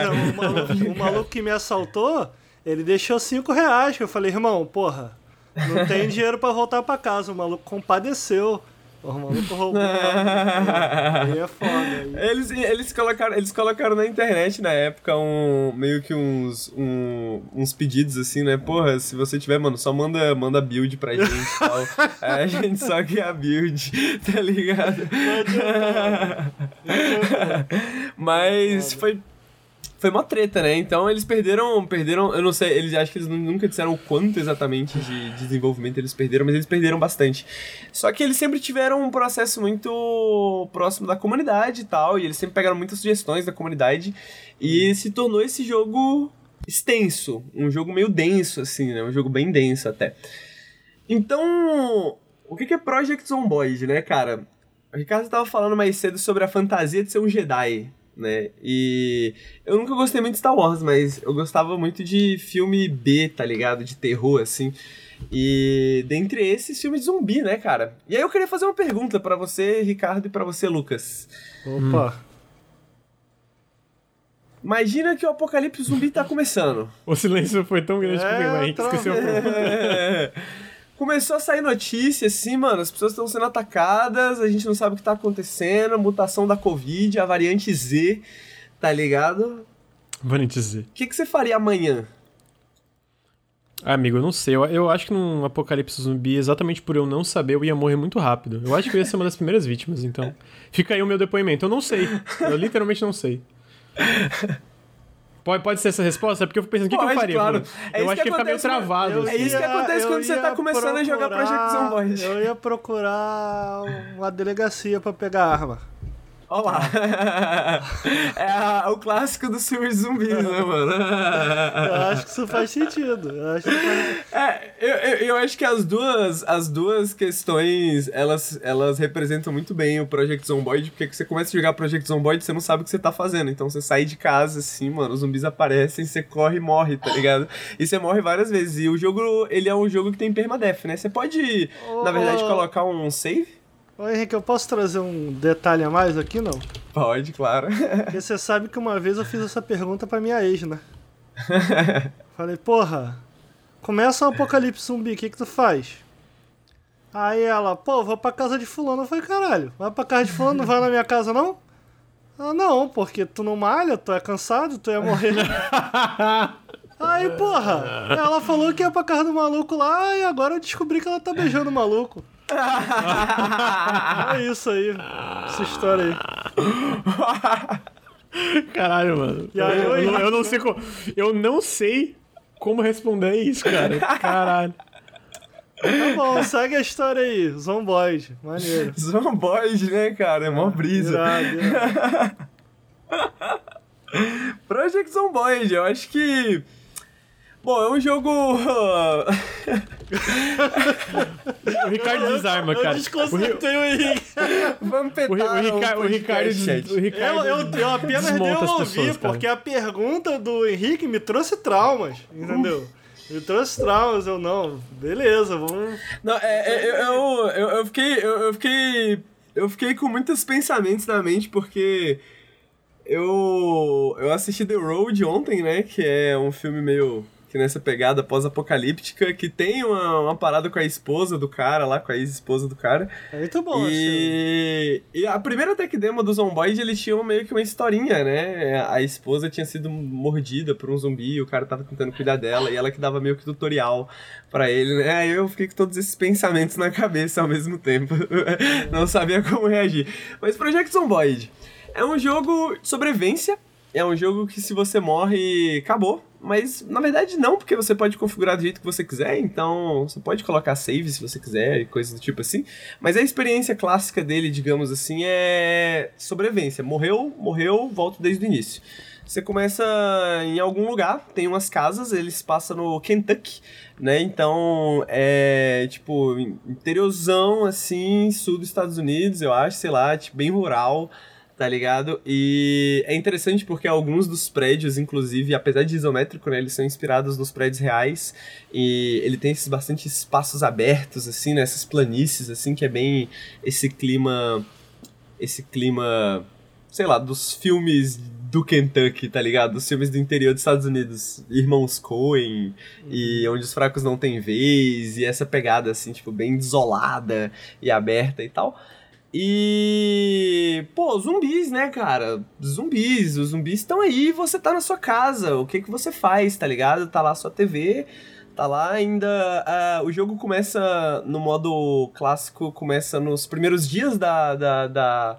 Speaker 3: Por exemplo, o maluco, o maluco que me assaltou... Ele deixou 5 reais. Eu falei, irmão, porra, não tem dinheiro para voltar para casa. O maluco compadeceu. O maluco roubou. aí é foda. Aí.
Speaker 2: Eles, eles, colocaram, eles colocaram na internet na época um. meio que uns. Um, uns pedidos assim, né? Porra, se você tiver, mano, só manda, manda build pra gente e tal. Aí a gente só quer a build, tá ligado? Mas foi foi uma treta, né? Então eles perderam, perderam, eu não sei, eles acho que eles nunca disseram o quanto exatamente de desenvolvimento eles perderam, mas eles perderam bastante. Só que eles sempre tiveram um processo muito próximo da comunidade e tal, e eles sempre pegaram muitas sugestões da comunidade e se tornou esse jogo extenso, um jogo meio denso assim, né? Um jogo bem denso até. Então, o que é Project Zomboid, né, cara? O Ricardo estava falando mais cedo sobre a fantasia de ser um Jedi né? E eu nunca gostei muito de Star Wars, mas eu gostava muito de filme B, tá ligado? De terror, assim. E dentre esses, filmes de zumbi, né, cara? E aí eu queria fazer uma pergunta para você, Ricardo, e para você, Lucas.
Speaker 3: Opa! Hum.
Speaker 2: Imagina que o apocalipse zumbi tá começando.
Speaker 1: o silêncio foi tão grande é, que o Henrique esqueceu a pergunta.
Speaker 2: começou a sair notícia assim, mano, as pessoas estão sendo atacadas, a gente não sabe o que tá acontecendo, a mutação da Covid, a variante Z, tá ligado?
Speaker 1: Variante Z. O
Speaker 2: que, que você faria amanhã?
Speaker 1: Ah, amigo, eu não sei. Eu, eu acho que num apocalipse zumbi, exatamente por eu não saber, eu ia morrer muito rápido. Eu acho que eu ia ser uma das primeiras vítimas, então. Fica aí o meu depoimento. Eu não sei. Eu literalmente não sei. Pode, pode ser essa resposta? É porque eu fico pensando, o que, que eu faria? Claro. É eu acho que, que fica meio travado.
Speaker 2: Eu, é isso que acontece quando você tá começando procurar, a jogar Project Zomboid.
Speaker 3: Eu ia procurar uma delegacia pra pegar arma.
Speaker 2: Olha lá. é o clássico dos filmes zumbis, né, mano?
Speaker 3: eu acho que isso faz sentido. Eu acho, faz...
Speaker 2: É, eu, eu, eu, acho que as duas, as duas questões, elas, elas representam muito bem o Project Zomboid, porque você começa a jogar Project Zomboid você não sabe o que você tá fazendo. Então você sai de casa, assim, mano, os zumbis aparecem, você corre e morre, tá ligado? E você morre várias vezes. E o jogo, ele é um jogo que tem permadeath, né? Você pode, oh. na verdade, colocar um save
Speaker 3: Ô Henrique, eu posso trazer um detalhe a mais aqui, não?
Speaker 2: Pode, claro.
Speaker 3: Porque você sabe que uma vez eu fiz essa pergunta pra minha ex, né? Falei, porra, começa um apocalipse zumbi, o que que tu faz? Aí ela, pô, vou pra casa de fulano. Eu falei, caralho, vai pra casa de fulano, não vai na minha casa não? Ah, não, porque tu não malha, tu é cansado, tu ia morrer. Aí, porra, ela falou que ia pra casa do maluco lá e agora eu descobri que ela tá beijando o maluco é isso aí. Essa história aí.
Speaker 1: Caralho, mano. Aí, eu, eu, eu, não sei como, eu não sei como responder isso, cara. Caralho.
Speaker 3: Tá bom, segue a história aí. Zomboid, maneiro.
Speaker 2: Zomboid, né, cara? É mó brisa. Irado, irado. Project Zomboid, eu acho que Bom, é um jogo.
Speaker 1: o Ricardo desarma, cara. Eu
Speaker 3: desconcertei o Henrique.
Speaker 2: Vamos pegar o, o,
Speaker 1: o, Ricardo, o Ricardo. O Ricardo
Speaker 3: eu, eu, eu apenas devolvi, porque a pergunta do Henrique me trouxe traumas, entendeu? Me trouxe traumas, eu não. Beleza, vamos.
Speaker 2: Não, é, é eu, eu, eu, fiquei. Eu, eu fiquei. Eu fiquei com muitos pensamentos na mente, porque eu, eu assisti The Road ontem, né? Que é um filme meio que nessa pegada pós-apocalíptica, que tem uma, uma parada com a esposa do cara lá, com a ex-esposa do cara.
Speaker 3: É muito bom,
Speaker 2: e, e a primeira tech demo do Zomboid, eles tinham meio que uma historinha, né? A esposa tinha sido mordida por um zumbi, e o cara tava tentando cuidar dela, e ela que dava meio que tutorial para ele, né? Aí eu fiquei com todos esses pensamentos na cabeça ao mesmo tempo. Não sabia como reagir. Mas Project Zomboid é um jogo de sobrevivência, é um jogo que se você morre, acabou mas na verdade não, porque você pode configurar do jeito que você quiser, então você pode colocar save se você quiser e coisas do tipo assim. Mas a experiência clássica dele, digamos assim, é sobrevivência. Morreu, morreu, volto desde o início. Você começa em algum lugar, tem umas casas, eles passam no Kentucky, né? Então é tipo interiorzão assim, sul dos Estados Unidos, eu acho, sei lá, tipo, bem rural tá ligado? E é interessante porque alguns dos prédios, inclusive, apesar de isométrico, né, eles são inspirados nos prédios reais e ele tem esses bastante espaços abertos, assim, né, essas planícies, assim, que é bem esse clima, esse clima, sei lá, dos filmes do Kentucky, tá ligado? Dos filmes do interior dos Estados Unidos, Irmãos Coen, e Onde os Fracos Não Têm Vez, e essa pegada, assim, tipo, bem desolada e aberta e tal. E. Pô, zumbis, né, cara? Zumbis, os zumbis estão aí você tá na sua casa. O que que você faz, tá ligado? Tá lá a sua TV, tá lá ainda. Uh, o jogo começa no modo clássico, começa nos primeiros dias da, da, da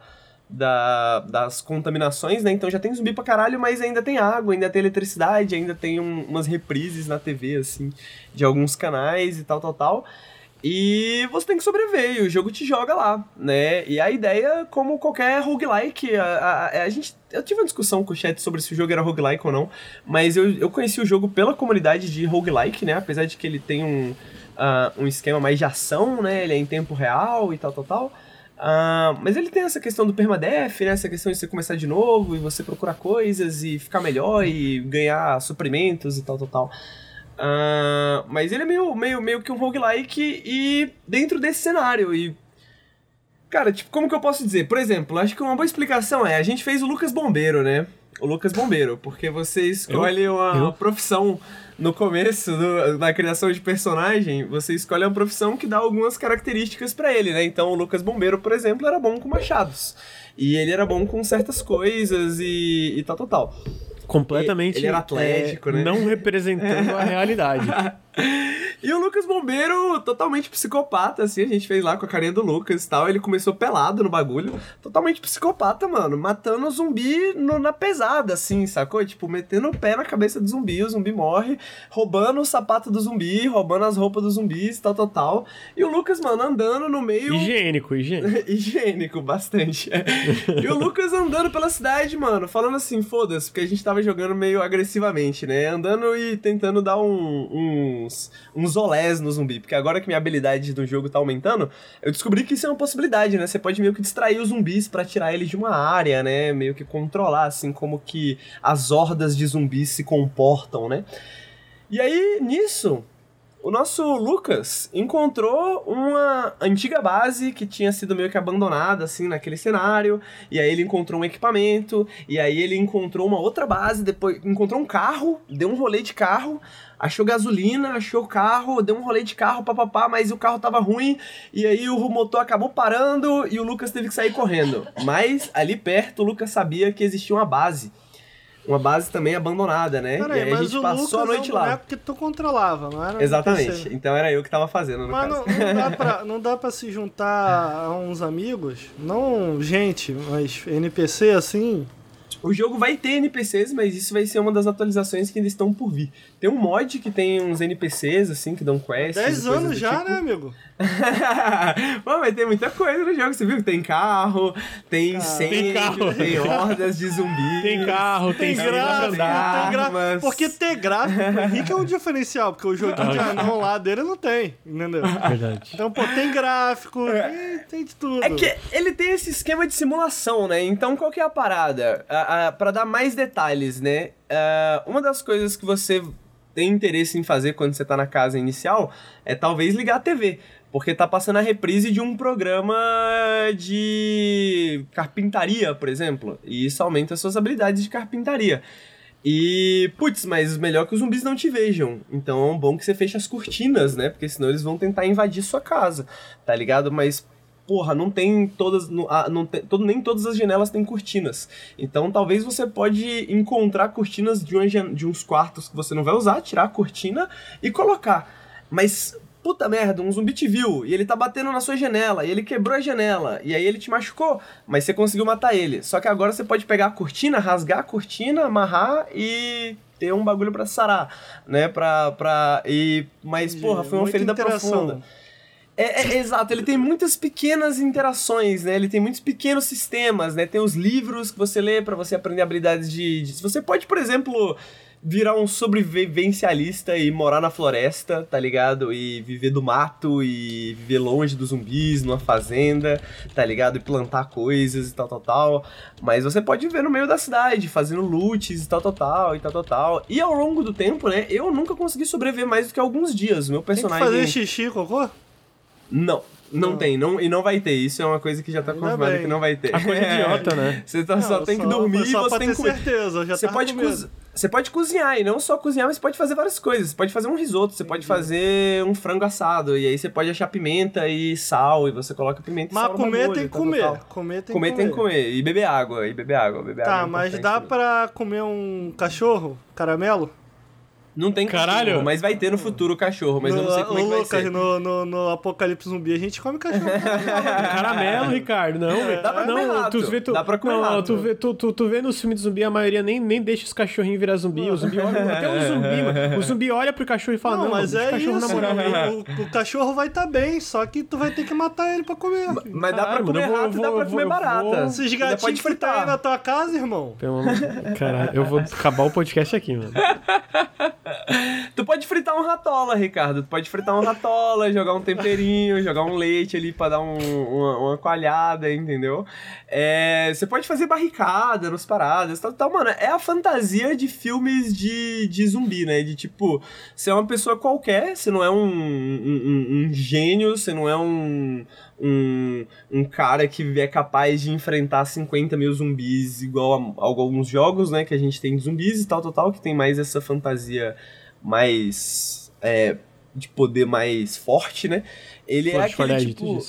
Speaker 2: da, das contaminações, né? Então já tem zumbi pra caralho, mas ainda tem água, ainda tem eletricidade, ainda tem um, umas reprises na TV, assim, de alguns canais e tal, tal, tal. E você tem que sobreviver, e o jogo te joga lá, né? E a ideia, como qualquer roguelike, a, a, a, gente. Eu tive uma discussão com o chat sobre se o jogo era roguelike ou não, mas eu, eu conheci o jogo pela comunidade de roguelike, né? Apesar de que ele tem um, uh, um esquema mais de ação, né? Ele é em tempo real e tal, tal, tal. Uh, mas ele tem essa questão do permadeath, né? Essa questão de você começar de novo e você procurar coisas e ficar melhor e ganhar suprimentos e tal, tal, tal. Uh, mas ele é meio, meio, meio que um roguelike e dentro desse cenário. E. Cara, tipo, como que eu posso dizer? Por exemplo, acho que uma boa explicação é: a gente fez o Lucas Bombeiro, né? O Lucas Bombeiro, porque você escolhe eu? uma, eu? profissão no começo do, da criação de personagem, você escolhe uma profissão que dá algumas características para ele, né? Então o Lucas Bombeiro, por exemplo, era bom com machados. E ele era bom com certas coisas e, e tal, tal, tal
Speaker 1: completamente
Speaker 2: ele era atlético,
Speaker 1: é,
Speaker 2: né?
Speaker 1: não representando a realidade.
Speaker 2: E o Lucas Bombeiro, totalmente psicopata, assim, a gente fez lá com a carinha do Lucas e tal. Ele começou pelado no bagulho. Totalmente psicopata, mano. Matando o zumbi no, na pesada, assim, sacou? Tipo, metendo o pé na cabeça do zumbi, o zumbi morre, roubando o sapato do zumbi, roubando as roupas dos zumbis, tal, tal, tal. E o Lucas, mano, andando no meio.
Speaker 1: Higiênico, higiênico.
Speaker 2: higiênico, bastante. e o Lucas andando pela cidade, mano, falando assim, foda-se, porque a gente tava jogando meio agressivamente, né? Andando e tentando dar um, uns, uns uns olés no zumbi. Porque agora que minha habilidade do jogo tá aumentando, eu descobri que isso é uma possibilidade, né? Você pode meio que distrair os zumbis para tirar eles de uma área, né? Meio que controlar, assim, como que as hordas de zumbis se comportam, né? E aí, nisso, o nosso Lucas encontrou uma antiga base que tinha sido meio que abandonada, assim, naquele cenário. E aí ele encontrou um equipamento. E aí ele encontrou uma outra base. Depois encontrou um carro, deu um rolê de carro. Achou gasolina, achou carro, deu um rolê de carro, papapá, mas o carro tava ruim. E aí o motor acabou parando e o Lucas teve que sair correndo. Mas ali perto o Lucas sabia que existia uma base uma base também abandonada, né?
Speaker 3: Peraí,
Speaker 2: e aí
Speaker 3: a
Speaker 2: gente passou
Speaker 3: Lucas
Speaker 2: a noite
Speaker 3: é um
Speaker 2: lá.
Speaker 3: que tu controlava, não era?
Speaker 2: Exatamente. Então era eu que tava fazendo, no
Speaker 3: Mas
Speaker 2: caso.
Speaker 3: Não, não, dá pra, não dá pra se juntar a uns amigos? Não gente, mas NPC assim?
Speaker 2: O jogo vai ter NPCs, mas isso vai ser uma das atualizações que ainda estão por vir. Tem um mod que tem uns NPCs, assim, que dão quests.
Speaker 3: 10 anos já, tipo. né, amigo?
Speaker 2: Pô, mas tem muita coisa no jogo, você viu? Tem carro, tem incêndio, tem, carro. tem hordas de zumbis.
Speaker 1: Tem carro, tem,
Speaker 3: tem gráfico, tem gráfico. Porque ter gráfico pro Henrique é um diferencial, porque o joguinho de anão lá dele não tem, entendeu?
Speaker 1: Verdade.
Speaker 3: Então, pô, tem gráfico, tem, tem de tudo.
Speaker 2: É que ele tem esse esquema de simulação, né? Então, qual que é a parada? A, a, pra dar mais detalhes, né? Uh, uma das coisas que você tem interesse em fazer quando você tá na casa inicial é talvez ligar a TV. Porque tá passando a reprise de um programa de carpintaria, por exemplo. E isso aumenta as suas habilidades de carpintaria. E, putz, mas melhor que os zumbis não te vejam. Então é bom que você feche as cortinas, né? Porque senão eles vão tentar invadir sua casa, tá ligado? Mas, porra, não tem todas. Não, não tem, todo, nem todas as janelas têm cortinas. Então talvez você pode encontrar cortinas de, uma, de uns quartos que você não vai usar, tirar a cortina e colocar. Mas puta merda, um zumbi te viu e ele tá batendo na sua janela e ele quebrou a janela e aí ele te machucou, mas você conseguiu matar ele. Só que agora você pode pegar a cortina, rasgar a cortina, amarrar e ter um bagulho para sarar, né? Pra, pra, e, mas, porra, foi uma ferida profunda. É, é, exato, ele tem muitas pequenas interações, né? Ele tem muitos pequenos sistemas, né? Tem os livros que você lê para você aprender habilidades de, de. Você pode, por exemplo, virar um sobrevivencialista e morar na floresta, tá ligado? E viver do mato e viver longe dos zumbis, numa fazenda, tá ligado? E plantar coisas e tal, tal, tal. Mas você pode viver no meio da cidade, fazendo loots e tal, tal, tal, e tal, tal, tal. E ao longo do tempo, né, eu nunca consegui sobreviver mais do que alguns dias. Meu personagem...
Speaker 3: Tem que fazer xixi, cocô?
Speaker 2: Não. Não, não, tem, não, e não vai ter. Isso é uma coisa que já tá confirmada que não vai ter.
Speaker 1: A coisa é. idiota, né?
Speaker 2: Você tá, não, só tem só, que dormir e você tem que
Speaker 3: comer. certeza, já
Speaker 2: você pode você pode cozinhar, e não só cozinhar, mas você pode fazer várias coisas. Você pode fazer um risoto, você pode fazer um frango assado, e aí você pode achar pimenta e sal, e você coloca pimenta
Speaker 3: mas
Speaker 2: e sal
Speaker 3: comer tem que comer. Comer tem
Speaker 2: comer
Speaker 3: que comer.
Speaker 2: tem que comer. E beber água, e beber água. Beber
Speaker 3: tá,
Speaker 2: água
Speaker 3: é mas dá pra comer um cachorro caramelo?
Speaker 2: Não tem
Speaker 1: Caralho.
Speaker 2: cachorro, mas vai ter no futuro cachorro, mas no, eu não sei como é que vai Lucas, ser.
Speaker 3: No, no, no Apocalipse Zumbi a gente come cachorro.
Speaker 1: Caramelo, Ricardo, não. É.
Speaker 2: Dá pra comer não, rato. Tu vê, tu, Dá pra comer não,
Speaker 1: tu vê, tu, tu, tu vê nos filmes de zumbi, a maioria nem, nem deixa os cachorrinhos virar zumbi. O zumbi olha, até o zumbi, mano. O zumbi olha pro cachorro e fala, não, não
Speaker 3: mas é cachorro isso, o, o, cachorro vai estar tá bem, só que tu vai ter que matar ele pra comer.
Speaker 2: Mas dá pra comer rato, vou, dá pra comer barata.
Speaker 3: Esses gatinhos que tá aí na tua casa, irmão.
Speaker 1: Caralho, eu vou acabar o podcast aqui, mano.
Speaker 2: Tu pode fritar um ratola, Ricardo. Tu pode fritar um ratola, jogar um temperinho, jogar um leite ali pra dar um, uma, uma coalhada, entendeu? É, você pode fazer barricada nos paradas, tal, tal. Mano, é a fantasia de filmes de, de zumbi, né? De tipo, você é uma pessoa qualquer, você não é um, um, um gênio, você não é um, um, um cara que é capaz de enfrentar 50 mil zumbis igual a, a, alguns jogos, né? Que a gente tem de zumbis e tal, tal, tal, que tem mais essa fantasia mais. É, de poder mais forte, né? Ele é aquele Dead, tipo.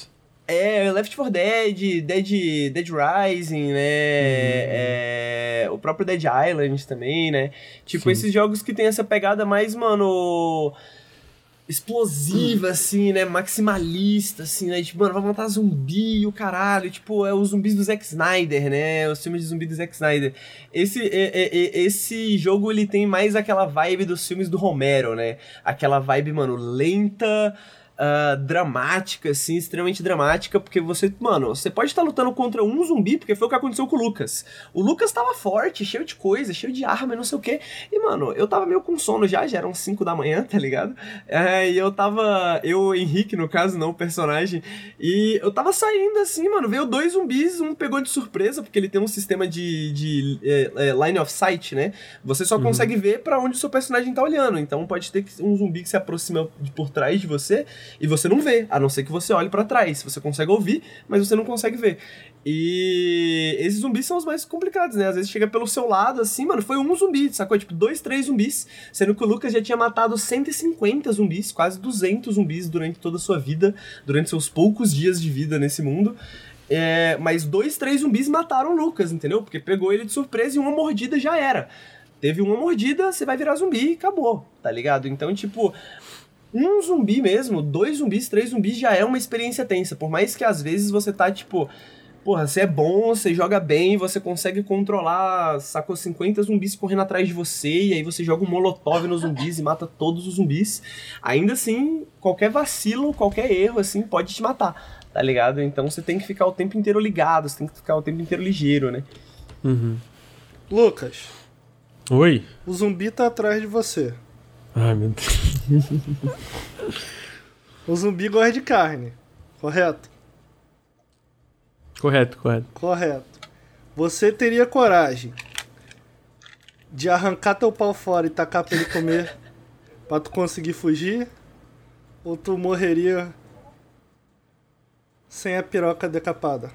Speaker 2: É, Left 4 Dead, Dead, Dead Rising, né? Hum. É, o próprio Dead Island também, né? Tipo, Sim. esses jogos que tem essa pegada mais, mano explosiva, assim, né? Maximalista, assim, né? Tipo, mano, vai matar zumbi, o caralho. Tipo, é os zumbis do Zack Snyder, né? Os filmes de zumbi do Zack Snyder. Esse, é, é, é, esse jogo, ele tem mais aquela vibe dos filmes do Romero, né? Aquela vibe, mano, lenta uh, dramática, assim, extremamente dramática, porque você, mano, você pode estar lutando contra um zumbi, porque foi o que aconteceu com o Lucas. O Lucas tava forte, cheio de coisa, cheio de arma e não sei o que. E, mano, eu tava meio com sono já, já eram 5 da manhã, tá ligado? É, e eu tava. Eu, Henrique, no caso, não o personagem. E eu tava saindo assim, mano. Veio dois zumbis, um pegou de surpresa, porque ele tem um sistema de, de é, é, line of sight, né? Você só uhum. consegue ver para onde o seu personagem tá olhando. Então pode ter um zumbi que se aproxima de por trás de você e você não vê, a não ser que você olhe para trás. Você consegue ouvir, mas você não consegue ver. E esses zumbis são os mais complicados, né? Às vezes chega pelo seu lado, assim, mano, foi um zumbi, sacou? Tipo, dois, três zumbis. Sendo que o Lucas já tinha matado 150 zumbis, quase 200 zumbis durante toda a sua vida, durante seus poucos dias de vida nesse mundo. É, mas dois, três zumbis mataram o Lucas, entendeu? Porque pegou ele de surpresa e uma mordida já era. Teve uma mordida, você vai virar zumbi e acabou, tá ligado? Então, tipo, um zumbi mesmo, dois zumbis, três zumbis já é uma experiência tensa. Por mais que às vezes você tá tipo. Porra, você é bom, você joga bem, você consegue controlar, sacou 50 zumbis correndo atrás de você, e aí você joga um molotov nos zumbis e mata todos os zumbis. Ainda assim, qualquer vacilo, qualquer erro, assim, pode te matar, tá ligado? Então você tem que ficar o tempo inteiro ligado, você tem que ficar o tempo inteiro ligeiro, né?
Speaker 1: Uhum.
Speaker 3: Lucas.
Speaker 1: Oi.
Speaker 3: O zumbi tá atrás de você.
Speaker 1: Ai, meu Deus.
Speaker 3: o zumbi gosta de carne, correto?
Speaker 1: Correto, correto.
Speaker 3: Correto. Você teria coragem de arrancar teu pau fora e tacar pra ele comer pra tu conseguir fugir? Ou tu morreria sem a piroca decapada?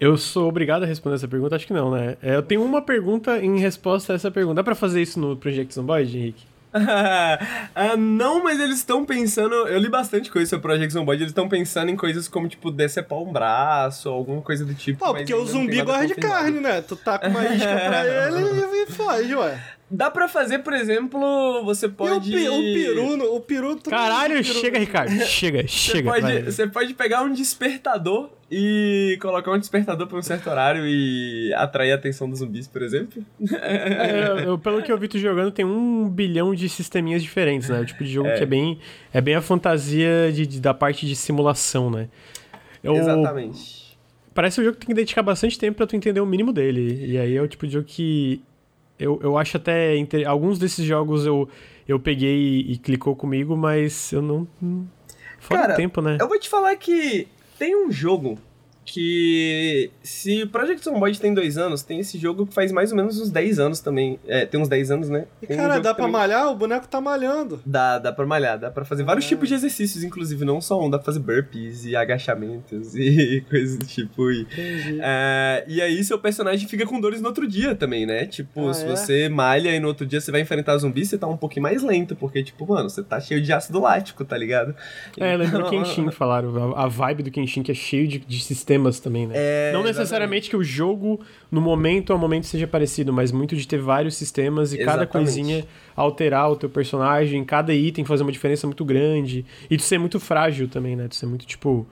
Speaker 1: Eu sou obrigado a responder essa pergunta? Acho que não, né? É, eu tenho uma pergunta em resposta a essa pergunta. Dá pra fazer isso no Project Zomboid, Henrique?
Speaker 2: Uh, não, mas eles estão pensando. Eu li bastante coisa sobre Project Zomboid. Eles estão pensando em coisas como, tipo, decepar um braço, alguma coisa do tipo.
Speaker 3: Pô, porque o zumbi gosta de carne, né? Tu tá com uma isca pra ele e foge, ué.
Speaker 2: Dá pra fazer, por exemplo, você pode.
Speaker 3: E o, peru, o peru.
Speaker 1: Caralho, peru. chega, Ricardo. Chega, chega.
Speaker 2: Você pode, você pode pegar um despertador e colocar um despertador pra um certo horário e atrair a atenção dos zumbis, por exemplo.
Speaker 1: É, eu, pelo que eu vi tu jogando, tem um bilhão de sisteminhas diferentes, né? O tipo de jogo é. que é bem. É bem a fantasia de, de da parte de simulação, né?
Speaker 2: Eu, Exatamente.
Speaker 1: Parece um jogo que tem que dedicar bastante tempo para tu entender o mínimo dele. E aí é o tipo de jogo que eu, eu acho até. Inter... Alguns desses jogos eu, eu peguei e, e clicou comigo, mas eu não. não... Fora Cara, tempo, né?
Speaker 2: Eu vou te falar que tem um jogo que se o Project Zomboid tem dois anos, tem esse jogo que faz mais ou menos uns 10 anos também. É, tem uns 10 anos, né?
Speaker 3: E
Speaker 2: tem
Speaker 3: cara,
Speaker 2: um
Speaker 3: dá pra também... malhar? O boneco tá malhando.
Speaker 2: Dá, dá pra malhar, dá pra fazer vários tipos de exercícios, inclusive, não só um, dá pra fazer burpees e agachamentos e coisas do tipo. E, é, e aí seu personagem fica com dores no outro dia também, né? Tipo, ah, se é? você malha e no outro dia você vai enfrentar zumbi, você tá um pouquinho mais lento, porque, tipo, mano, você tá cheio de ácido lático, tá ligado?
Speaker 1: É, lembra do Kenshin falaram, a vibe do Kenshin que é cheio de, de sistemas também, né? É, não necessariamente exatamente. que o jogo, no momento ao momento, seja parecido, mas muito de ter vários sistemas e exatamente. cada coisinha alterar o teu personagem, cada item fazer uma diferença muito grande. E de ser muito frágil também, né? De ser muito, tipo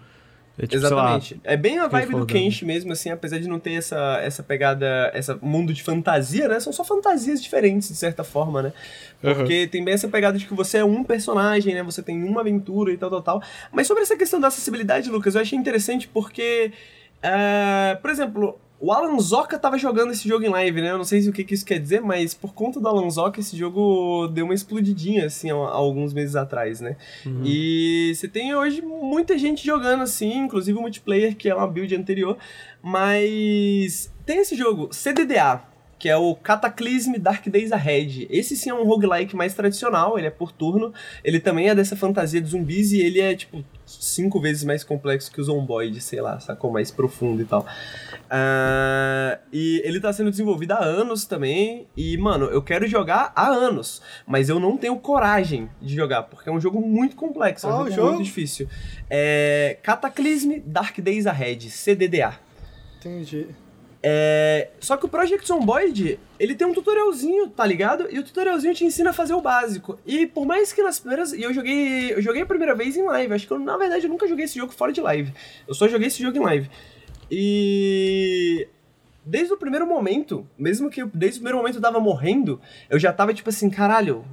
Speaker 2: é tipo, Exatamente. Lá, é bem a vibe do Kenshi mesmo, assim, apesar de não ter essa, essa pegada, esse mundo de fantasia, né? São só fantasias diferentes, de certa forma, né? Porque uhum. tem bem essa pegada de que você é um personagem, né? Você tem uma aventura e tal, tal, tal. Mas sobre essa questão da acessibilidade, Lucas, eu achei interessante porque, uh, por exemplo, o Alan Zoka tava jogando esse jogo em live, né? Eu não sei o que, que isso quer dizer, mas por conta do Alan Zoka, esse jogo deu uma explodidinha, assim, há, alguns meses atrás, né? Uhum. E você tem hoje muita gente jogando, assim, inclusive o multiplayer, que é uma build anterior, mas tem esse jogo, CDDA, que é o Cataclysm Dark Days Ahead. Esse sim é um roguelike mais tradicional, ele é por turno, ele também é dessa fantasia de zumbis e ele é, tipo, cinco vezes mais complexo que o Zomboid, sei lá, sacou? Mais profundo e tal. Uh, e ele tá sendo desenvolvido há anos também, e, mano, eu quero jogar há anos, mas eu não tenho coragem de jogar, porque é um jogo muito complexo, é um jogo, jogo muito difícil. É Cataclysm Dark Days Ahead, CDDA.
Speaker 3: Entendi.
Speaker 2: É... Só que o Project Zomboid, ele tem um tutorialzinho, tá ligado? E o tutorialzinho te ensina a fazer o básico. E por mais que nas primeiras. E eu joguei. Eu joguei a primeira vez em live. Acho que eu, na verdade, eu nunca joguei esse jogo fora de live. Eu só joguei esse jogo em live. E. Desde o primeiro momento, mesmo que eu, desde o primeiro momento eu tava morrendo, eu já tava tipo assim, caralho,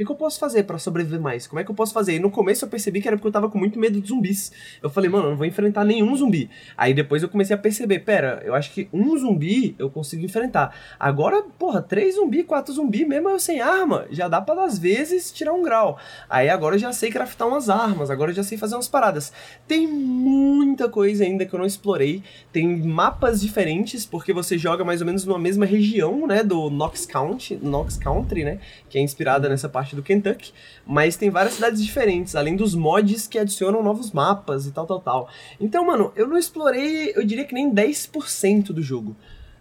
Speaker 2: que, que eu posso fazer para sobreviver mais? Como é que eu posso fazer? E no começo eu percebi que era porque eu tava com muito medo de zumbis. Eu falei, mano, eu não vou enfrentar nenhum zumbi. Aí depois eu comecei a perceber, pera, eu acho que um zumbi eu consigo enfrentar. Agora, porra, três zumbi, quatro zumbi, mesmo eu sem arma, já dá para às vezes tirar um grau. Aí agora eu já sei craftar umas armas, agora eu já sei fazer umas paradas. Tem muita coisa ainda que eu não explorei. Tem mapas diferentes, porque você joga mais ou menos numa mesma região, né, do Knox County, Knox Country, né, que é inspirada nessa parte parte do Kentucky, mas tem várias cidades diferentes, além dos mods que adicionam novos mapas e tal, tal, tal. Então, mano, eu não explorei, eu diria que nem 10% do jogo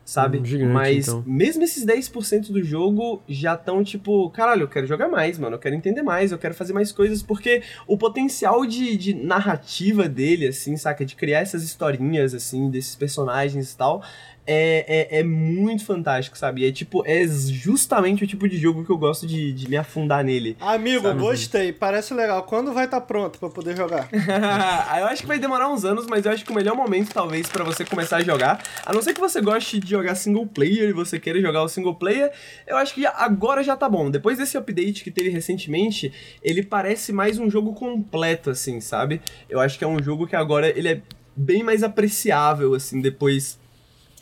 Speaker 2: sabe? Hum, gigante, Mas então. mesmo esses 10% do jogo já estão tipo, caralho, eu quero jogar mais, mano, eu quero entender mais, eu quero fazer mais coisas, porque o potencial de, de narrativa dele, assim, saca? De criar essas historinhas, assim, desses personagens e tal, é, é, é, muito fantástico, sabe? É tipo, é justamente o tipo de jogo que eu gosto de, de me afundar nele.
Speaker 3: Amigo, sabe? gostei, parece legal. Quando vai estar tá pronto para poder jogar?
Speaker 2: eu acho que vai demorar uns anos, mas eu acho que o melhor momento, talvez, para você começar a jogar, a não ser que você goste de jogar single player e você queira jogar o single player, eu acho que agora já tá bom. Depois desse update que teve recentemente, ele parece mais um jogo completo, assim, sabe? Eu acho que é um jogo que agora ele é bem mais apreciável, assim, depois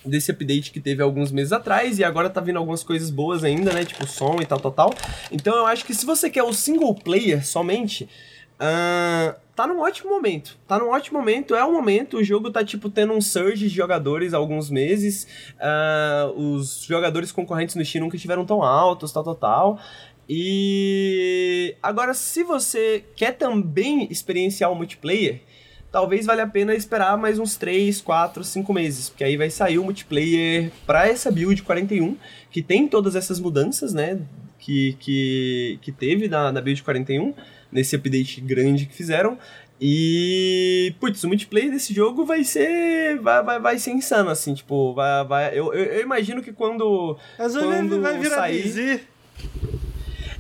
Speaker 2: desse update que teve alguns meses atrás e agora tá vindo algumas coisas boas ainda, né? Tipo som e tal, tal, tal. Então eu acho que se você quer o single player somente, uh, tá num ótimo momento. Tá num ótimo momento, é o momento. O jogo tá, tipo, tendo um surge de jogadores há alguns meses. Uh, os jogadores concorrentes no Steam nunca estiveram tão altos, tal, tal, tal. E agora, se você quer também experienciar o multiplayer, talvez valha a pena esperar mais uns 3, 4, 5 meses, porque aí vai sair o multiplayer para essa build 41, que tem todas essas mudanças, né, que, que, que teve na, na build 41, nesse update grande que fizeram, e, putz, o multiplayer desse jogo vai ser. Vai, vai, vai ser insano, assim, tipo, vai. vai eu, eu, eu imagino que quando.
Speaker 3: Mas quando vai virar sair.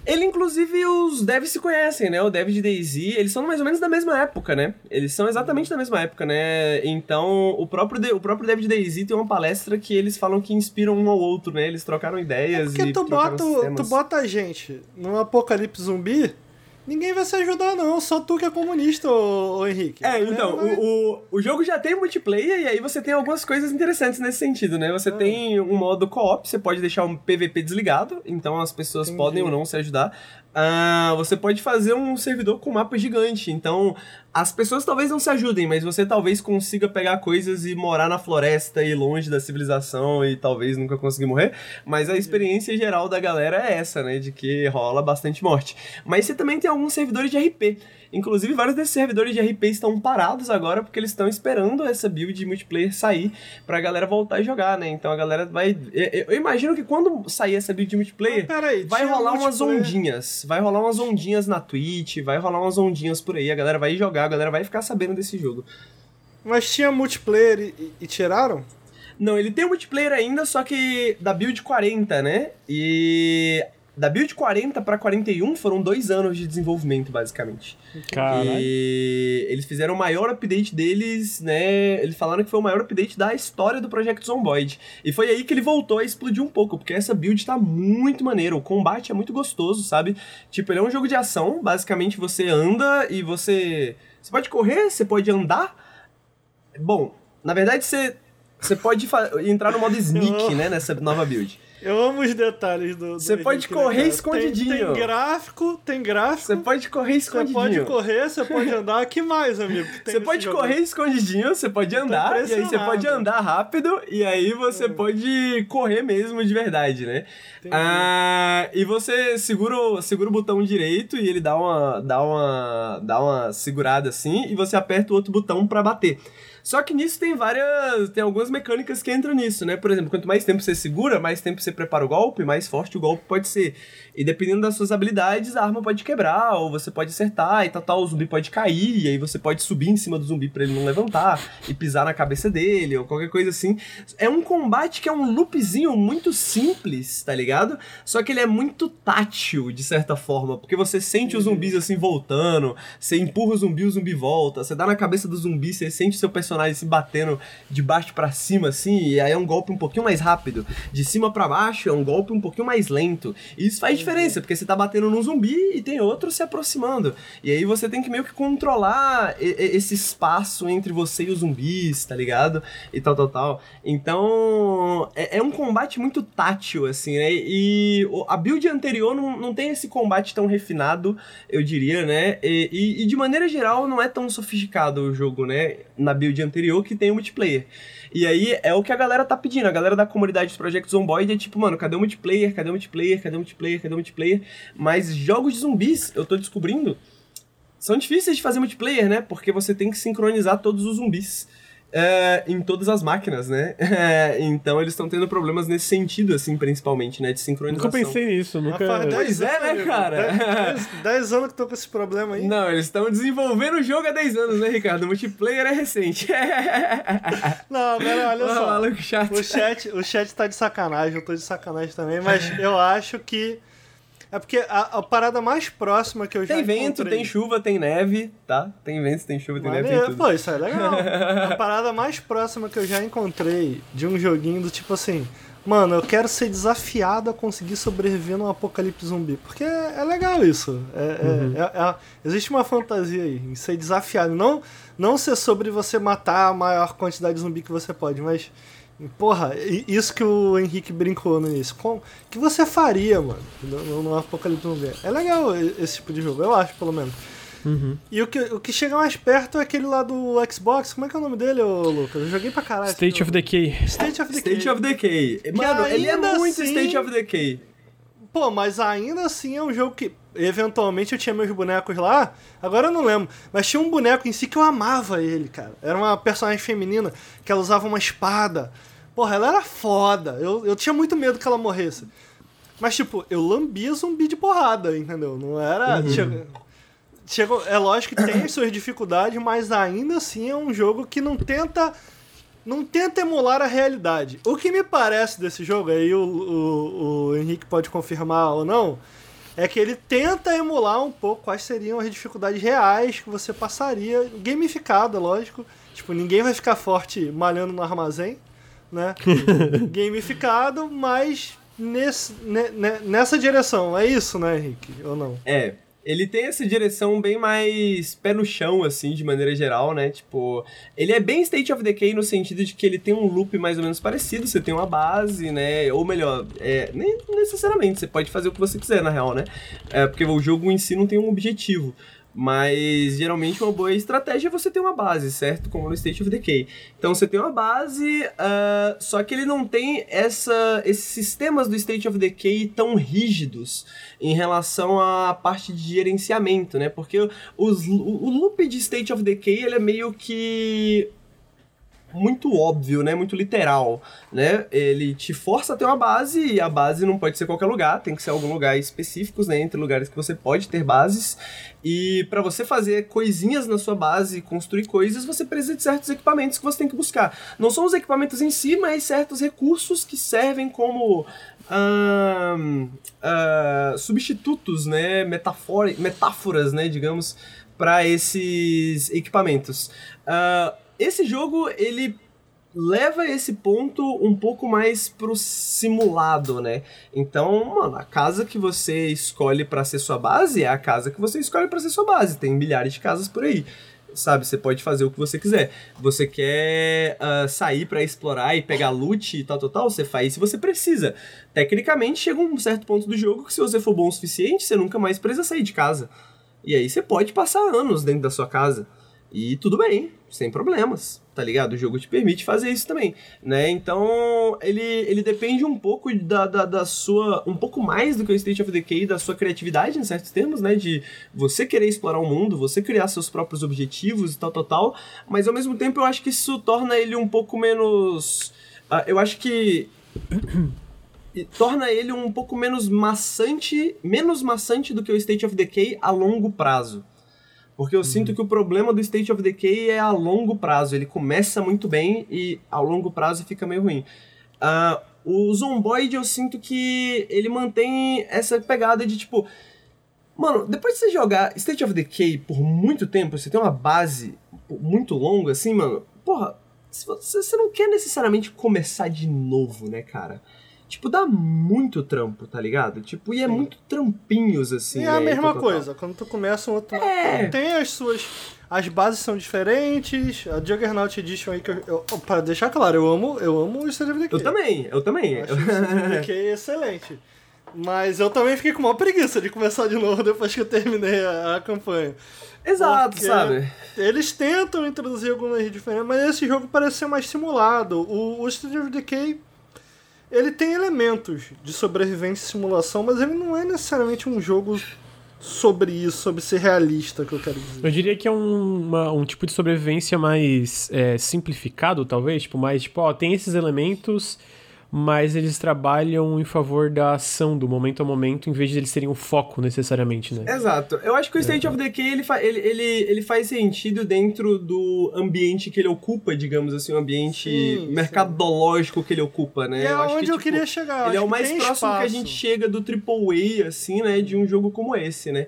Speaker 2: Ele, inclusive, os devs se conhecem, né? O dev de DayZ, eles são mais ou menos da mesma época, né? Eles são exatamente da mesma época, né? Então, o próprio, de, o próprio dev de DayZ tem uma palestra que eles falam que inspiram um ao outro, né? Eles trocaram ideias é porque e
Speaker 3: tu bota, tu bota a gente num apocalipse zumbi, Ninguém vai se ajudar, não. Só tu que é comunista, ô, ô Henrique.
Speaker 2: É, então, o, o, o, jogo já tem multiplayer e aí você tem algumas coisas interessantes nesse sentido, né? Você ah. tem um modo co-op, você pode deixar um PVP desligado, então as pessoas Entendi. podem ou não se ajudar. Uh, você pode fazer um servidor com mapa gigante. Então, as pessoas talvez não se ajudem, mas você talvez consiga pegar coisas e morar na floresta e longe da civilização e talvez nunca conseguir morrer. Mas a experiência geral da galera é essa, né? De que rola bastante morte. Mas você também tem alguns servidores de RP. Inclusive, vários desses servidores de RP estão parados agora porque eles estão esperando essa build de multiplayer sair pra galera voltar a jogar, né? Então a galera vai. Eu imagino que quando sair essa build de multiplayer,
Speaker 3: peraí,
Speaker 2: vai rolar umas ondinhas. Vai rolar umas ondinhas na Twitch, vai rolar umas ondinhas por aí. A galera vai jogar, a galera vai ficar sabendo desse jogo.
Speaker 3: Mas tinha multiplayer e, e tiraram?
Speaker 2: Não, ele tem multiplayer ainda, só que da build 40, né? E da build 40 para 41 foram dois anos de desenvolvimento, basicamente.
Speaker 1: Caralho.
Speaker 2: E eles fizeram o maior update deles, né? Eles falaram que foi o maior update da história do Project Zomboid. E foi aí que ele voltou a explodir um pouco, porque essa build tá muito maneiro. O combate é muito gostoso, sabe? Tipo, ele é um jogo de ação. Basicamente, você anda e você. Você pode correr, você pode andar. Bom, na verdade, você. Você pode entrar no modo sneak, né? Nessa nova build.
Speaker 3: Eu amo os detalhes do.
Speaker 2: Você pode correr né, escondidinho.
Speaker 3: Tem, tem, gráfico, tem gráfico.
Speaker 2: Você pode correr escondidinho.
Speaker 3: Você pode correr, você pode andar. que mais, amigo?
Speaker 2: Você pode jogo? correr escondidinho, você pode andar. E aí você pode andar rápido. E aí você é. pode correr mesmo de verdade, né? Ah, e você segura, segura o botão direito e ele dá uma, dá uma, dá uma segurada assim. E você aperta o outro botão para bater. Só que nisso tem várias. Tem algumas mecânicas que entram nisso, né? Por exemplo, quanto mais tempo você segura, mais tempo você prepara o golpe, mais forte o golpe pode ser. E dependendo das suas habilidades, a arma pode quebrar, ou você pode acertar e tal, tal, o zumbi pode cair, e aí você pode subir em cima do zumbi para ele não levantar e pisar na cabeça dele, ou qualquer coisa assim. É um combate que é um loopzinho muito simples, tá ligado? Só que ele é muito tátil, de certa forma, porque você sente os zumbis assim voltando, você empurra o zumbi, o zumbi volta, você dá na cabeça do zumbi, você sente seu personagem se batendo de baixo para cima, assim, e aí é um golpe um pouquinho mais rápido. De cima para baixo é um golpe um pouquinho mais lento. E isso faz diferença, porque você tá batendo num zumbi e tem outro se aproximando. E aí você tem que meio que controlar esse espaço entre você e os zumbis, tá ligado? E tal, tal, tal. Então, é, é um combate muito tátil, assim, né? E a build anterior não, não tem esse combate tão refinado, eu diria, né? E, e, e de maneira geral, não é tão sofisticado o jogo, né? Na build anterior que tem o multiplayer. E aí é o que a galera tá pedindo. A galera da comunidade dos Project Zomboid é tipo, mano, cadê o multiplayer? Cadê o multiplayer? Cadê o multiplayer? Cadê o multiplayer? Mas jogos de zumbis, eu tô descobrindo, são difíceis de fazer multiplayer, né? Porque você tem que sincronizar todos os zumbis é, em todas as máquinas, né? É, então eles estão tendo problemas nesse sentido, assim, principalmente, né? De sincronização.
Speaker 1: Nunca pensei nisso, nunca...
Speaker 2: Rapaz, pois é, né, cara?
Speaker 3: 10 anos que tô com esse problema aí.
Speaker 2: Não, eles estão desenvolvendo o jogo há 10 anos, né, Ricardo? O multiplayer é recente.
Speaker 3: Não, pera, olha só.
Speaker 2: Maluco chato.
Speaker 3: O chat, o chat tá de sacanagem, eu tô de sacanagem também, mas eu acho que é porque a, a, parada mais próxima que eu já
Speaker 2: Tem vento,
Speaker 3: encontrei...
Speaker 2: tem chuva, tem neve, tá? Tem vento, tem chuva, tem neve,
Speaker 3: tem
Speaker 2: tudo.
Speaker 3: Pô, isso é legal. a parada mais próxima que eu já encontrei de um joguinho do tipo assim... Mano, eu quero ser desafiado a conseguir sobreviver num apocalipse zumbi. Porque é, é legal isso. É, é uhum. é, existe uma fantasia aí em ser desafiado. Não, não ser sobre você matar a maior quantidade de zumbi que você pode, mas Porra, isso que o Henrique brincou no início. O que você faria, mano, no, no Apocalipse Zumbi? É legal esse tipo de jogo, eu acho, pelo menos.
Speaker 1: Uhum.
Speaker 3: E o que, o que chega mais perto é aquele lá do Xbox. Como é que é o nome dele, ô, Lucas? Eu joguei pra caralho.
Speaker 1: State of Decay.
Speaker 3: State of Decay.
Speaker 2: State of Decay. Mano, ele é muito assim, State of Decay.
Speaker 3: Pô, mas ainda assim é um jogo que eventualmente eu tinha meus bonecos lá, agora eu não lembro, mas tinha um boneco em si que eu amava ele, cara. Era uma personagem feminina que ela usava uma espada. Porra, ela era foda. Eu, eu tinha muito medo que ela morresse. Mas, tipo, eu lambia zumbi de porrada, entendeu? Não era. Uhum. Chega, chega, é lógico que tem as suas dificuldades, mas ainda assim é um jogo que não tenta. Não tenta emular a realidade. O que me parece desse jogo, aí o, o, o Henrique pode confirmar ou não, é que ele tenta emular um pouco quais seriam as dificuldades reais que você passaria, gamificada, lógico. Tipo, ninguém vai ficar forte malhando no armazém, né? Gamificado, mas nesse, ne, nessa direção. É isso, né, Henrique? Ou não?
Speaker 2: É. ele tem essa direção bem mais pé no chão, assim, de maneira geral, né? Tipo, ele é bem State of Decay no sentido de que ele tem um loop mais ou menos parecido, você tem uma base, né? Ou melhor, é, nem necessariamente, você pode fazer o que você quiser, na real, né? É, porque o jogo em si não tem um objetivo. Mas geralmente uma boa estratégia é você ter uma base, certo? Como no State of Decay. Então você tem uma base, uh, só que ele não tem essa, esses sistemas do State of Decay tão rígidos em relação à parte de gerenciamento, né? Porque os, o, o loop de State of Decay ele é meio que muito óbvio, né? Muito literal, né? Ele te força a ter uma base e a base não pode ser qualquer lugar, tem que ser algum lugar específicos, né? Entre lugares que você pode ter bases. E para você fazer coisinhas na sua base, construir coisas, você precisa de certos equipamentos que você tem que buscar. Não são os equipamentos em si, mas certos recursos que servem como substitutos, né? metáforas, né? Digamos, para esses equipamentos. Uh, esse jogo, ele leva esse ponto um pouco mais pro simulado, né? Então, mano, a casa que você escolhe para ser sua base é a casa que você escolhe para ser sua base. Tem milhares de casas por aí. Sabe, você pode fazer o que você quiser. Você quer uh, sair para explorar e pegar loot e tal, tal, tal, você faz se você precisa. Tecnicamente, chega um certo ponto do jogo que se você for bom o suficiente, você nunca mais precisa sair de casa. E aí você pode passar anos dentro da sua casa. E tudo bem, sem problemas, tá ligado? O jogo te permite fazer isso também, né? Então, ele, ele depende um pouco da, da, da, sua... Um pouco mais do que o State of Decay, da sua criatividade, em certos termos, né? De você querer explorar o mundo, você criar seus próprios objetivos e tal, tal, tal. Mas, ao mesmo tempo, eu acho que isso torna ele um pouco menos... Uh, eu acho que... torna ele um pouco menos maçante, menos maçante do que o State of Decay a longo prazo. Porque eu uhum. sinto que o problema do State of Decay é a longo prazo. Ele começa muito bem e ao longo prazo fica meio ruim. Uh, o Zomboid eu sinto que ele mantém essa pegada de tipo. Mano, depois de você jogar State of Decay por muito tempo, você tem uma base muito longa assim, mano. Porra, você não quer necessariamente começar de novo, né, cara? Tipo, dá muito trampo, tá ligado? Tipo, e é Sim. muito trampinhos, assim.
Speaker 3: E é a né? mesma coisa, quando tu começa um outro. É. Tem as suas. As bases são diferentes, a Juggernaut Edition aí que eu, eu. Pra deixar claro, eu amo, eu amo o
Speaker 2: Decay. Eu também, eu também. Eu
Speaker 3: acho o excelente. Mas eu também fiquei com uma preguiça de começar de novo depois que eu terminei a, a campanha.
Speaker 2: Exato, Porque sabe?
Speaker 3: Eles tentam introduzir algumas diferenças, mas esse jogo parece ser mais simulado. O, o State of Decay ele tem elementos de sobrevivência e simulação, mas ele não é necessariamente um jogo sobre isso, sobre ser realista, que eu quero dizer.
Speaker 1: Eu diria que é um, uma, um tipo de sobrevivência mais é, simplificado, talvez, tipo, mais tipo, ó, tem esses elementos mas eles trabalham em favor da ação, do momento a momento, em vez de eles serem o foco necessariamente, né?
Speaker 2: Exato. Eu acho que o State é. of Decay ele, fa ele, ele, ele faz sentido dentro do ambiente que ele ocupa, digamos assim, o ambiente sim, mercadológico sim. que ele ocupa, né?
Speaker 3: E é eu onde que, eu tipo, queria chegar.
Speaker 2: Ele é o mais próximo espaço. que a gente chega do AAA, assim, né? De um jogo como esse, né?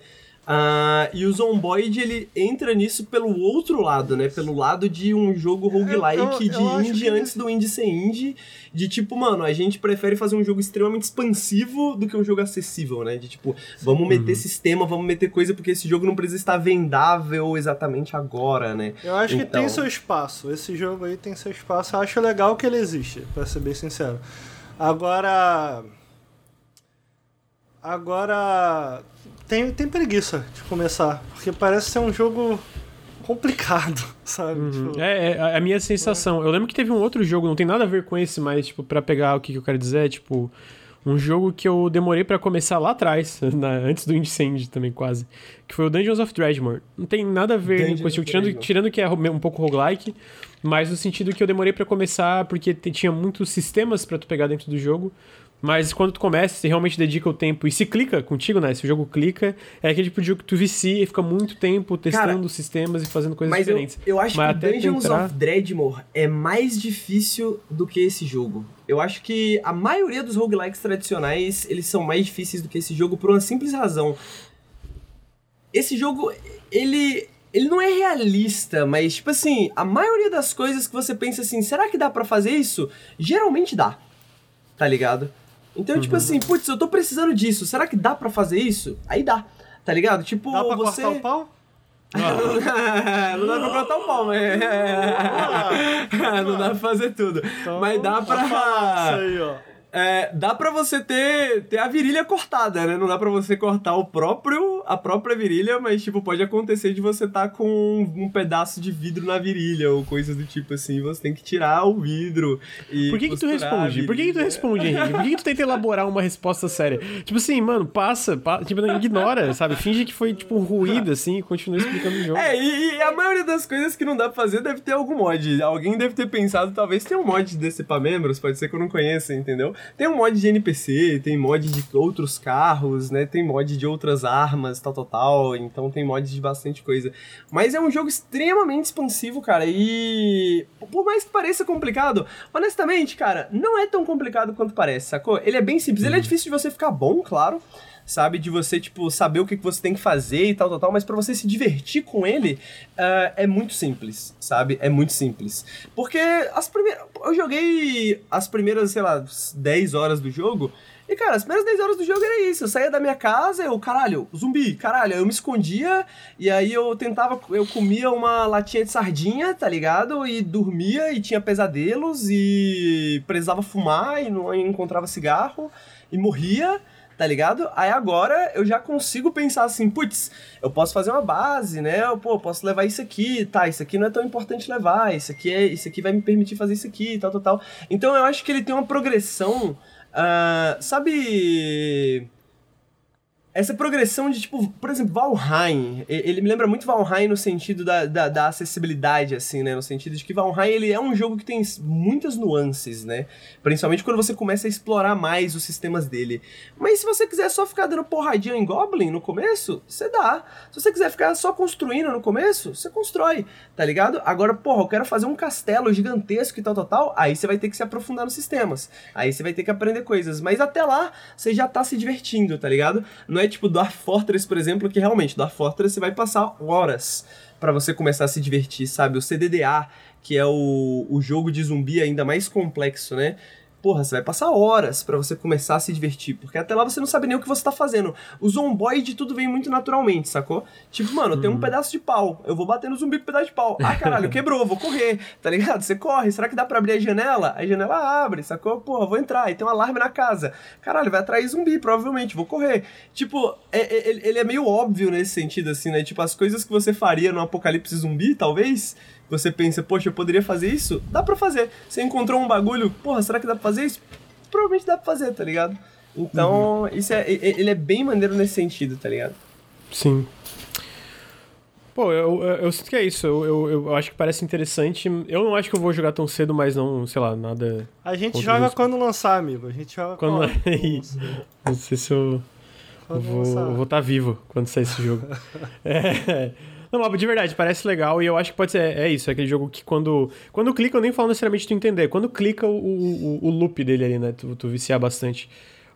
Speaker 2: Uh, e o Zomboid, ele entra nisso pelo outro lado, né? Pelo lado de um jogo roguelike eu, eu, eu de indie antes do indie ser indie. De tipo, mano, a gente prefere fazer um jogo extremamente expansivo do que um jogo acessível, né? De tipo, vamos meter uhum. sistema, vamos meter coisa, porque esse jogo não precisa estar vendável exatamente agora, né?
Speaker 3: Eu acho então... que tem então seu espaço. Esse jogo aí tem seu espaço. Eu acho legal que ele existe, pra ser bem sincero. Agora. Agora tem, tem preguiça de começar, porque parece ser um jogo complicado, sabe?
Speaker 1: Uhum. Tipo... É, é, a minha sensação. É. Eu lembro que teve um outro jogo, não tem nada a ver com esse, mas, tipo, pra pegar o que, que eu quero dizer, é, tipo, um jogo que eu demorei para começar lá atrás, na, antes do Incend também, quase, que foi o Dungeons of Dredmor. Não tem nada a ver Dungeons com esse jogo, tirando, tirando que é um pouco roguelike, mas no sentido que eu demorei para começar porque tinha muitos sistemas para tu pegar dentro do jogo, mas quando tu começa, você realmente dedica o tempo e se clica contigo, né? Se o jogo clica, é aquele tipo de jogo que tu vicia e fica muito tempo testando Cara, sistemas e fazendo coisas
Speaker 2: mas
Speaker 1: diferentes.
Speaker 2: Eu, eu acho mas que Dungeons entrar... of Dreadmore é mais difícil do que esse jogo. Eu acho que a maioria dos roguelikes tradicionais, eles são mais difíceis do que esse jogo por uma simples razão. Esse jogo, ele ele não é realista, mas tipo assim, a maioria das coisas que você pensa assim, será que dá para fazer isso? Geralmente dá. Tá ligado? Então, tipo uhum. tipo assim, putz, eu tô precisando disso, será que dá para fazer isso? Aí dá. tá ligado? Tipo,
Speaker 3: dá pra
Speaker 2: você...
Speaker 3: cortar o pau?
Speaker 2: Ah. não dá pra cortar o pau, mas. Não dá pra fazer tudo. Então, mas dá pra.
Speaker 3: Isso aí, ó.
Speaker 2: É, dá pra você ter, ter a virilha cortada, né? Não dá pra você cortar o próprio, a própria virilha, mas, tipo, pode acontecer de você tá com um, um pedaço de vidro na virilha ou coisas do tipo assim. Você tem que tirar o vidro e.
Speaker 1: Por que que tu responde? Por que que tu responde, Henrique? Por que que tu tenta elaborar uma resposta séria? Tipo assim, mano, passa, passa tipo, ignora, sabe? Finge que foi, tipo, um ruído, assim, e continua explicando o jogo.
Speaker 2: É, e, e, a maioria das coisas que não dá pra fazer deve ter algum mod. Alguém deve ter pensado, talvez tenha um mod de decepar membros, pode ser que eu não conheça, entendeu? Tem um mod de NPC, tem mod de outros carros, né? Tem mod de outras armas, tal, tal, tal. Então tem mod de bastante coisa. Mas é um jogo extremamente expansivo, cara. E por mais que pareça complicado, honestamente, cara, não é tão complicado quanto parece, sacou? Ele é bem simples. Ele é uhum. difícil de você ficar bom, claro sabe? De você, tipo, saber o que, você tem que fazer e tal, tal, tal, mas para você se divertir com ele, uh, é muito simples, sabe? É muito simples. Porque as primeiras. Eu joguei as primeiras, sei lá, 10 horas do jogo. E, cara, as primeiras 10 horas do jogo era isso. Eu saía da minha casa, eu, caralho, zumbi, caralho. Eu me escondia e aí eu tentava, eu comia uma latinha de sardinha, tá ligado? E dormia e tinha pesadelos e precisava fumar e não encontrava cigarro e morria tá ligado? Aí agora eu já consigo pensar assim, putz, eu posso fazer uma base, né? Eu, pô, posso levar isso aqui, tá, isso aqui não é tão importante levar, isso aqui é, isso aqui vai me permitir fazer isso aqui, tal, tal, tal. Então eu acho que ele tem uma progressão, uh, sabe essa progressão de, tipo, por exemplo, Valheim, ele me lembra muito Valheim no sentido da, da, da, acessibilidade, assim, né? No sentido de que Valheim, ele é um jogo que tem muitas nuances, né? Principalmente quando você começa a explorar mais os sistemas dele. Mas se você quiser só ficar dando porradinha em Goblin no começo, você dá. Se você quiser ficar só construindo no começo, você constrói, tá ligado? Agora, porra, eu quero fazer um castelo gigantesco e tal, tal, tal, aí você vai ter que se aprofundar nos sistemas. Aí você vai ter que aprender coisas. Mas até lá, você já tá se divertindo, tá ligado? Não é tipo Dark Fortress, por exemplo, que realmente Dark Fortress você vai passar horas para você começar a se divertir, sabe? O CDDA, que é o, o jogo de zumbi ainda mais complexo, né? Porra, você vai passar horas para você começar a se divertir, porque até lá você não sabe nem o que você tá fazendo. O zomboid tudo vem muito naturalmente, sacou? Tipo, mano, uhum. tem um pedaço de pau, eu vou bater no zumbi com um pedaço de pau. Ah, caralho, quebrou, vou correr, tá ligado? Você corre, será que dá pra abrir a janela? A janela abre, sacou? Porra, vou entrar, e tem um alarme na casa. Caralho, vai atrair zumbi, provavelmente, vou correr. Tipo, é, é, ele é meio óbvio nesse sentido, assim, né? Tipo, as coisas que você faria no apocalipse zumbi, talvez você pensa, poxa, eu poderia fazer isso? Dá pra fazer. Você encontrou um bagulho, porra, será que dá pra fazer isso? Provavelmente dá pra fazer, tá ligado? Então, uhum. isso é, ele é bem maneiro nesse sentido, tá ligado?
Speaker 1: Sim. Pô, eu, eu, eu sinto que é isso. Eu, eu, eu, acho que parece interessante. Eu não acho que eu vou jogar tão cedo, mas não, sei lá, nada.
Speaker 3: A gente joga quando lançar, amigo. A gente joga
Speaker 1: quando. quando... não sei se eu. vou, eu vou estar tá vivo quando sair esse jogo. é. Não, de verdade, parece legal e eu acho que pode ser. É isso, é aquele jogo que quando. Quando clica, eu nem falo necessariamente tu entender. Quando clica o, o, o loop dele ali, né? Tu, tu viciar bastante.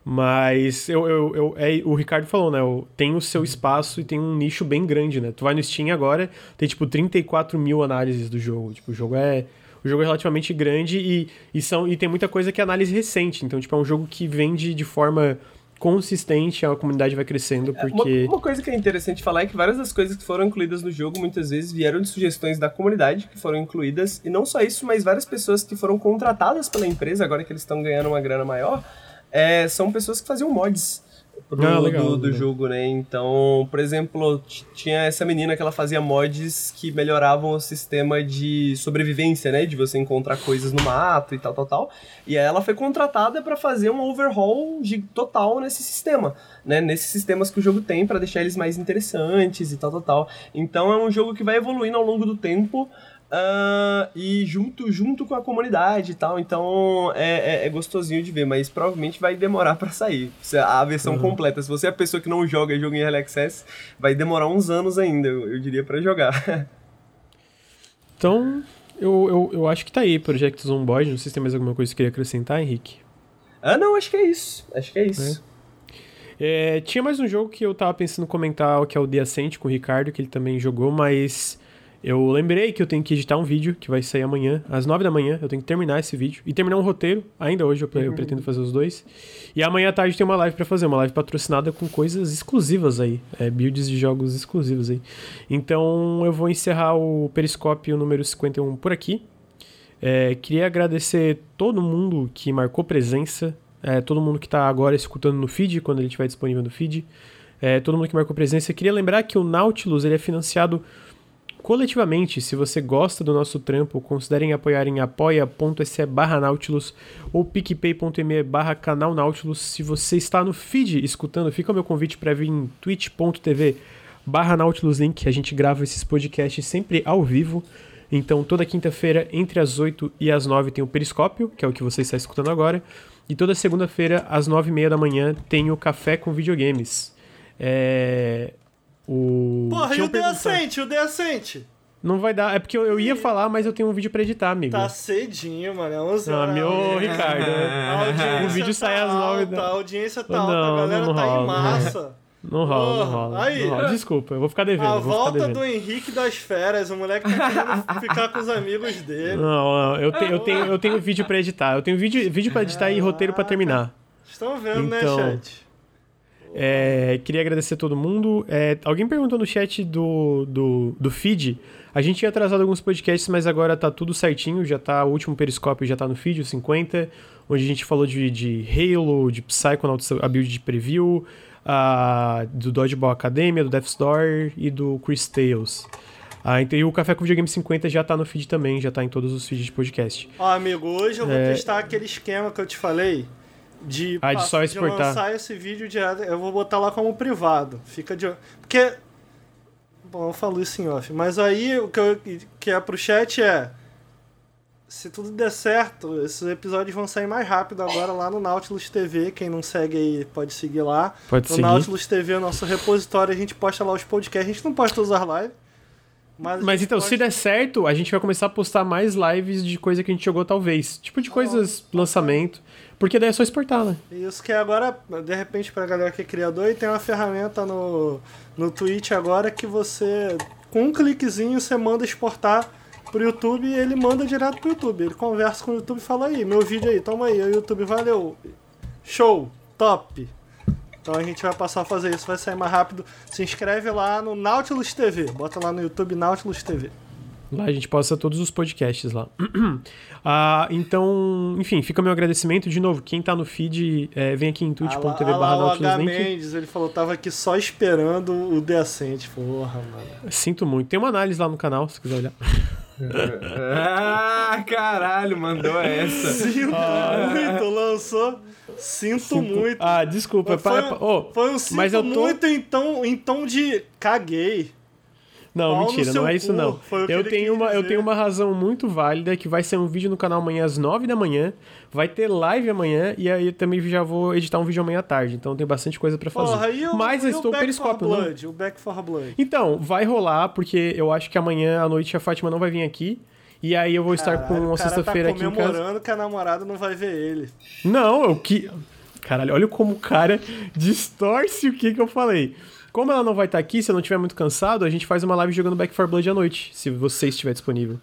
Speaker 1: Mas eu, eu, eu, é, o Ricardo falou, né? Tem o seu espaço e tem um nicho bem grande, né? Tu vai no Steam agora, tem tipo 34 mil análises do jogo. Tipo, o jogo é. O jogo é relativamente grande e, e, são, e tem muita coisa que é análise recente. Então, tipo, é um jogo que vende de forma consistente, a comunidade vai crescendo, é, porque...
Speaker 2: Uma, uma, coisa que é interessante falar é que várias das coisas que foram incluídas no jogo, muitas vezes vieram de sugestões da comunidade, que foram incluídas, e não só isso, mas várias pessoas que foram contratadas pela empresa, agora que eles estão ganhando uma grana maior, é, são pessoas que faziam mods pro, ah, legal, do, do jogo, né? Então, por exemplo, tinha essa menina que ela fazia mods que melhoravam o sistema de sobrevivência, né? De você encontrar coisas no mato e tal, tal, tal. E aí ela foi contratada para fazer um overhaul de, total nesse sistema, né? Nesses sistemas que o jogo tem para deixar eles mais interessantes e tal, tal, tal. Então é um jogo que vai evoluindo ao longo do tempo. Uh, e junto, junto com a comunidade e tal. Então é, é, é gostosinho de ver, mas provavelmente vai demorar para sair. A versão uhum. completa. Se você é a pessoa que não joga jogo em Early Access, vai demorar uns anos ainda, eu, eu diria, para jogar.
Speaker 1: então, eu, eu, eu acho que tá aí, Project Zomboid. Não sei se tem mais alguma coisa que queria acrescentar, Henrique.
Speaker 2: Ah, não, acho que é isso. Acho que é isso.
Speaker 1: É. É, tinha mais um jogo que eu tava pensando comentar, que é o The Ascent com o Ricardo, que ele também jogou, mas Eu lembrei que eu tenho que editar um vídeo que vai sair amanhã, às 9 da manhã. Eu tenho que terminar esse vídeo. E terminar um roteiro. Ainda hoje eu, eu uhum. pretendo fazer os dois. E amanhã à tarde tem uma live para fazer. Uma live patrocinada com coisas exclusivas aí. É, builds de jogos exclusivos aí. Então eu vou encerrar o Periscópio número 51 por aqui. É, queria agradecer todo mundo que marcou presença. É, todo mundo que está agora escutando no feed, quando ele estiver disponível no feed. É, todo mundo que marcou presença. Queria lembrar que o Nautilus ele é financiado coletivamente, se você gosta do nosso trampo, considerem apoiar em apoia.se barra Nautilus ou picpay.me barra canal Nautilus. Se você está no feed escutando, fica o meu convite para vir em twitch.tv barra Nautilus Link. A gente grava esses podcasts sempre ao vivo. Então, toda quinta-feira, entre as 8 e as 9, tem o Periscópio, que é o que você está escutando agora. E toda segunda-feira, às 9 e meia da manhã, tem o Café com Videogames. É... O...
Speaker 3: Porra, e o The Ascent? O The Ascent?
Speaker 1: Não vai dar. É porque eu, eu, ia falar, mas eu tenho um vídeo pra editar, amigo.
Speaker 3: Tá cedinho, mano. É 11 horas.
Speaker 1: Ah, meu Ricardo. o vídeo sai às 9
Speaker 3: da... A audiência tá alta, a galera não, não tá rola, em massa.
Speaker 1: Não rola, não rola, Aí, não rola. Desculpa, eu vou ficar devendo.
Speaker 3: A volta do Henrique das férias, o moleque tá querendo ficar com os amigos dele.
Speaker 1: Não, eu, te, eu, tenho, eu tenho vídeo pra editar. Eu tenho vídeo, vídeo pra editar e roteiro pra terminar.
Speaker 3: Estão vendo, né, então, né, chat?
Speaker 1: É, queria agradecer a todo mundo. É, alguém perguntou no chat do, do, do feed. A gente tinha atrasado alguns podcasts, mas agora tá tudo certinho. Já tá, o último periscópio já tá no feed, o 50, onde a gente falou de, de Halo, de Psychonauts, a build de preview, a, do Dodgeball Academia, do Death's Door e do Chris Tales. Ah, então, e o Café com Videogame 50 já tá no feed também, já tá em todos os feeds de podcast.
Speaker 3: Ó, amigo, hoje eu vou é... testar aquele esquema que eu te falei de,
Speaker 1: ah, de só exportar.
Speaker 3: de lançar esse vídeo direto. Eu vou botar lá como privado. Fica de. Porque. Bom, eu falo isso em off. Mas aí o que, eu, que é pro chat é. Se tudo der certo, esses episódios vão sair mais rápido agora lá no Nautilus TV. Quem não segue aí pode seguir lá.
Speaker 1: Pode
Speaker 3: no
Speaker 1: seguir.
Speaker 3: Nautilus TV é o nosso repositório. A gente posta lá os podcasts. A gente não posta usar live.
Speaker 1: Mas, mas então, se der certo, a gente vai começar a postar mais lives de coisa que a gente jogou, talvez. Tipo de coisas, oh, lançamento. Porque daí é só exportar, né?
Speaker 3: Isso que agora, de repente, pra galera que é criador, e tem uma ferramenta no, no Twitch agora que você, com um cliquezinho, você manda exportar pro YouTube e ele manda direto pro YouTube. Ele conversa com o YouTube e fala aí, meu vídeo aí, toma aí. O YouTube, valeu. Show, top. Então a gente vai passar a fazer isso, vai sair mais rápido. Se inscreve lá no Nautilus TV. Bota lá no YouTube Nautilus TV.
Speaker 1: Lá a gente posta todos os podcasts lá. ah, então, enfim, fica meu agradecimento. De novo, quem tá no feed, é, vem aqui em twitch.tv
Speaker 3: barra. Mendes, ele falou, tava aqui só esperando o Decente. Porra, mano.
Speaker 1: Sinto muito. Tem uma análise lá no canal, se quiser olhar.
Speaker 2: ah, caralho, mandou essa.
Speaker 3: Sinto ah. muito, lançou. Sinto, sinto, muito.
Speaker 1: Ah, desculpa.
Speaker 3: Foi, para, oh, foi um sinto mas eu tô... muito em tom, em tom de caguei.
Speaker 1: Não, Pau mentira, não é isso cu. não. Eu tenho, uma, eu tenho uma razão muito válida que vai ser um vídeo no canal amanhã às 9 da manhã, vai ter live amanhã e aí eu também já vou editar um vídeo amanhã à tarde, então tem bastante coisa para fazer.
Speaker 3: Porra, e o,
Speaker 1: Mas
Speaker 3: eu
Speaker 1: estou periscópio,
Speaker 3: Blood, O Back for Blood.
Speaker 1: Então, vai rolar porque eu acho que amanhã à noite a Fátima não vai vir aqui. E aí eu vou estar com uma sexta-feira tá aqui em casa.
Speaker 3: comemorando que a namorada não vai ver ele.
Speaker 1: Não, eu que Caralho, olha como o cara distorce o que que eu falei. Como ela não vai estar aqui, se eu não estiver muito cansado, a gente faz uma live jogando Back 4 Blood à noite, se você estiver disponível.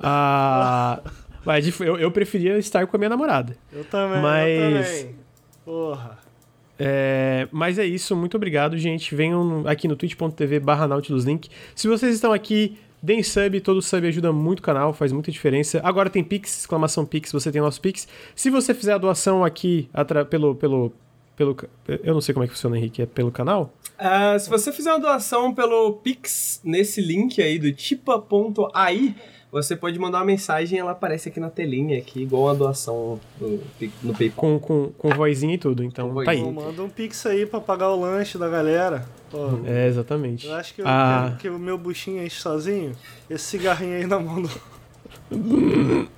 Speaker 1: Ah, mas eu, eu preferia estar com a minha namorada.
Speaker 3: Eu também, mas, eu também. Porra.
Speaker 1: É, mas é isso, muito obrigado, gente. Venham aqui no twitch.tv barra Nautiluslink. Se vocês estão aqui, deem sub, todo sub ajuda muito o canal, faz muita diferença. Agora tem Pix, exclamação Pix, você tem o nosso Pix. Se você fizer a doação aqui pelo, pelo, pelo... Eu não sei como é que funciona, Henrique, é pelo canal?
Speaker 2: Uh, se você fizer uma doação pelo Pix, nesse link aí do tipa.ai, você pode mandar uma mensagem e ela aparece aqui na telinha, aqui, igual uma doação no, no PayPal.
Speaker 1: Com, com, com vozinha e tudo, então tá aí.
Speaker 3: Manda um Pix aí pra pagar o lanche da galera. Pô,
Speaker 1: é, exatamente.
Speaker 3: Eu acho que, eu, ah. que, que, o meu buchinho enche sozinho. Esse cigarrinho aí na mão do...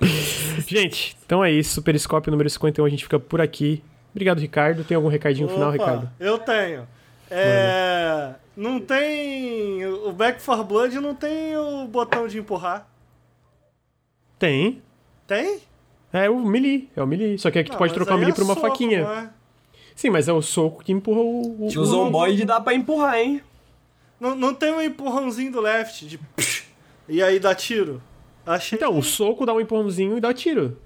Speaker 1: gente, então é isso. Periscópio número 51, a gente fica por aqui. Obrigado, Ricardo. Tem algum recadinho Opa, final, Ricardo?
Speaker 3: Eu tenho. É. Não tem. O Back for Blood não tem o botão de empurrar.
Speaker 1: Tem.
Speaker 3: Tem?
Speaker 1: É o melee, é o melee. Só que aqui tu pode trocar o melee é por uma soco, faquinha. É? Sim, mas é o soco que empurra o.
Speaker 2: o... O Zomboid dá pra empurrar, hein?
Speaker 3: Não, não tem um empurrãozinho do left de. E aí dá tiro?
Speaker 1: Achei... Então, o soco dá um empurrãozinho e dá tiro.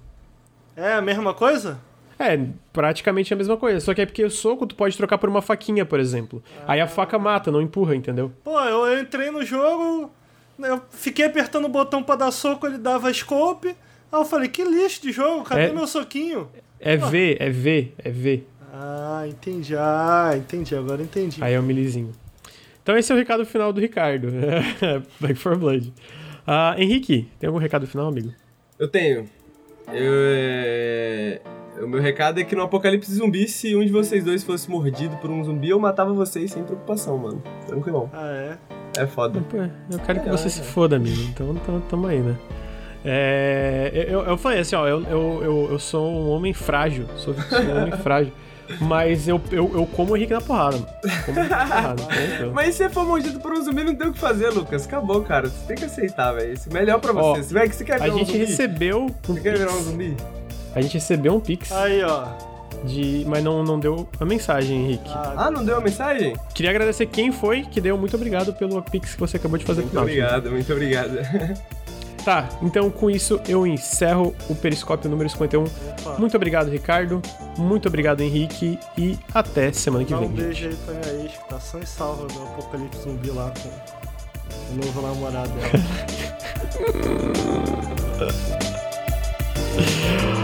Speaker 3: É a mesma coisa?
Speaker 1: É, praticamente a mesma coisa. Só que é porque o soco tu pode trocar por uma faquinha, por exemplo. Ah. Aí a faca mata, não empurra, entendeu?
Speaker 3: Pô, eu entrei no jogo, eu fiquei apertando o botão para dar soco, ele dava scope. Aí eu falei, que lixo de jogo, cadê é, meu soquinho?
Speaker 1: É Pô. V, é V, é V.
Speaker 3: Ah, entendi. Ah, entendi, agora entendi.
Speaker 1: Aí é o milizinho. Então esse é o recado final do Ricardo. Back for Blood. Uh, Henrique, tem algum recado final, amigo?
Speaker 2: Eu tenho. Eu, é... O meu recado é que no apocalipse zumbi, se um de vocês dois fosse mordido por um zumbi, eu matava vocês sem preocupação, mano. Tranquilão.
Speaker 3: Ah, é?
Speaker 2: É foda.
Speaker 1: Eu quero é, que você é. se foda, amigo. Então, então tamo aí, né? É, eu, eu falei assim, ó, eu, eu, eu, eu sou um homem frágil. Sou, sou um homem frágil. Mas eu, eu, eu como o Henrique na porrada, mano. Como Henrique na
Speaker 2: porrada. Mas se você for mordido por um zumbi, não tem o que fazer, Lucas. Acabou, cara. Você tem que aceitar, velho. Isso é melhor pra você. Ó, você, vai, você quer
Speaker 1: virar a gente recebeu.
Speaker 2: Você quer virar um zumbi?
Speaker 1: A gente recebeu um pix.
Speaker 3: Aí, ó.
Speaker 1: De, mas não, não deu a mensagem, Henrique.
Speaker 2: Ah, ah, não deu a mensagem?
Speaker 1: Queria agradecer quem foi que deu. Muito obrigado pelo Pix que você acabou de fazer
Speaker 2: Muito obrigado, muito obrigado.
Speaker 1: Tá, então com isso eu encerro o Periscópio número 51. Opa. Muito obrigado, Ricardo. Muito obrigado, Henrique. E até semana que
Speaker 3: Dá
Speaker 1: vem.
Speaker 3: Um beijo aí pra minha ex, que tá só em salva do Apocalipse Zumbi lá com o novo namorado dela.